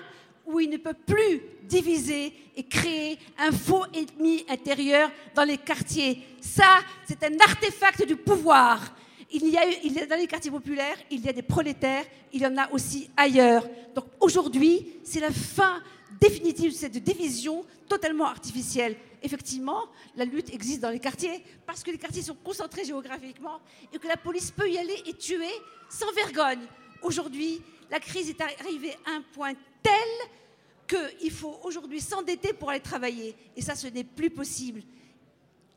où il ne peut plus diviser et créer un faux ennemi intérieur dans les quartiers. Ça, c'est un artefact du pouvoir. Il y, a, dans les quartiers populaires, il y a des prolétaires, il y en a aussi ailleurs. Donc aujourd'hui, c'est la fin définitive de cette division totalement artificielle. Effectivement, la lutte existe dans les quartiers parce que les quartiers sont concentrés géographiquement et que la police peut y aller et tuer sans vergogne. Aujourd'hui, la crise est arrivée à un point tel qu'il faut aujourd'hui s'endetter pour aller travailler. Et ça, ce n'est plus possible.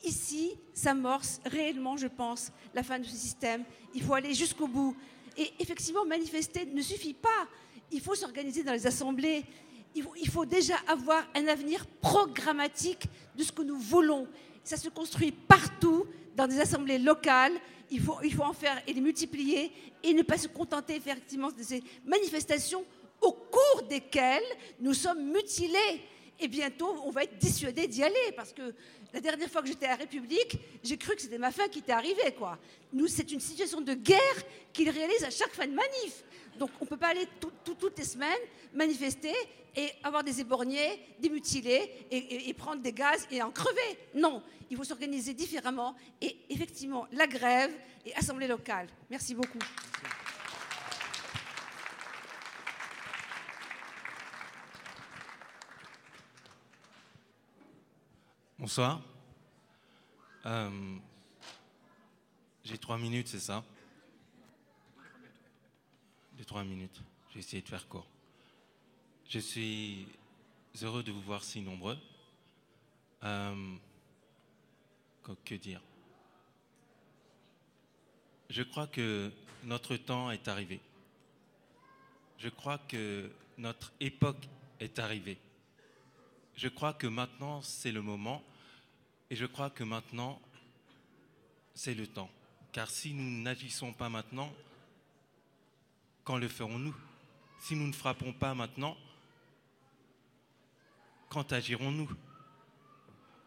Ici s'amorce réellement, je pense, la fin de ce système. Il faut aller jusqu'au bout. Et effectivement, manifester ne suffit pas. Il faut s'organiser dans les assemblées. Il faut, déjà avoir un avenir programmatique de ce que nous voulons. Ça se construit partout, dans des assemblées locales. Il faut en faire et les multiplier et ne pas se contenter effectivement de ces manifestations au cours desquelles nous sommes mutilés. Et bientôt, on va être dissuadés d'y aller parce que la dernière fois que j'étais à la République, j'ai cru que c'était ma fin qui était arrivée. Quoi. Nous, c'est une situation de guerre qu'ils réalisent à chaque fin de manif. Donc, on ne peut pas aller tout, tout, toutes les semaines manifester et avoir des éborgnés, des mutilés et, prendre des gaz et en crever. Non, il faut s'organiser différemment. Et effectivement, la grève et assemblée locale. Merci beaucoup. Bonsoir. Euh, J'ai trois minutes, c'est ça? J'ai trois minutes. Je vais essayer de faire court. Je suis heureux de vous voir si nombreux. Euh, que dire? Je crois que notre temps est arrivé. Je crois que notre époque est arrivée. Je crois que maintenant, c'est le moment. Et je crois que maintenant, c'est le temps. Car si nous n'agissons pas maintenant, quand le ferons-nous? Si nous ne frappons pas maintenant, quand agirons-nous?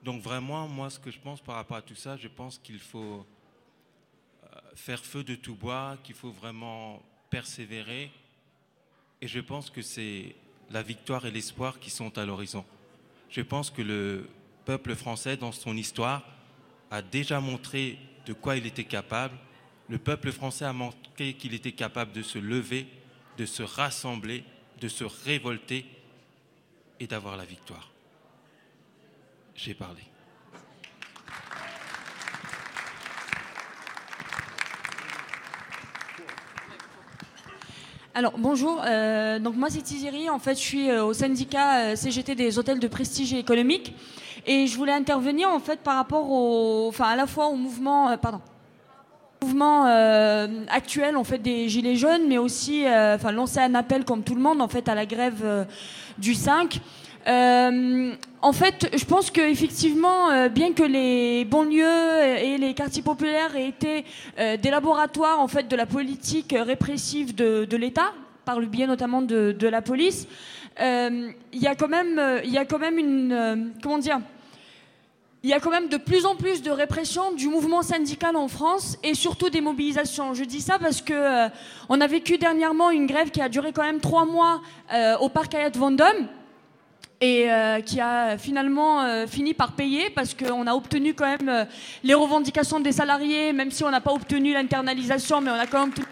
Donc vraiment, moi, ce que je pense par rapport à tout ça, je pense qu'il faut faire feu de tout bois, qu'il faut vraiment persévérer. Et je pense que c'est la victoire et l'espoir qui sont à l'horizon. Je pense que le peuple français, dans son histoire, a déjà montré de quoi il était capable. Le peuple français a montré qu'il était capable de se lever, de se rassembler, de se révolter et d'avoir la victoire. J'ai parlé. Alors bonjour, euh, donc moi c'est Tiziri, en fait je suis euh, au syndicat euh, CGT des hôtels de prestige et économique et je voulais intervenir en fait par rapport au, enfin à la fois au mouvement, euh, pardon, mouvement euh, actuel en fait des gilets jaunes, mais aussi euh, enfin lancer un appel comme tout le monde en fait à la grève du 5. Euh, en fait, je pense qu'effectivement, euh, bien que les banlieues et les quartiers populaires aient été des laboratoires en fait de la politique répressive de l'État, par le biais notamment de, la police, il y a quand même, il y a quand même une, comment dire, il y a quand même de plus en plus de répression du mouvement syndical en France et surtout des mobilisations. Je dis ça parce que euh, on a vécu dernièrement une grève qui a duré quand même trois mois euh, au parc Hayat Vendôme et euh, qui a finalement euh, fini par payer parce qu'on a obtenu quand même euh, les revendications des salariés, même si on n'a pas obtenu l'internalisation, mais on a quand même tout.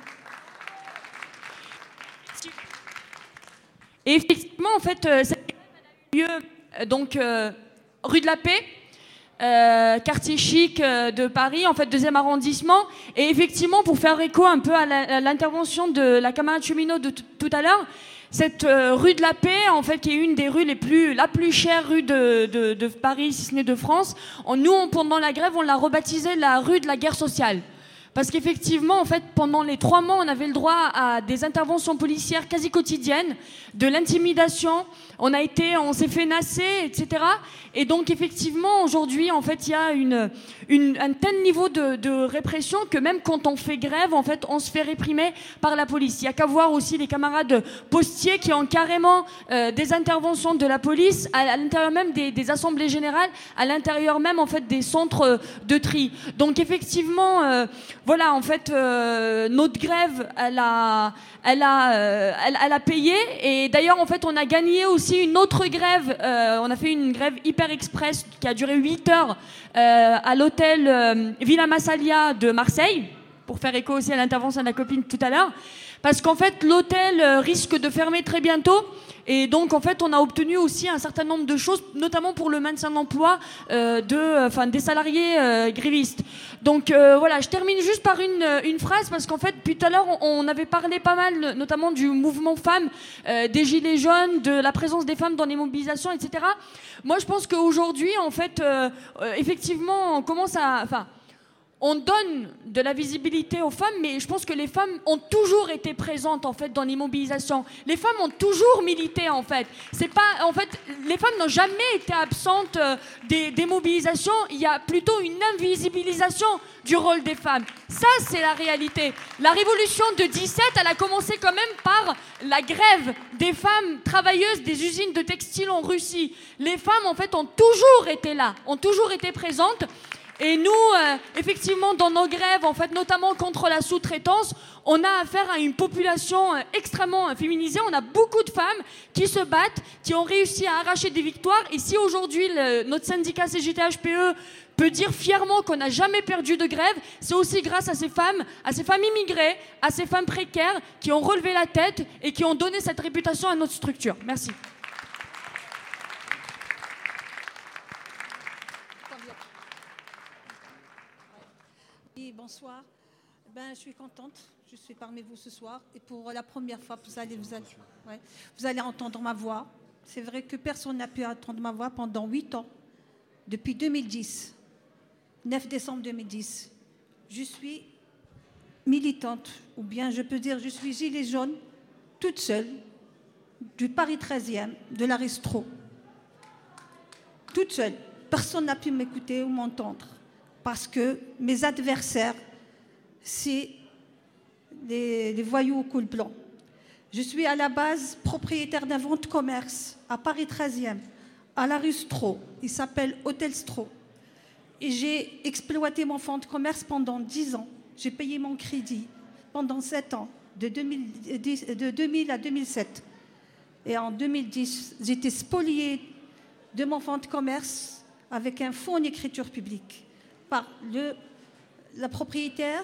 Et effectivement, en fait, euh, cette lieu euh, donc euh, rue de la Paix. quartier chic de Paris, en fait deuxième arrondissement. Et effectivement, pour faire écho un peu à l'intervention de la camarade cheminot de tout à l'heure, cette rue de la Paix, en fait, qui est une des rues les plus, la plus chère rue de, Paris, si ce n'est de France, nous, pendant la grève, on l'a rebaptisée la rue de la guerre sociale. Parce qu'effectivement, en fait, pendant les trois mois, on avait le droit à des interventions policières quasi quotidiennes, de l'intimidation. On a été, on s'est fait nasser, etc. Et donc, effectivement, aujourd'hui, en fait, il y a un tel niveau de, répression que même quand on fait grève, en fait, on se fait réprimer par la police. Il y a qu'à voir aussi les camarades postiers qui ont carrément euh, des interventions de la police à, l'intérieur même des, des assemblées générales, à l'intérieur même, en fait, des centres euh, de tri. Donc, effectivement, euh, voilà, en fait, euh, notre grève, elle a, elle a, euh, elle, a payé. Et d'ailleurs, en fait, on a gagné aussi une autre grève. Euh, on a fait une grève hyper express qui a duré 8 heures à l'hôtel Villa Massalia de Marseille, pour faire écho aussi à l'intervention de la copine tout à l'heure. Parce qu'en fait, l'hôtel euh, risque de fermer très bientôt. Et donc, en fait, on a obtenu aussi un certain nombre de choses, notamment pour le maintien d'emploi euh, de, enfin, des salariés euh, grévistes. Donc, euh, voilà, je termine juste par une, phrase, parce qu'en fait, depuis tout à l'heure, on, on avait parlé pas mal, notamment du mouvement femmes, euh, des gilets jaunes, de la présence des femmes dans les mobilisations, etc. Moi, je pense qu'aujourd'hui, en fait, euh, euh, effectivement, on commence à... Enfin, on donne de la visibilité aux femmes, mais je pense que les femmes ont toujours été présentes en fait dans les mobilisations. Les femmes ont toujours milité en fait. C'est pas en fait les femmes n'ont jamais été absentes euh, des, des mobilisations. Il y a plutôt une invisibilisation du rôle des femmes. Ça c'est la réalité. La révolution de 17, elle a commencé quand même par la grève des femmes travailleuses des usines de textiles en Russie. Les femmes en fait ont toujours été là, ont toujours été présentes. Et nous, euh, effectivement, dans nos grèves, en fait, notamment contre la sous-traitance, on a affaire à une population euh, extrêmement euh, féminisée. On a beaucoup de femmes qui se battent, qui ont réussi à arracher des victoires. Et si aujourd'hui, notre syndicat CGT-HPE peut dire fièrement qu'on n'a jamais perdu de grève, c'est aussi grâce à ces femmes, à ces femmes immigrées, à ces femmes précaires qui ont relevé la tête et qui ont donné cette réputation à notre structure. Merci. Oui, bonsoir. Ben, je suis contente. Je suis parmi vous ce soir. Et pour la première fois, vous allez, vous allez, vous allez entendre ma voix. C'est vrai que personne n'a pu entendre ma voix pendant huit ans, depuis 2010, 9 décembre 2010. Je suis militante, ou bien je peux dire je suis gilet jaune, toute seule, du Paris 13e, de la Restro. Toute seule. Personne n'a pu m'écouter ou m'entendre parce que mes adversaires, c'est des voyous au col blanc. Je suis à la base propriétaire d'un vente commerce à Paris 13e, à la rue Stro. Il s'appelle Hôtel Stro. Et j'ai exploité mon fonds de commerce pendant 10 ans. J'ai payé mon crédit pendant 7 ans, de 2010 de 2000 à 2007. Et en 2010, j'étais spoliée de mon fonds de commerce avec un fonds en écriture publique par le, la propriétaire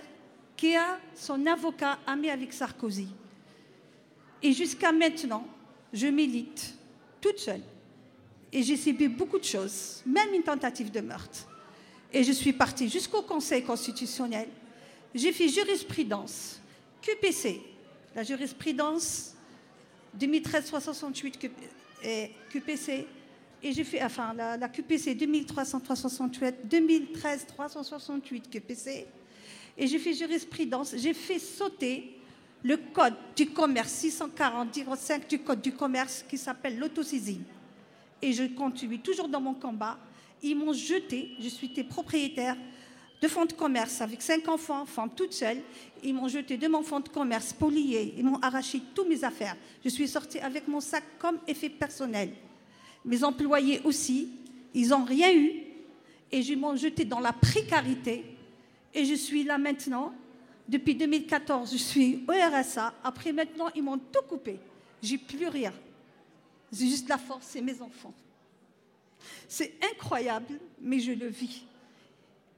qui a son avocat ami avec Sarkozy. Et jusqu'à maintenant, je milite toute seule. Et j'ai subi beaucoup de choses, même une tentative de meurtre. Et je suis partie jusqu'au Conseil constitutionnel. J'ai fait jurisprudence, QPC, la jurisprudence 2013-368 et QPC, et j'ai fait, enfin, la, la QPC 2368, 2013-368 QPC, et j'ai fait jurisprudence, j'ai fait sauter le code du commerce 640-5 du code du commerce qui s'appelle l'autosaisine. Et je continue toujours dans mon combat. Ils m'ont jeté, je suis propriétaire de fonds de commerce avec cinq enfants, femme toute seule. Ils m'ont jeté de mon fonds de commerce polié. Ils m'ont arraché toutes mes affaires. Je suis sortie avec mon sac comme effet personnel. Mes employés aussi, ils n'ont rien eu. Et ils m'ont jeté dans la précarité. Et je suis là maintenant. Depuis 2014, je suis au RSA. Après maintenant, ils m'ont tout coupé. J'ai plus rien. J'ai juste la force et mes enfants. C'est incroyable, mais je le vis.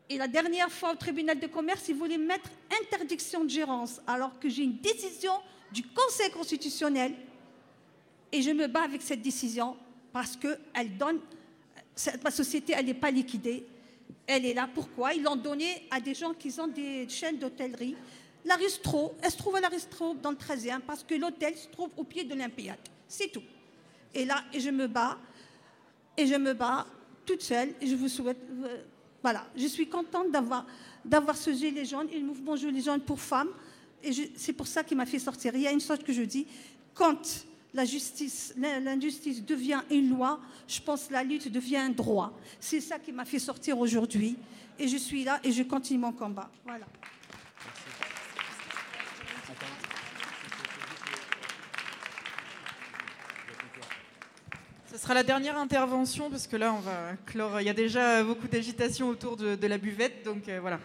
Et la dernière fois au tribunal de commerce, ils voulaient mettre interdiction de gérance, alors que j'ai une décision du Conseil constitutionnel. Et je me bats avec cette décision parce qu'elle donne. Ma société, elle n'est pas liquidée. Elle est là. Pourquoi? Ils l'ont donnée à des gens qui ont des chaînes d'hôtellerie. La Ristro, elle se trouve à la Ristro dans le 13e parce que l'hôtel se trouve au pied de l'Olympiade. C'est tout. Et là, et je me bats. Et je me bats toute seule. Et je vous souhaite. euh, Voilà. Je suis contente d'avoir d'avoir ce gilet jaune le mouvement gilet jaune pour femmes. Et c'est pour ça qu'il m'a fait sortir. Il y a une chose que je dis, quand la justice, devient une loi, je pense que la lutte devient un droit. C'est ça qui m'a fait sortir aujourd'hui. Et je suis là et je continue mon combat. Voilà. Ce sera la dernière intervention parce que là, on va clore. Il y a déjà beaucoup d'agitation autour de, de la buvette, donc euh, voilà.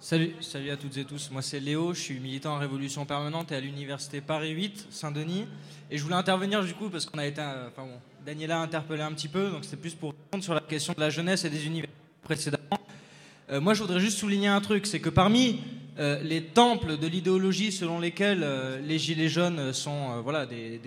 Salut, salut à toutes et tous. Moi c'est Léo, je suis militant en Révolution permanente et à l'université Paris 8, Saint-Denis. Et je voulais intervenir du coup parce qu'on a été, euh, enfin bon, Daniela a interpellé un petit peu, donc c'était plus pour répondre sur la question de la jeunesse et des universités précédemment. Euh, moi je voudrais juste souligner un truc, c'est que parmi euh, les temples de l'idéologie selon lesquels les gilets jaunes sont voilà, des-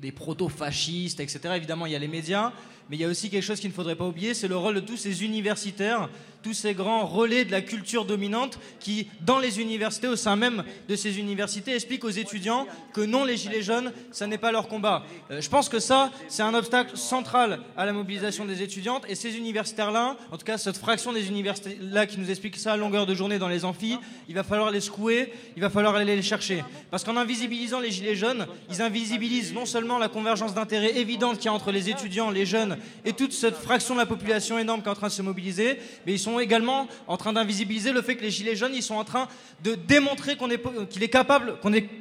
des proto-fascistes, etc. Évidemment, il y a les médias, mais il y a aussi quelque chose qu'il ne faudrait pas oublier, c'est le rôle de tous ces universitaires, tous ces grands relais de la culture dominante qui, dans les universités, au sein même de ces universités, expliquent aux étudiants que non, les gilets jaunes, ça n'est pas leur combat. Euh, je pense que ça, c'est un obstacle central à la mobilisation des étudiantes, et ces universitaires-là, en tout cas cette fraction des universités-là qui nous explique ça à longueur de journée dans les amphis, il va falloir les secouer, il va falloir aller les chercher. Parce qu'en invisibilisant les gilets jaunes, ils invisibilisent non seulement la convergence d'intérêts évidente qu'il y a entre les étudiants, les jeunes et toute cette fraction de la population énorme qui est en train de se mobiliser, mais ils sont également en train d'invisibiliser le fait que les gilets jaunes, ils sont en train de démontrer qu'il est capable,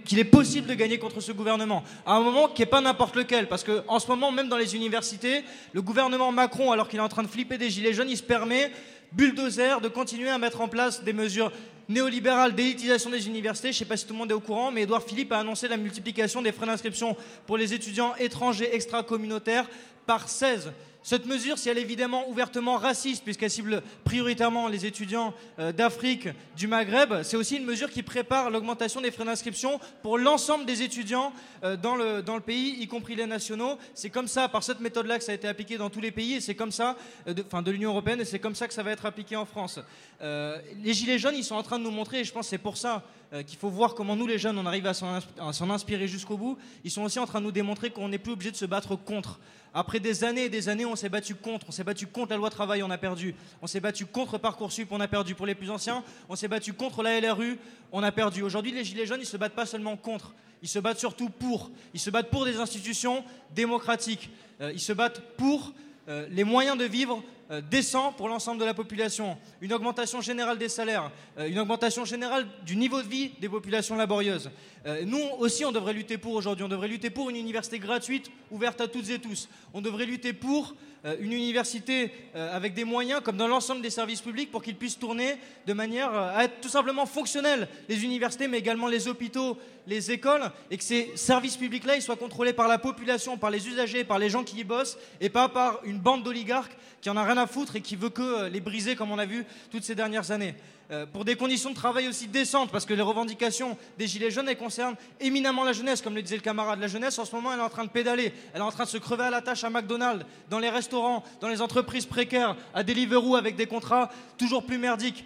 qu'il est possible de gagner contre ce gouvernement. À un moment qui n'est pas n'importe lequel, parce qu'en ce moment, même dans les universités, le gouvernement Macron, alors qu'il est en train de flipper des gilets jaunes, il se permet bulldozer de continuer à mettre en place des mesures néolibérales d'élitisation des universités. Je ne sais pas si tout le monde est au courant, mais Édouard Philippe a annoncé la multiplication des frais d'inscription pour les étudiants étrangers extra-communautaires par 16. Cette mesure, si elle est évidemment ouvertement raciste, puisqu'elle cible prioritairement les étudiants euh, d'Afrique, du Maghreb, c'est aussi une mesure qui prépare l'augmentation des frais d'inscription pour l'ensemble des étudiants euh, dans, le, dans le pays, y compris les nationaux. C'est comme ça, par cette méthode-là, que ça a été appliqué dans tous les pays, et c'est comme ça, euh, enfin, de l'Union européenne, et c'est comme ça que ça va être appliqué en France. Les Gilets jaunes, ils sont en train de nous montrer, et je pense que c'est pour ça qu'il faut voir comment nous, les jeunes, on arrive à s'en insp- à s'en inspirer jusqu'au bout. Ils sont aussi en train de nous démontrer qu'on n'est plus obligé de se battre contre. Après des années et des années, on s'est battu contre. On s'est battu contre la loi travail, on a perdu. On s'est battu contre Parcoursup, on a perdu. Pour les plus anciens, on s'est battu contre la LRU, on a perdu. Aujourd'hui, les Gilets jaunes, ils se battent pas seulement contre. Ils se battent surtout pour. Ils se battent pour des institutions démocratiques. Euh, ils se battent pour euh, les moyens de vivre euh, décents pour l'ensemble de la population, une augmentation générale des salaires, euh, une augmentation générale du niveau de vie des populations laborieuses. Euh, nous aussi, on devrait lutter pour aujourd'hui. On devrait lutter pour une université gratuite, ouverte à toutes et tous. On devrait lutter pour une université avec des moyens, comme dans l'ensemble des services publics, pour qu'ils puissent tourner de manière à être tout simplement fonctionnels. Les universités, mais également les hôpitaux, les écoles, et que ces services publics-là, soient contrôlés par la population, par les usagers, par les gens qui y bossent, et pas par une bande d'oligarques qui en a rien à foutre et qui veut que euh, les briser, comme on a vu toutes ces dernières années. Euh, pour des conditions de travail aussi décentes, parce que les revendications des Gilets jaunes, elles concernent éminemment la jeunesse, comme le disait le camarade. La jeunesse, en ce moment, elle est en train de pédaler, elle est en train de se crever à la tâche à McDonald's, dans les restaurants, dans les entreprises précaires, à Deliveroo avec des contrats toujours plus merdiques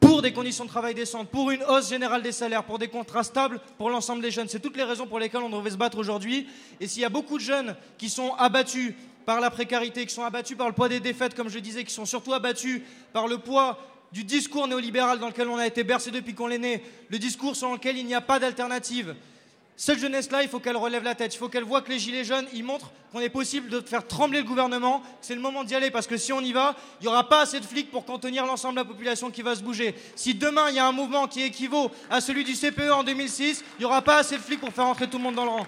pour des conditions de travail décentes, pour une hausse générale des salaires, pour des contrats stables pour l'ensemble des jeunes. C'est toutes les raisons pour lesquelles on devrait se battre aujourd'hui. Et s'il y a beaucoup de jeunes qui sont abattus par la précarité, qui sont abattus par le poids des défaites, comme je disais, qui sont surtout abattus par le poids du discours néolibéral dans lequel on a été bercé depuis qu'on est né, le discours selon lequel il n'y a pas d'alternative. Cette jeunesse-là, il faut qu'elle relève la tête. Il faut qu'elle voit que les gilets jaunes, ils montrent qu'on est possible de faire trembler le gouvernement. C'est le moment d'y aller parce que si on y va, il n'y aura pas assez de flics pour contenir l'ensemble de la population qui va se bouger. Si demain il y a un mouvement qui équivaut à celui du CPE en 2006, il n'y aura pas assez de flics pour faire entrer tout le monde dans le rang.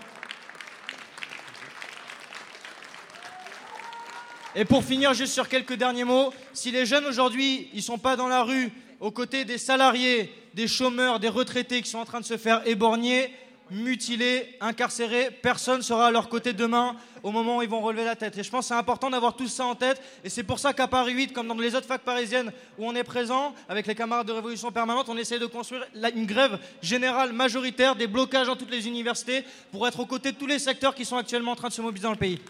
Et pour finir, juste sur quelques derniers mots, si les jeunes aujourd'hui, ils sont pas dans la rue aux côtés des salariés, des chômeurs, des retraités qui sont en train de se faire éborgner, mutilés, incarcérés, personne sera à leur côté demain au moment où ils vont relever la tête. Et je pense que c'est important d'avoir tout ça en tête. Et c'est pour ça qu'à Paris 8, comme dans les autres facs parisiennes où on est présent, avec les camarades de Révolution Permanente, on essaie de construire une grève générale majoritaire, des blocages dans toutes les universités, pour être aux côtés de tous les secteurs qui sont actuellement en train de se mobiliser dans le pays.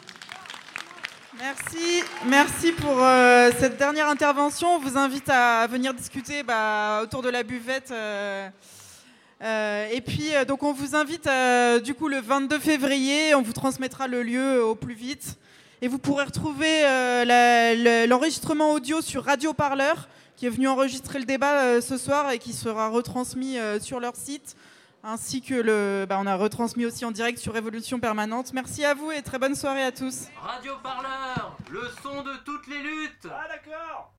Merci, merci pour euh, cette dernière intervention. On vous invite à venir discuter bah, autour de la buvette. euh, euh, et puis, donc, on vous invite du coup le 22 février. On vous transmettra le lieu au plus vite. Et vous pourrez retrouver l'enregistrement audio sur Radio Parleur qui est venu enregistrer le débat ce soir et qui sera retransmis sur leur site, ainsi que le, bah, on a retransmis aussi en direct sur Révolution Permanente. Merci à vous et très bonne soirée à tous. Radio Parleur, le son de toutes les luttes. Ah d'accord